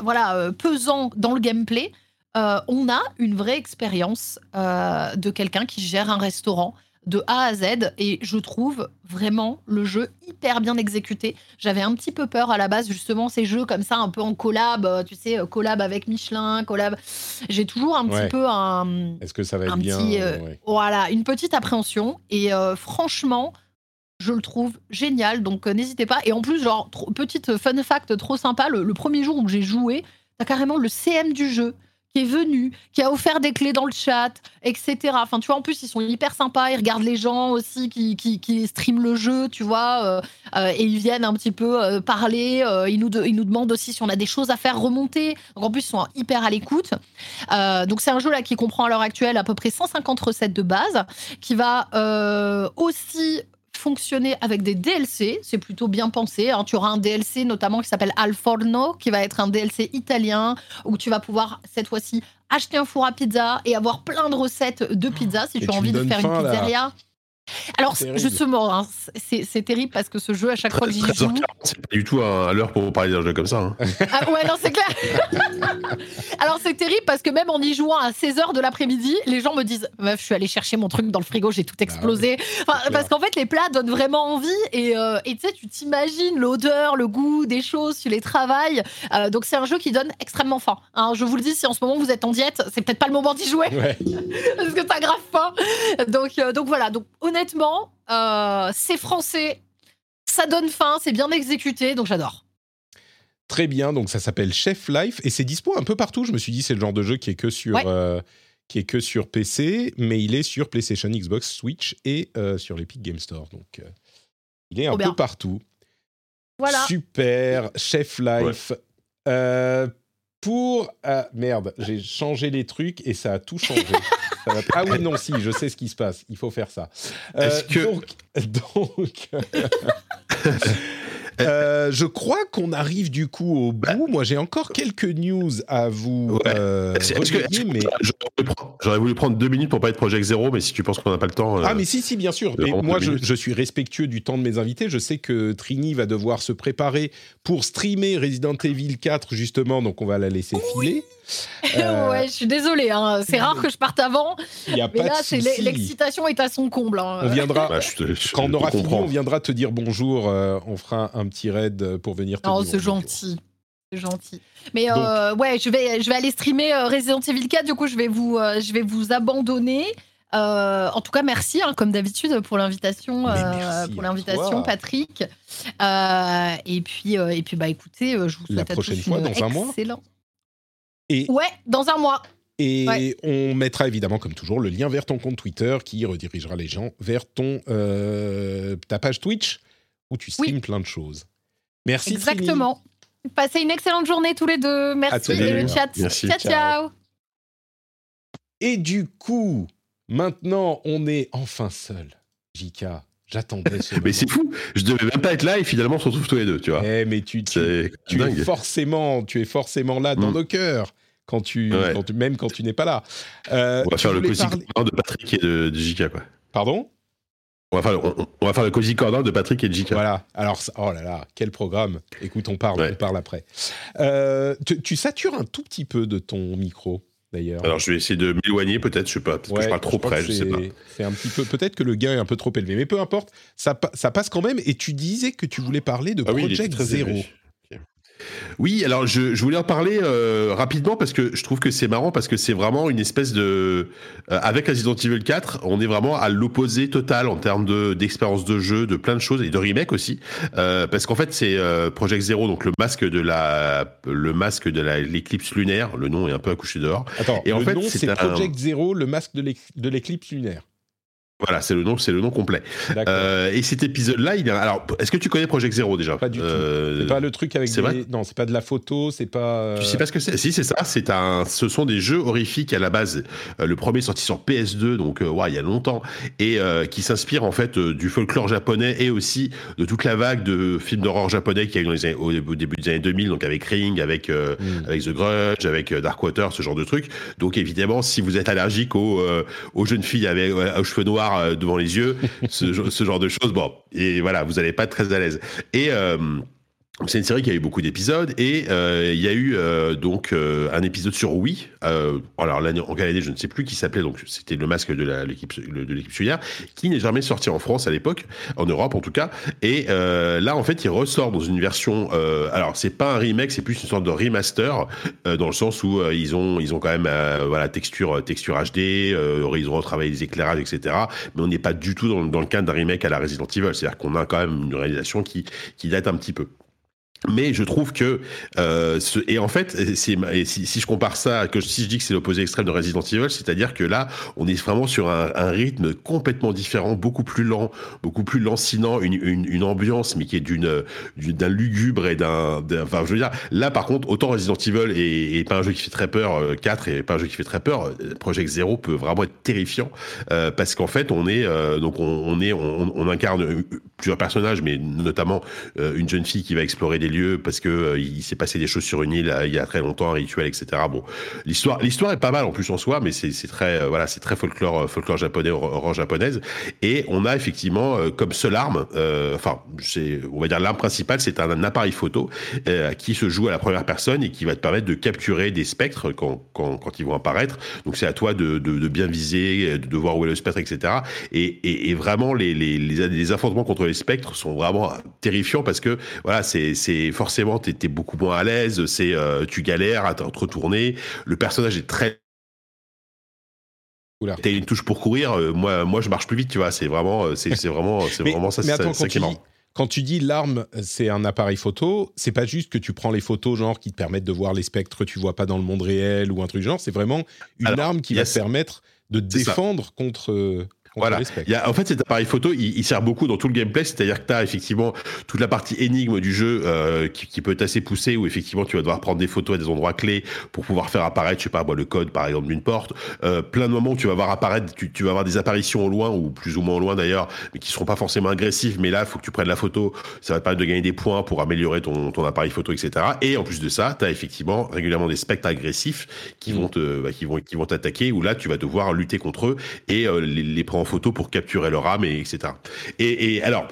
voilà, euh, pesant dans le gameplay, on a une vraie expérience de quelqu'un qui gère un restaurant de A à Z et je trouve vraiment le jeu hyper bien exécuté. J'avais un petit peu peur à la base justement ces jeux comme ça un peu en collab, euh, tu sais, euh, collab avec Michelin, collab. J'ai toujours un Ouais. petit peu un Est-ce que ça va être bien petit, euh, ouais. voilà, une petite appréhension. Et euh, franchement, je le trouve génial. Donc euh, n'hésitez pas. Et en plus, genre, trop- petite fun fact trop sympa, le, le premier jour où j'ai joué, t'as carrément le CM du jeu qui est venu, qui a offert des clés dans le chat, etc. Enfin, tu vois, en plus, ils sont hyper sympas. Ils regardent les gens aussi qui, qui, qui streament le jeu, tu vois. euh, euh, et ils viennent un petit peu euh, parler. ils, nous demandent aussi si on a des choses à faire remonter. En plus, ils sont hyper à l'écoute. Donc c'est un jeu là qui comprend à l'heure actuelle à peu près 150 recettes de base, qui va aussi fonctionner avec des DLC, c'est plutôt bien pensé. hein. Tu auras un DLC notamment qui s'appelle Al Forno, qui va être un DLC italien, où tu vas pouvoir cette fois-ci acheter un four à pizza et avoir plein de recettes de pizza si Et tu as envie de faire une pizzeria. Alors justement, hein, c'est terrible parce que ce jeu, à chaque fois que j'y joue, 13h40, c'est pas du tout à l'heure pour parler d'un jeu comme ça. hein. Ah ouais, non, c'est clair. Alors, c'est terrible parce que même en y jouant à 16h de l'après-midi, les gens me disent Meuf, je suis allée chercher mon truc dans le frigo, j'ai tout explosé. Enfin, clair. parce qu'en fait, les plats donnent vraiment envie et euh, et tu sais, tu t'imagines l'odeur, le goût des choses, tu les travailles. Euh, donc, c'est un jeu qui donne extrêmement faim. Hein, je vous le dis, si en ce moment vous êtes en diète, c'est peut-être pas le moment d'y jouer Ouais. parce que t'as grave faim. Donc, euh, donc voilà. Donc, honnêtement, euh, c'est français. Ça donne faim, c'est bien exécuté, donc j'adore. Très bien, donc ça s'appelle Chef Life et c'est dispo un peu partout. Je me suis dit c'est le genre de jeu qui est que sur Ouais. euh, qui est que sur PC, mais il est sur PlayStation, Xbox, Switch et euh, sur l'Epic Game Store. Donc euh, il est un peu partout. Voilà. Super, Chef Life. Euh, pour ah, merde, j'ai changé les trucs et ça a tout changé. Ça va- Ah oui non si, je sais ce qui se passe. Il faut faire ça. Euh, Est-ce que- donc, donc euh, je crois qu'on arrive du coup au bout. Moi, j'ai encore quelques news à vous Ouais. euh, mais j'aurais voulu prendre- deux minutes pour parler de Project Zero, mais si tu penses qu'on n'a pas le temps. euh, Ah mais si si bien sûr. Mais moi je, suis respectueux du temps de mes invités. Je sais que Trini va devoir se préparer pour streamer Resident Evil 4 justement, donc on va la laisser filer. Euh, ouais, je suis désolée. hein. C'est rare que je parte avant, Il y a mais pas là, de c'est souci. l'excitation est à son comble. hein. On viendra bah, je te- je- quand on aura fini, on viendra te dire bonjour. euh, on fera un petit raid pour venir te dire c'est gentil. C'est gentil. Mais euh, ouais, je vais, je vais aller streamer euh, Resident Evil 4. Du coup, je vais vous, euh, je vais vous abandonner. Euh, en tout cas, merci, hein, comme d'habitude, pour l'invitation, euh, pour l'invitation. Patrick. Euh, et puis, euh, et puis, bah, écoutez, euh, je vous La souhaite à prochaine tous fois, une dans un mois excellent- Et Ouais, dans un mois. Et Ouais. on mettra évidemment, comme toujours, le lien vers ton compte Twitter qui redirigera les gens vers ton, euh, ta page Twitch où tu streams plein de choses. Merci. Trini. Exactement. Passez une excellente journée tous les deux. Merci tous les et deux. le chat. Merci. ciao. Ciao. ciao. Et du coup, maintenant, on est enfin seul. Jika, j'attendais ce Mais c'est fou, je devais même pas être là et finalement on se retrouve tous les deux, tu vois. Eh, mais tu, tu, C'est tu es forcément, tu es forcément là dans Mm. nos cœurs. Quand tu, Ouais. quand tu- même quand tu n'es pas là. Euh, On va faire le parler- corner de Patrick et de, de JK, quoi. Pardon? On va, faire le, on, on va faire le cozy corner de Patrick et JK. Voilà. Alors, oh là là, quel programme. Écoute, on parle, Ouais. on parle après. Euh, tu, tu satures un tout petit peu de ton micro, d'ailleurs. Alors je vais essayer de m'éloigner peut-être, je sais pas, peut-être que je parle trop près, je sais pas. c'est- un petit peu. Peut-être que le gain est un peu trop élevé, mais peu importe. Ça, pa- ça passe quand même. Et tu disais que tu voulais parler de Ah Project Zero. élevé. Oui, alors je, je voulais en parler euh, rapidement parce que je trouve que c'est marrant parce que c'est vraiment une espèce de euh, avec Resident Evil 4, on est vraiment à l'opposé total en termes de d'expérience de jeu, de plein de choses et de remake aussi Euh, parce qu'en fait c'est euh, Project Zero donc le masque de la le masque de l'éclipse lunaire, le nom est un peu accouché dehors. Attends, Et en le fait, c'est un- Project Zero, le masque de l'éclipse lunaire. Voilà, c'est le nom, c'est le nom complet. Euh, et cet épisode-là, il alors est-ce que tu connais Project Zero déjà Pas du tout. Euh, c'est pas le truc avec c'est des... Non, c'est pas de la photo, c'est pas... euh, Tu sais pas ce que c'est? Si, c'est ça. C'est un. Ce sont des jeux horrifiques à la base. Le premier sorti sur PS2, donc ouais, il y a longtemps, et euh, qui s'inspire en fait du folklore japonais et aussi de toute la vague de films d'horreur japonais qu'il y a eu dans les années- au, début des années 2000, donc avec Ring, avec hmm. avec The Grudge, avec Darkwater, ce genre de trucs. Donc évidemment, si vous êtes allergique aux, aux jeunes filles avec aux cheveux noirs euh, devant les yeux, ce, genre- de choses, bon, et voilà, vous n'allez pas très à l'aise. Et euh, c'est une série qui a eu beaucoup d'épisodes et euh, il y a eu euh, donc euh, un épisode sur Wii. Alors l'année en année je ne sais plus qui s'appelait donc c'était le masque de l'équipe de qui n'est jamais sorti en France à l'époque en Europe en tout cas et là en fait il ressort dans une version alors c'est pas un remake c'est plus une sorte de remaster dans le sens où ils ont quand même voilà texture texture HD ils ont retravaillé les éclairages etc mais on n'est pas du tout dans, le cadre d'un remake à la Resident Evil c'est à dire qu'on a quand même une réalisation qui qui date un petit peu mais je trouve que euh, ce, et en fait et si, si je compare ça que si je dis que c'est l'opposé extrême de Resident Evil c'est-à-dire que là on est vraiment sur un, un rythme complètement différent beaucoup plus lent beaucoup plus lancinant une, une, une ambiance mais qui est d'une d'un lugubre et d'un enfin je veux dire là par contre autant Resident Evil est, est pas un jeu qui fait très peur euh, 4 et pas un jeu qui fait très peur euh, Project Zero peut vraiment être terrifiant euh, parce qu'en fait on est euh, donc on, on est on, on incarne euh, plusieurs personnages mais notamment euh, une jeune fille qui va explorer des lieu parce que euh, il s'est passé des choses sur une île il y a très longtemps, un rituel, etc. Bon, l'histoire, l'histoire est pas mal en plus en soi, mais c'est très, voilà, c'est très folklore, folklore japonais, orange japonaise. Et on a effectivement comme seule arme, enfin, c'est, on va dire l'arme principale, c'est un, appareil photo qui se joue à la première personne et qui va te permettre de capturer des spectres quand, quand, ils vont apparaître. Donc c'est à toi de, bien viser, de voir où est le spectre, etc. Et, et, vraiment les, les, les affrontements contre les spectres sont vraiment terrifiants parce que voilà, c'est, c'est forcément t'es, es beaucoup moins à l'aise, c'est euh, tu galères à te retourner. Le personnage est très T'as une touche pour courir, euh, moi, moi je marche plus vite, tu vois. C'est vraiment, euh, c'est, c'est vraiment, c'est mais, vraiment ça. Mais attends, ça, quand, tu dis, quand tu dis l'arme, c'est un appareil photo, c'est pas juste que tu prends les photos genre qui te permettent de voir les spectres que tu vois pas dans le monde réel ou un truc genre. C'est vraiment une Alors, arme qui yes. va te permettre de te ça. défendre contre. Voilà. les spectres. Il y a, en fait, cet appareil photo, il, il sert beaucoup dans tout le gameplay, c'est-à-dire que tu as effectivement toute la partie énigme du jeu euh, qui, qui peut être assez poussée, où effectivement tu vas devoir prendre des photos à des endroits clés pour pouvoir faire apparaître, je sais pas, moi, le code par exemple d'une porte. Euh, plein de moments où tu vas voir apparaître, tu, tu vas avoir des apparitions au loin ou plus ou moins au loin d'ailleurs, mais qui seront pas forcément agressives. Mais là, il faut que tu prennes la photo, ça va te permettre de gagner des points pour améliorer ton, ton appareil photo, etc. Et en plus de ça, tu as effectivement régulièrement des spectres agressifs qui Mm. vont te, bah, qui vont, qui vont t'attaquer. Où là, tu vas devoir lutter contre eux et euh, les, les prendre en photo pour capturer leur âme, et etc. Et, alors,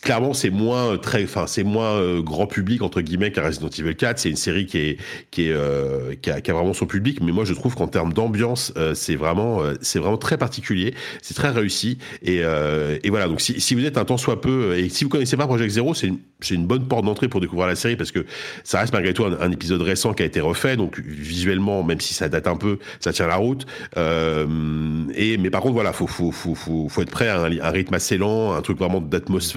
clairement, c'est moins euh, très, enfin, c'est moins euh, grand public entre guillemets qu'un Resident Evil 4. C'est une série qui est, qui est, euh, qui, a, vraiment son public. Mais moi, je trouve qu'en termes d'ambiance, euh, c'est vraiment, euh, c'est vraiment très particulier. C'est très réussi. Et, et voilà. Donc, si, si vous êtes un tant soit peu, et si vous connaissez pas Project Zero, c'est c'est une bonne porte d'entrée pour découvrir la série parce que ça reste malgré tout un, épisode récent qui a été refait. Donc, visuellement, même si ça date un peu, ça tient la route. Et mais par contre, voilà, faut, faut, faut, faut, faut être prêt à un, un rythme assez lent, un truc vraiment d'atmosphère,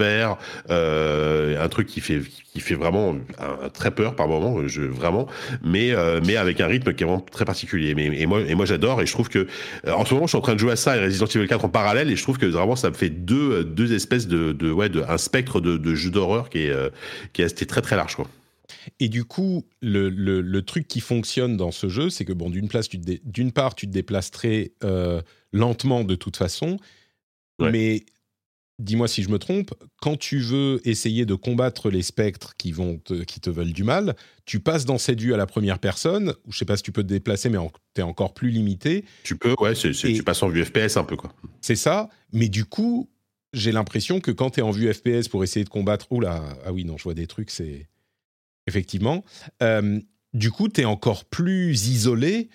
euh, un truc qui fait qui fait vraiment un, très peur par moment, je, vraiment, mais euh, mais avec un rythme qui est vraiment très particulier. Mais et moi et moi j'adore et je trouve que euh, en ce moment je suis en train de jouer à ça et Resident Evil 4 en parallèle et je trouve que vraiment ça me fait deux deux espèces de, de ouais de un spectre de, de jeux d'horreur qui est qui est, très très large quoi. Et du coup, le, le- le truc qui fonctionne dans ce jeu, c'est que bon, d'une d'une part, tu te déplaces très euh, lentement de toute façon, Ouais. mais dis-moi si je me trompe, quand tu veux essayer de combattre les spectres qui vont te, qui te veulent du mal, tu passes dans cette vue à la première personne. Ou je sais pas si tu peux te déplacer, mais tu es encore plus limité. Tu peux ouais, tu passes en vue FPS un peu quoi. C'est ça. Mais du coup, j'ai l'impression que quand tu es en vue FPS pour essayer de combattre. Oula, ah oui, non, je vois des trucs, c'est. Effectivement. Euh, du coup, tu es encore plus isolé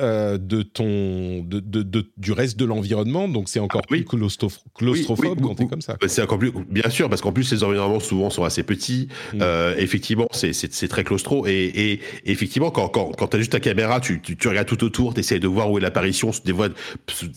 euh, de ton, de, de- de- du reste de l'environnement. Donc, c'est encore Ah oui. plus claustroph- claustrophobe Oui, oui, quand tu es oui. comme ça. C'est encore plus, bien sûr, parce qu'en plus les environnements souvent sont assez petits. Mm. Euh, effectivement, c'est très claustro et, et, et effectivement quand quand quand t'as juste ta caméra, tu tu, tu regardes tout autour, t'essayes de voir où est l'apparition. Des fois,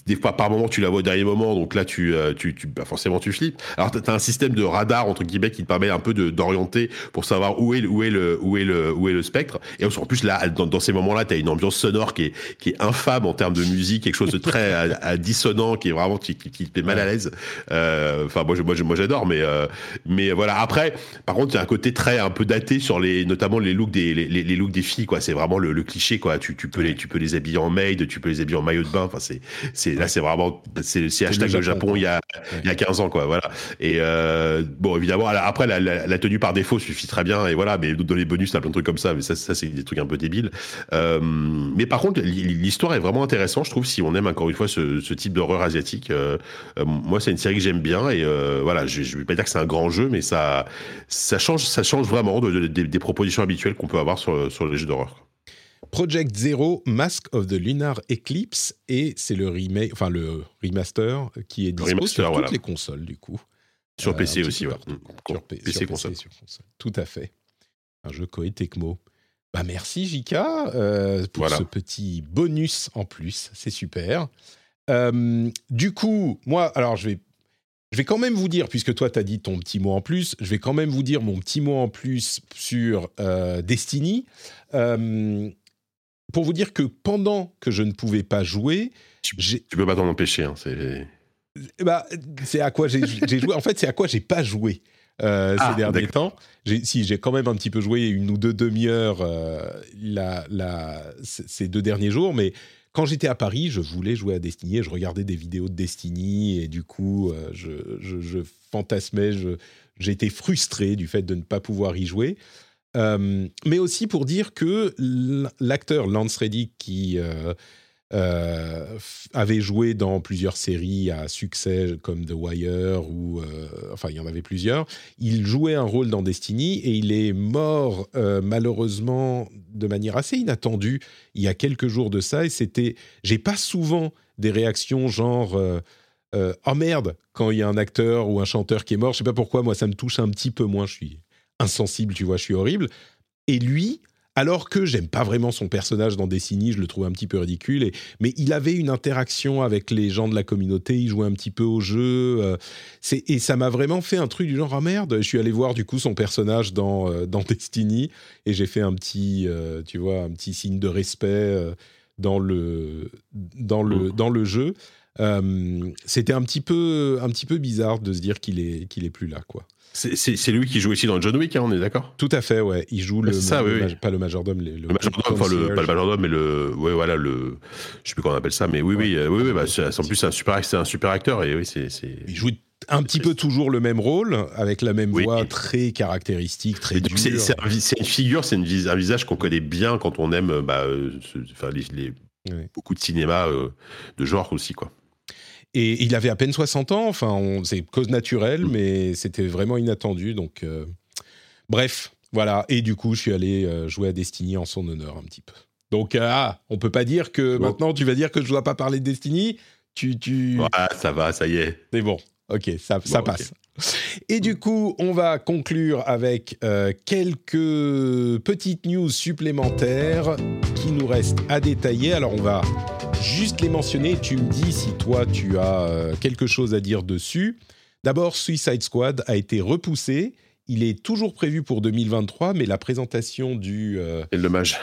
des fois par moment tu la vois au dernier moment, donc là tu euh, tu, tu bah, forcément tu flippes. Alors t'as un système de radar entre guillemets qui te permet un peu d'orienter pour savoir où est le- où est le où est le où est le spectre. Et en plus là dans, dans ces moments-là, t'as une ambiance sonore qui est qui est infâme en termes de musique, quelque chose de très à, à dissonant qui est vraiment qui, qui, qui te met mal à l'aise. Euh, Enfin, moi, je- moi, je- moi, j'adore, mais euh, mais voilà. Après, par contre, il y a un côté très un peu daté sur les, notamment les looks des les, les- looks des filles, quoi. C'est vraiment le, le cliché, quoi. Tu, tu peux les tu peux les habiller en maid, tu peux les habiller en maillot de bain. Enfin, c'est c'est là, c'est vraiment c'est c'est hashtag le Japon, Japon il y a il y a 15 ans, quoi. Voilà. Et euh, bon, évidemment, après la, la, la tenue par défaut suffit très bien, et voilà. Mais dans les bonus, t'as plein de trucs comme ça, mais ça, ça c'est des trucs un peu débiles. Euh, mais par contre, l'histoire est vraiment intéressante, je trouve, si on aime encore une fois ce, ce type d'horreur asiatique. Euh, euh, moi, c'est une série que j'aime bien et euh, voilà, je, je vais pas dire que c'est un grand jeu, mais ça, ça change, ça change vraiment de, de- des- des propositions habituelles qu'on peut avoir sur, sur les jeux d'horreur. Project Zero, Mask of the Lunar Eclipse, et c'est le remake, enfin le remaster qui est dispo remaster, sur toutes voilà. les consoles du coup. Sur Euh, PC aussi, ouais. Sur, PC, sur console. sur console. Tout à fait. Un jeu Koei Tecmo. Bah merci Jika euh, pour Voilà. ce petit bonus en plus, c'est super. Euh, du coup, moi, alors je vais, je vais quand même vous dire, puisque toi tu as dit ton petit mot en plus, je vais quand même vous dire mon petit mot en plus sur euh, Destiny. Pour vous dire que pendant que je ne pouvais pas jouer, j'ai Tu peux pas t'en empêcher. Hein, c'est bah, c'est à quoi j'ai j'ai joué. En fait, c'est à quoi j'ai pas joué euh, Ah, ces derniers d'accord. temps. Si, j'ai quand même un petit peu joué une ou deux demi-heures euh, la- la- c- ces deux derniers jours, mais quand j'étais à Paris, je voulais jouer à Destiny je regardais des vidéos de Destiny et du coup, euh, je, je- je fantasmais, j'étais frustré du fait de ne pas pouvoir y jouer. Mais aussi pour dire que l'acteur Lance Reddick, qui euh, avait joué dans plusieurs séries à succès comme The Wire ou euh, enfin il y en avait plusieurs, il jouait un rôle dans Destiny et il est mort euh, malheureusement de manière assez inattendue il y a quelques jours de ça. Et c'était j'ai pas souvent des réactions genre oh merde quand il y a un acteur ou un chanteur qui est mort je sais pas pourquoi moi ça me touche un petit peu moins. Je suis insensible tu vois je suis horrible. Et lui alors que j'aime pas vraiment son personnage dans Destiny, je le trouve un petit peu ridicule, et, mais il avait une interaction avec les gens de la communauté, il jouait un petit peu au jeu, euh, et ça m'a vraiment fait un truc du genre, ah merde, je suis allé voir du coup son personnage dans, euh, dans Destiny, et j'ai fait un petit, euh, tu vois, un petit signe de respect dans, le, dans, le, dans le jeu. C'était un petit, peu, un petit peu bizarre de se dire qu'il est, qu'il est plus là, quoi. C'est- lui qui joue ici dans John Wick, hein, on est d'accord? Tout à fait, ouais. Il joue le, c'est ça, le oui, oui. pas le majordome, le, Le majordome, enfin le, pas le majordome, mais le, ouais, voilà, le, je sais plus comment on appelle ça, mais oui, oui, euh, oui, oui, bah, en plus c'est un super, c'est un super acteur et oui, c'est, c'est. Il joue un petit peu toujours le même rôle, avec la même Oui. voix très caractéristique, très c'est, dure. une figure, c'est vis- un visage qu'on connaît bien quand on aime, bah, euh, les, les- Ouais. beaucoup de cinéma euh, de genre aussi, quoi. Et il avait à peine 60 ans, enfin, c'est cause naturelle, mais c'était vraiment inattendu. Donc, euh, bref, voilà. Et du coup, je suis allé euh, jouer à Destiny en son honneur un petit peu. Donc, euh, ah, on peut pas dire que Bon. maintenant tu vas dire que je dois pas parler de Destiny. Tu, tu... Ah, ça va, ça y est. C'est bon. Ok, ça, passe. Et du coup, on va conclure avec euh, quelques petites news supplémentaires nous restent à détailler. Alors, on va juste les mentionner. Tu me dis si toi, tu as euh, quelque chose à dire dessus. D'abord, Suicide Squad a été repoussé. Il est toujours prévu pour 2023, mais la présentation du... euh, Quel dommage.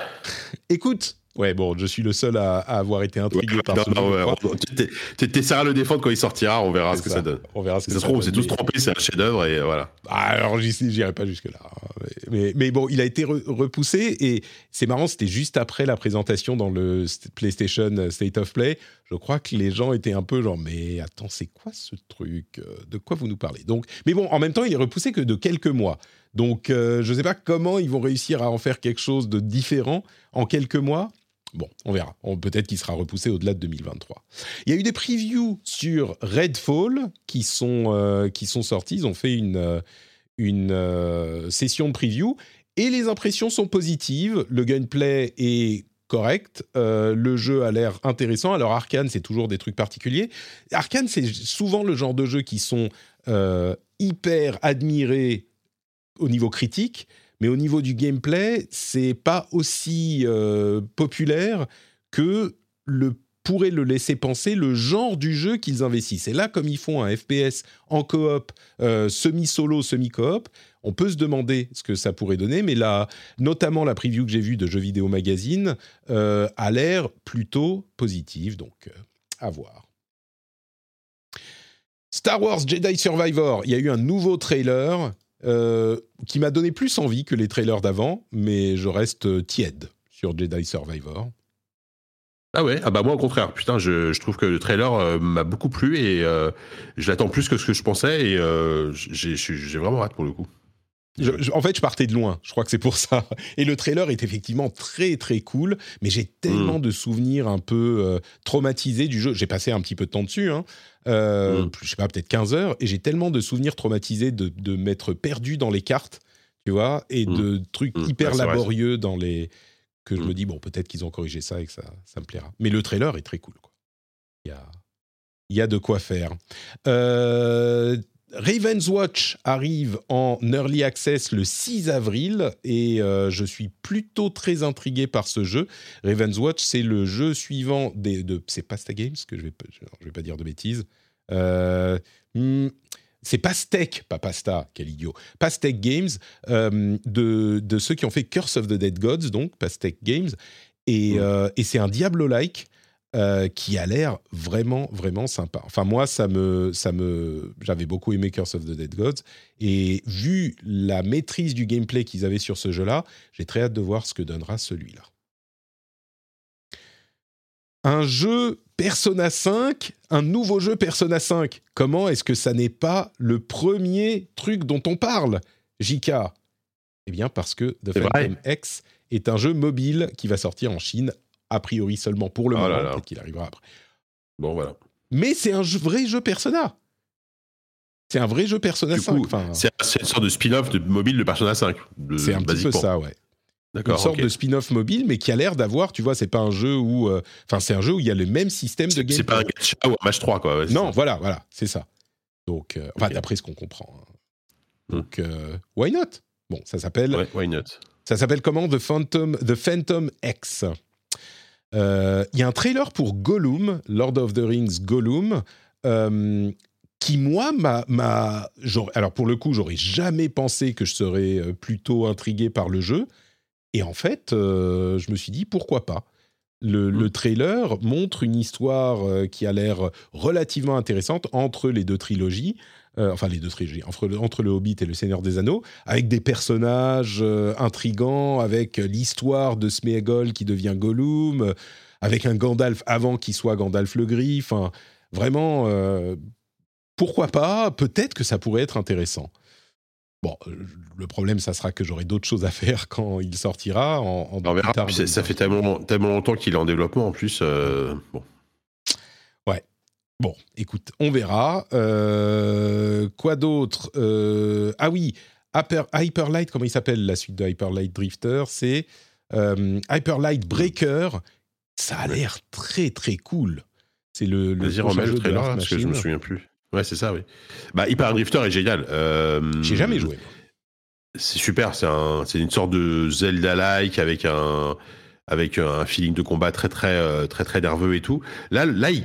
Écoute, ouais, bon, je suis le seul à, à avoir été intrigué par Non, ce non, jeu, ouais, on- le défendre quand il sortira, on verra C'est ce que ça. ça donne. On verra ce que Ça se ça trouve, s'est tous trompés, c'est un chef-d'œuvre et voilà. Ah, alors, j'irai pas jusque-là. Mais, mais bon, il a été re- repoussé et c'est marrant, c'était juste après la présentation dans le st- PlayStation State of Play. Je crois que les gens étaient un peu genre, mais attends, c'est quoi ce truc Euh, De quoi vous nous parlez? Donc, mais bon, en même temps, il est repoussé que de quelques mois. Donc, euh, je ne sais pas comment ils vont réussir à en faire quelque chose de différent en quelques mois. Bon, on verra. Peut-être qu'il sera repoussé au-delà de 2023. Il y a eu des previews sur Redfall qui sont, euh, qui sont sortis. Ils ont fait une, euh, une euh, session de preview et les impressions sont positives. Le gameplay est correct. Euh, le jeu a l'air intéressant. Alors, Arkane, c'est toujours des trucs particuliers. Arkane, c'est souvent le genre de jeux qui sont hyper admirés au niveau critique, mais au niveau du gameplay, c'est pas aussi euh, populaire que le pourrait le laisser penser le genre du jeu qu'ils investissent. Et là, comme ils font un FPS en coop, euh, semi-solo, semi-coop, on peut se demander ce que ça pourrait donner, mais là, notamment la preview que j'ai vue de Jeux Vidéo Magazine euh, a l'air plutôt positive, donc à voir. Star Wars Jedi Survivor, il y a eu un nouveau trailer euh, qui m'a donné plus envie que les trailers d'avant, mais je reste euh, tiède sur Jedi Survivor. Ah ouais, ah bah moi au contraire, putain, je, trouve que le trailer euh, m'a beaucoup plu et je l'attends plus que ce que je pensais et j'ai vraiment hâte pour le coup. Je- je- en fait, je partais de loin. Je crois que c'est pour ça. Et le trailer est effectivement très très cool, mais j'ai tellement de souvenirs un peu euh, traumatisés du jeu. J'ai passé un petit peu de temps dessus, hein. Euh, Mm. je sais pas, peut-être 15 heures, et j'ai tellement de souvenirs traumatisés de, de m'être perdu dans les cartes, tu vois, et Mm. de trucs Mm. hyper Ouais, c'est vrai, laborieux dans les. que je Mm. me dis, bon, peut-être qu'ils ont corrigé ça et que ça, ça me plaira. Mais le trailer est très cool, quoi. Il y a, il y a de quoi faire. Euh, Raven's Watch arrive en early access le 6 avril et euh, je suis plutôt très intrigué par ce jeu. Raven's Watch, c'est le jeu suivant des, de. C'est Pasta Games que je vais, je, vais pas dire de bêtises. Euh, hmm, c'est Pastec, pas Pasta, quel idiot. Pastec Games, euh, de, de ceux qui ont fait Curse of the Dead Gods, donc Pastec Games. Et, et c'est un Diablo-like euh, qui a l'air vraiment, vraiment sympa. Enfin, moi, ça me, ça me, j'avais beaucoup aimé Curse of the Dead Gods. Et vu la maîtrise du gameplay qu'ils avaient sur ce jeu-là, j'ai très hâte de voir ce que donnera celui-là. Un jeu Persona 5, un nouveau jeu Persona 5. Comment est-ce que ça n'est pas le premier truc dont on parle, Jika Eh bien, parce que The. Phantom X est un jeu mobile qui va sortir en Chine, a priori seulement pour le Oh moment, peut-être qu'il arrivera après. Bon, voilà. Mais c'est un jeu- vrai jeu Persona. C'est un vrai jeu Persona Du 5. coup, enfin, C'est une sorte de spin-off de mobile de Persona 5. de- c'est un petit peu ça, ouais. Une sorte de spin-off mobile, mais qui a l'air d'avoir, tu vois, c'est pas un jeu où. euh, Enfin, c'est un jeu où il y a le même système de gameplay. c'est pas un gacha ou un match 3, quoi. ouais, Non, ça. voilà, voilà, c'est ça. Donc, euh, enfin, d'après ce qu'on comprend. hein. Hmm. Donc, euh, why not? Bon, ça s'appelle Ouais, why not? Ça s'appelle comment? The Phantom, The Phantom X. Euh, Il y a un trailer pour Gollum, Lord of the Rings Gollum, euh, qui moi m'a, alors pour le coup j'aurais jamais pensé que je serais euh, plutôt intrigué par le jeu, et en fait je me suis dit pourquoi pas? Le, le trailer montre une histoire euh, qui a l'air relativement intéressante entre les deux trilogies, euh, enfin les deux trilogies, entre le, entre le Hobbit et le Seigneur des Anneaux, avec des personnages euh, intrigants, avec l'histoire de Sméagol qui devient Gollum, avec un Gandalf avant qu'il soit Gandalf le Gris. Enfin, vraiment, pourquoi pas Peut-être que ça pourrait être intéressant. Bon, euh, le problème, ça sera que j'aurai d'autres choses à faire quand il sortira. En, en On verra. plus tard Puis ça, ça 2020. fait tellement, tellement longtemps qu'il est en développement en plus. euh, bon. Bon, écoute, on verra. Euh, quoi d'autre Euh, Ah oui, Hyper, Hyperlight, comment il s'appelle la suite de Hyperlight Drifter C'est Hyperlight Breaker. Ça a l'air très très cool. C'est le, le Vas-y, remets le trailer parce que je me souviens plus. Ouais, c'est ça, oui. Bah, Hyper Drifter est génial. Euh, J'ai jamais joué. C'est super, c'est un, c'est une sorte de Zelda-like avec un, avec un feeling de combat très très euh, très très nerveux et tout. Là, là, ils,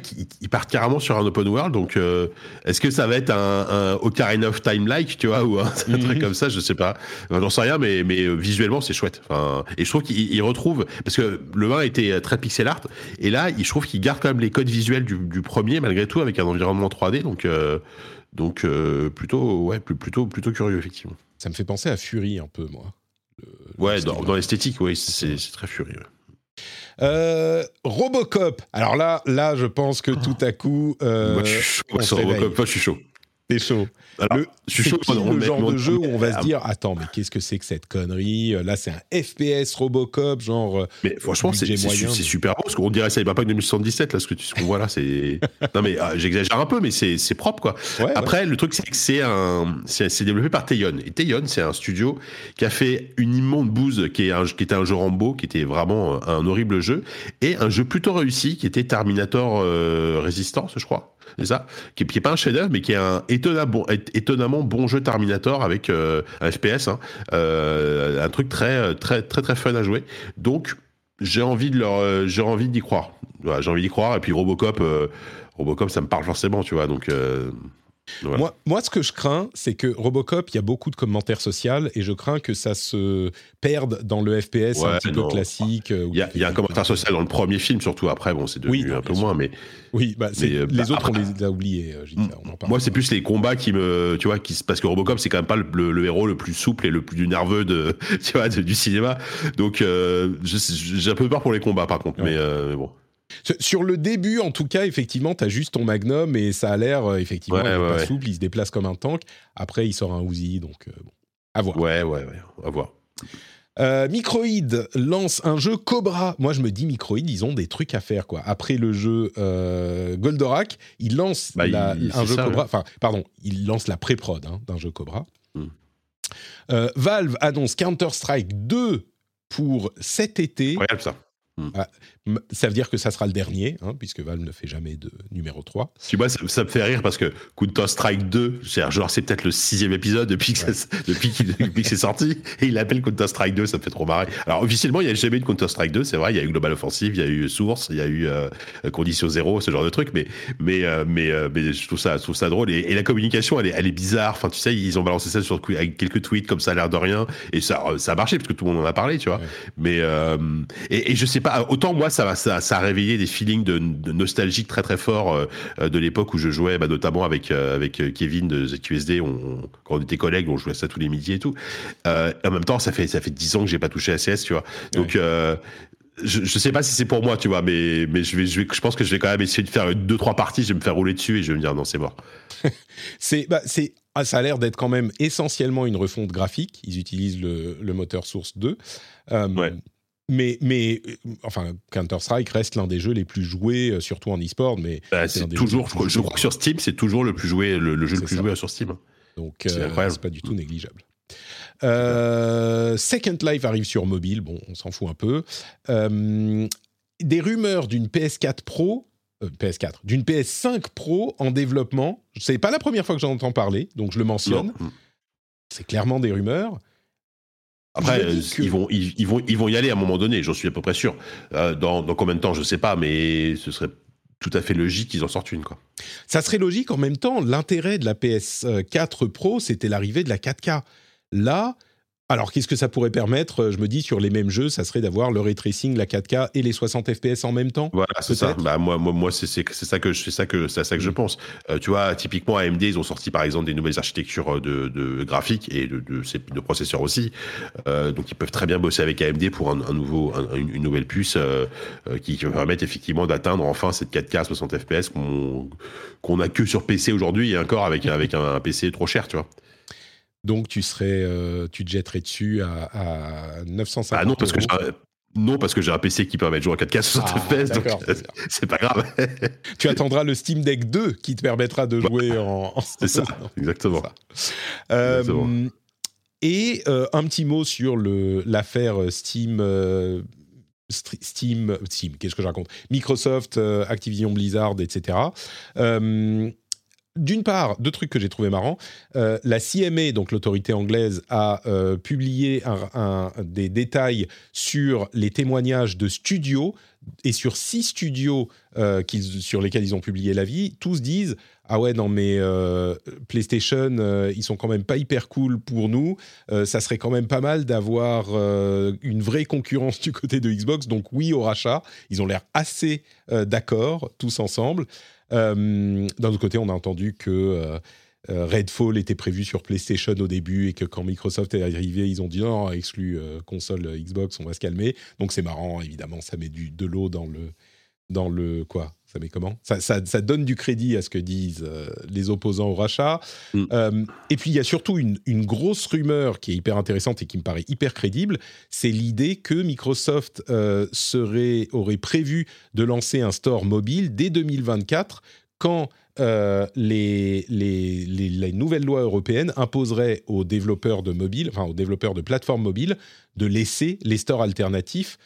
partent carrément sur un open world. Donc, euh, est-ce que ça va être un, un Ocarina of Time-like, tu vois, ou un, truc Mhm. comme ça Je sais pas. Enfin, J'en sais rien, mais mais euh, visuellement, c'est chouette. Enfin, et je trouve qu'ils ils retrouvent parce que le 1 était très pixel art, et là, il- je trouve qu'ils gardent quand même les codes visuels du, du premier malgré tout avec un environnement 3D. Donc euh, donc euh, plutôt ouais plutôt plutôt curieux effectivement. Ça me fait penser à Fury un peu, moi. Ouais, dans, dans l'esthétique, oui, c'est très furieux. Euh, Robocop. Alors là, là, je pense que tout à coup, euh, Moi, je suis chaud. sur Robocop. Moi, je suis chaud. C'est chaud. Alors, Le- je suis c'est chaud. qui on- on le met- genre de jeu où on va Ah, se dire attends mais qu'est-ce que c'est que cette connerie là c'est un FPS Robocop genre euh, Mais franchement, c'est mais- super beau, parce qu'on dirait Cyberpunk 2077, là, ce que tu- ce qu'on voit là, c'est... non mais euh, j'exagère un peu, mais c'est propre, quoi. ouais, ouais. Après, le truc, c'est que c'est un, c'est développé par Teyon. Et Teyon, c'est un studio qui a fait une immonde bouse, qui, est un, qui était un jeu Rambo, qui était vraiment un horrible jeu, et un jeu plutôt réussi, qui était Terminator euh, Resistance, je crois. C'est ça qui, qui est pas un chef-d'œuvre, mais qui est un étonnamment bon, jeu Terminator avec euh, un FPS, hein, euh, un truc très, très, très, très fun à jouer. Donc, j'ai envie de leur, euh, j'ai envie d'y croire. J'ai envie d'y croire. Et puis Robocop, euh, Robocop, ça me parle forcément, tu vois. Donc, euh, voilà. Moi, moi, ce que je crains, c'est que Robocop, il y a beaucoup de commentaires sociaux et je crains que ça se perde dans le FPS un Ouais, petit peu classique. euh, il y a, y un commentaire social dans le premier film, surtout après. Bon, c'est devenu Oui, un peu moins, mais Oui, bah, Mais, euh, les bah, autres, après- on les a oubliés. euh, Gilles, ça, on en parle. Moi, c'est plus les combats qui me, tu vois, qui, parce que Robocop, c'est quand même pas le, le- le héros le plus souple et le plus nerveux de, tu vois, de- du cinéma. Donc, euh, j'ai un peu peur pour les combats, par contre. Ouais. Mais euh, bon. Sur- le début, en tout cas, effectivement, tu as juste ton Magnum et ça a l'air, euh, effectivement, Ouais, il est ouais, pas ouais. souple, il se déplace comme un tank. Après, il sort un Uzi, donc euh, bon, à voir. Ouais, ouais, ouais. Va voir. Euh, Microïd lance un jeu Cobra. Moi, je me dis, Microïd, ils ont des trucs à faire, quoi. Après le jeu euh, Goldorak, ils lancent Bah, la- il- un jeu ça, Cobra. Enfin, pardon, ils lancent la pré-prod hein, d'un jeu Cobra. Hmm. Euh, Valve annonce Counter-Strike 2 pour cet été. Regarde ça. M- Ça veut dire que ça sera le dernier, hein, puisque Valve ne fait jamais de numéro 3. Tu vois, ça, ça me fait rire parce que Counter Strike 2, c'est genre c'est peut-être le sixième épisode depuis que, ça- depuis qu'il- depuis que c'est sorti, et il l'appelle Counter Strike 2, ça me fait trop marrer. Alors officiellement, il n'y a jamais eu de Counter Strike 2, c'est vrai, il y a eu Global Offensive, il y a eu Source, il y a eu euh, Condition Zéro, ce genre de truc, mais mais euh, mais, euh, mais je trouve ça je trouve ça drôle et, et la communication, elle est elle est bizarre. Enfin, tu sais, ils ont balancé ça sur avec quelques tweets comme ça, a l'air de rien, et ça ça a marché parce que tout le monde en a parlé, tu vois. Ouais. Mais euh, et, et je sais pas, autant moi ça va ça, ça a réveillé des feelings de, de nostalgique très très forts euh, de l'époque où je jouais, bah, notamment avec euh, avec euh, Kevin de ZQSD, on, quand on était collègues, on jouait ça tous les midis et tout. Euh, en même temps, ça fait ça fait dix ans que j'ai pas touché à CS, tu vois. Donc je, je sais pas si c'est pour moi, tu vois, mais mais je vais, je vais je pense que je vais quand même essayer de faire deux trois parties, je vais me faire rouler dessus et je vais me dire non c'est mort. C'est bah, c'est ah, ça a l'air d'être quand même essentiellement une refonte graphique. Ils utilisent le, le moteur Source 2. Euh, Ouais. Mais, mais euh, enfin, Counter-Strike reste l'un des jeux les plus joués, euh, surtout en e-sport. Mais Bah, c'est toujours, je crois, je que sur Steam, c'est toujours le plus joué, le, le jeu le plus ça. joué sur Steam. Donc, C'est euh, pas du tout négligeable. Euh, Second Life arrive sur mobile, bon, on s'en fout un peu. Euh, des rumeurs d'une PS4 Pro, euh, PS4, d'une PS5 Pro en développement. C'est pas la première fois que j'en entends parler, donc je le mentionne. Non. C'est clairement des rumeurs. Après, euh, que- ils, vont, ils, ils vont, ils vont y aller à un moment donné, j'en suis à peu près sûr. Euh, dans, dans combien de temps, je sais pas, mais ce serait tout à fait logique qu'ils en sortent une. Quoi. Ça serait logique en même temps. L'intérêt de la PS4 Pro, c'était l'arrivée de la 4K. Là, alors qu'est-ce que ça pourrait permettre? Je me dis sur les mêmes jeux, ça serait d'avoir le ray tracing, la 4K et les 60 FPS en même temps. Voilà, c'est ça. Bah, moi, moi, moi c'est ça que ça que ça que je Mm. pense. Euh, tu vois, typiquement AMD, ils ont sorti par exemple des nouvelles architectures de, de graphiques et de, de, ces- de processeurs aussi. Euh, donc ils peuvent très bien bosser avec AMD pour un, un nouveau, un- une, nouvelle puce euh, euh, qui, qui va permettre effectivement d'atteindre enfin cette 4K à 60 FPS qu'on qu'on a que sur PC aujourd'hui et encore avec avec un, un PC trop cher, tu vois. Donc tu serais, euh, tu te jetterais dessus à, à 950 Ah non parce que euros. j'ai un- non parce que j'ai un PC qui permet de jouer à 4K à 60 Ah, FPS, donc c'est pas grave. Tu attendras le Steam Deck 2 qui te permettra de jouer en. en- c'est ça, exactement. ça. Euh, Exactement. et euh, un petit mot sur l'affaire Steam. euh, Steam, Steam, qu'est-ce que je raconte? Microsoft, Activision Blizzard, etc. Euh, d'une part, deux trucs que j'ai trouvé marrants. Euh, la CMA, donc l'autorité anglaise, a euh, publié des détails sur les témoignages de studios et sur six studios euh, sur lesquels ils ont publié l'avis. Tous disent ah ouais non mais PlayStation ils sont quand même pas hyper cool pour nous. Ça serait quand même pas mal d'avoir une vraie concurrence du côté de Xbox. Donc oui au rachat. Ils ont l'air assez d'accord tous ensemble. Euh, D'un autre côté, on a entendu que euh, euh, Redfall était prévu sur PlayStation au début et que quand Microsoft est arrivé, ils ont dit non, exclu console Xbox, on va se calmer. Donc c'est marrant, évidemment, ça met du, de l'eau dans le, dans le quoi? Ça met comment? Ça, ça, ça donne du crédit à ce que disent euh, les opposants au rachat. Mm. Euh, et puis il y a surtout une, une grosse rumeur qui est hyper intéressante et qui me paraît hyper crédible, c'est l'idée que Microsoft euh, serait, aurait prévu de lancer un store mobile dès 2024 quand les, les, les- les nouvelles lois européennes imposeraient aux développeurs de mobile, enfin aux développeurs de plateformes mobiles, de laisser les stores alternatifs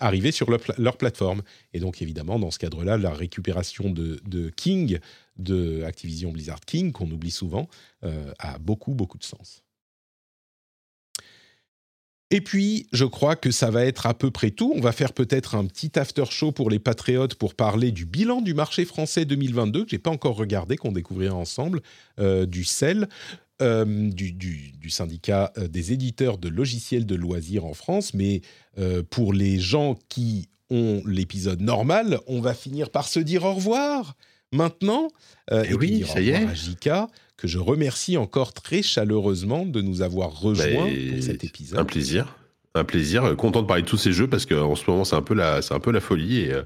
arriver sur leur, pla- leur plateforme. Et donc évidemment, dans ce cadre-là, la récupération de, King, de Activision Blizzard King, qu'on oublie souvent, euh, a beaucoup, beaucoup de sens. Et puis, je crois que ça va être à peu près tout. On va faire peut-être un petit after show pour les patriotes pour parler du bilan du marché français 2022 que j'ai pas encore regardé, qu'on découvrira ensemble, euh, du CEL, euh, du, du- du syndicat euh, des éditeurs de logiciels de loisirs en France. Mais euh, pour les gens qui ont l'épisode normal, on va finir par se dire au revoir maintenant. Euh, Eh puis oui, dire ça au y est. à Jika, que je remercie encore très chaleureusement de nous avoir rejoints Mais pour cet Un épisode. plaisir. Un plaisir. Euh, Content de parler de tous ces jeux parce qu'en ce moment, c'est un peu la, un peu la folie et euh,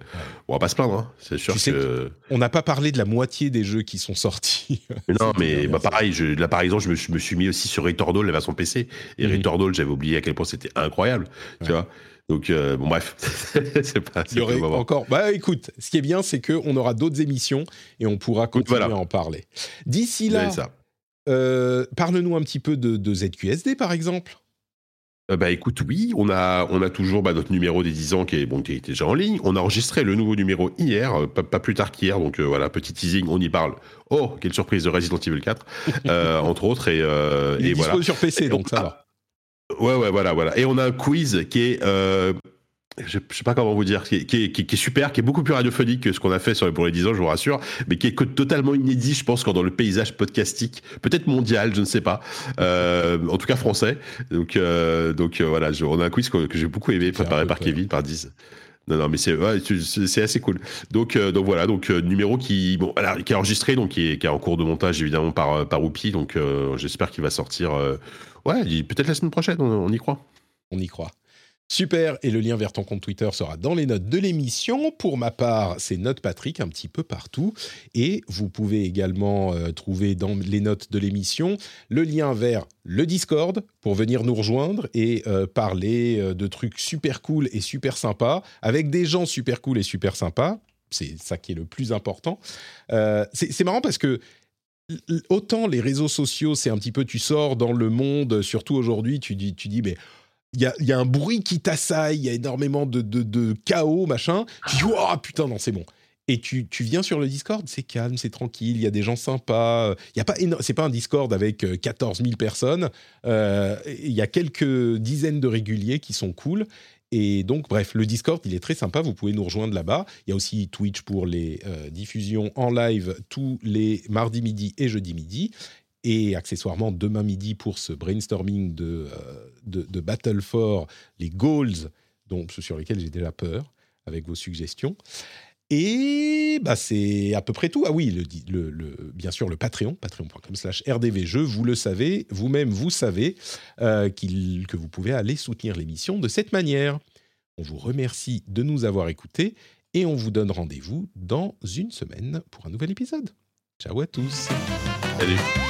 on va pas se plaindre. hein. C'est sûr Tu sais que. On n'a pas parlé de la moitié des jeux qui sont sortis. Mais non, mais bah, pareil, je, là par exemple, je me, suis- me suis mis aussi sur Retordal, la version PC. Et Mhm. Retordal, j'avais oublié à quel point c'était incroyable. Tu Ouais. vois Donc, euh, bon, bref. c'est pas. Il y aurait encore. Bah écoute, ce qui est bien, c'est qu'on aura d'autres émissions et on pourra continuer Voilà. à en parler. D'ici là, euh, parle-nous un petit peu de, de ZQSD par exemple. Euh, bah écoute, oui, on a, on a toujours bah, notre numéro des 10 ans qui est, bon, qui est déjà en ligne. On a enregistré le nouveau numéro hier, euh, pas, pas plus tard qu'hier, donc euh, voilà, petit teasing, on y parle. Oh, quelle surprise de Resident Evil 4, euh, entre autres, et, Il est et dispo voilà. sur PC, donc on ça va. Ouais, ouais, voilà, voilà. Et on a un quiz qui est, je, je sais pas comment vous dire, qui est, qui est- qui est- qui est super, qui est beaucoup plus radiophonique que ce qu'on a fait sur, pour les 10 ans, je vous rassure, mais qui est totalement inédit, je pense, quand dans le paysage podcastique, peut-être mondial, je ne sais pas, euh, en tout cas français. Donc, euh, donc euh, voilà, je- on a un quiz que, que j'ai beaucoup aimé, préparé par. Kevin, par 10. Non, non, mais c'est ouais, c'est c'est assez cool. Donc, euh, donc voilà, donc euh, numéro qui, bon, alors, qui est enregistré, donc qui est, qui est en cours de montage évidemment par par Whoopi. Donc, euh, j'espère qu'il va sortir. ouais, peut-être la semaine prochaine, on, on y croit. On y croit. Super, et le lien vers ton compte Twitter sera dans les notes de l'émission. Pour ma part, c'est Note Patrick un petit peu partout. Et vous pouvez également euh, trouver dans les notes de l'émission le lien vers le Discord pour venir nous rejoindre et euh, parler euh, de trucs super cool et super sympas avec des gens super cool et super sympas. C'est ça qui est le plus important. c'est marrant parce que autant les réseaux sociaux, c'est un petit peu, tu sors dans le monde, surtout aujourd'hui, tu dis, tu dis, mais il y a, un bruit qui t'assaille, il y a énormément de, chaos, machin. Tu dis, oh putain, non, c'est bon. Et tu, viens sur le Discord, c'est calme, c'est tranquille, il y a des gens sympas. Il y a pas c'est pas un Discord avec 14 euh, 000 personnes. Euh, il y a quelques dizaines de réguliers qui sont cool. Et donc, bref, le Discord, il est très sympa. Vous pouvez nous rejoindre là-bas. Il y a aussi Twitch pour les euh, diffusions en live tous les mardis midi et jeudi midi et accessoirement demain midi pour ce brainstorming de, euh, de, Battle for les goals, donc sur lesquels j'ai déjà peur, avec vos suggestions. Et bah, c'est à peu près tout. Ah oui, le, bien sûr, le Patreon, patreon.com slash rdvjeux, vous le savez, vous-même vous savez euh, que vous pouvez aller soutenir l'émission de cette manière. On vous remercie de nous avoir écoutés et on vous donne rendez-vous dans une semaine pour un nouvel épisode. Ciao à tous. Salut.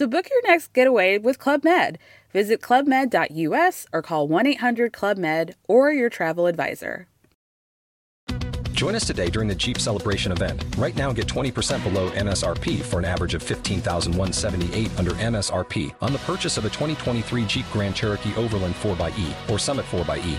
So book your next getaway with Club Med. Visit clubmed.us or call 1 800 Club Med or your travel advisor. Join us today during the Jeep Celebration event. Right now, get 20% below MSRP for an average of 15178 under MSRP on the purchase of a 2023 Jeep Grand Cherokee Overland 4xE or Summit 4xE.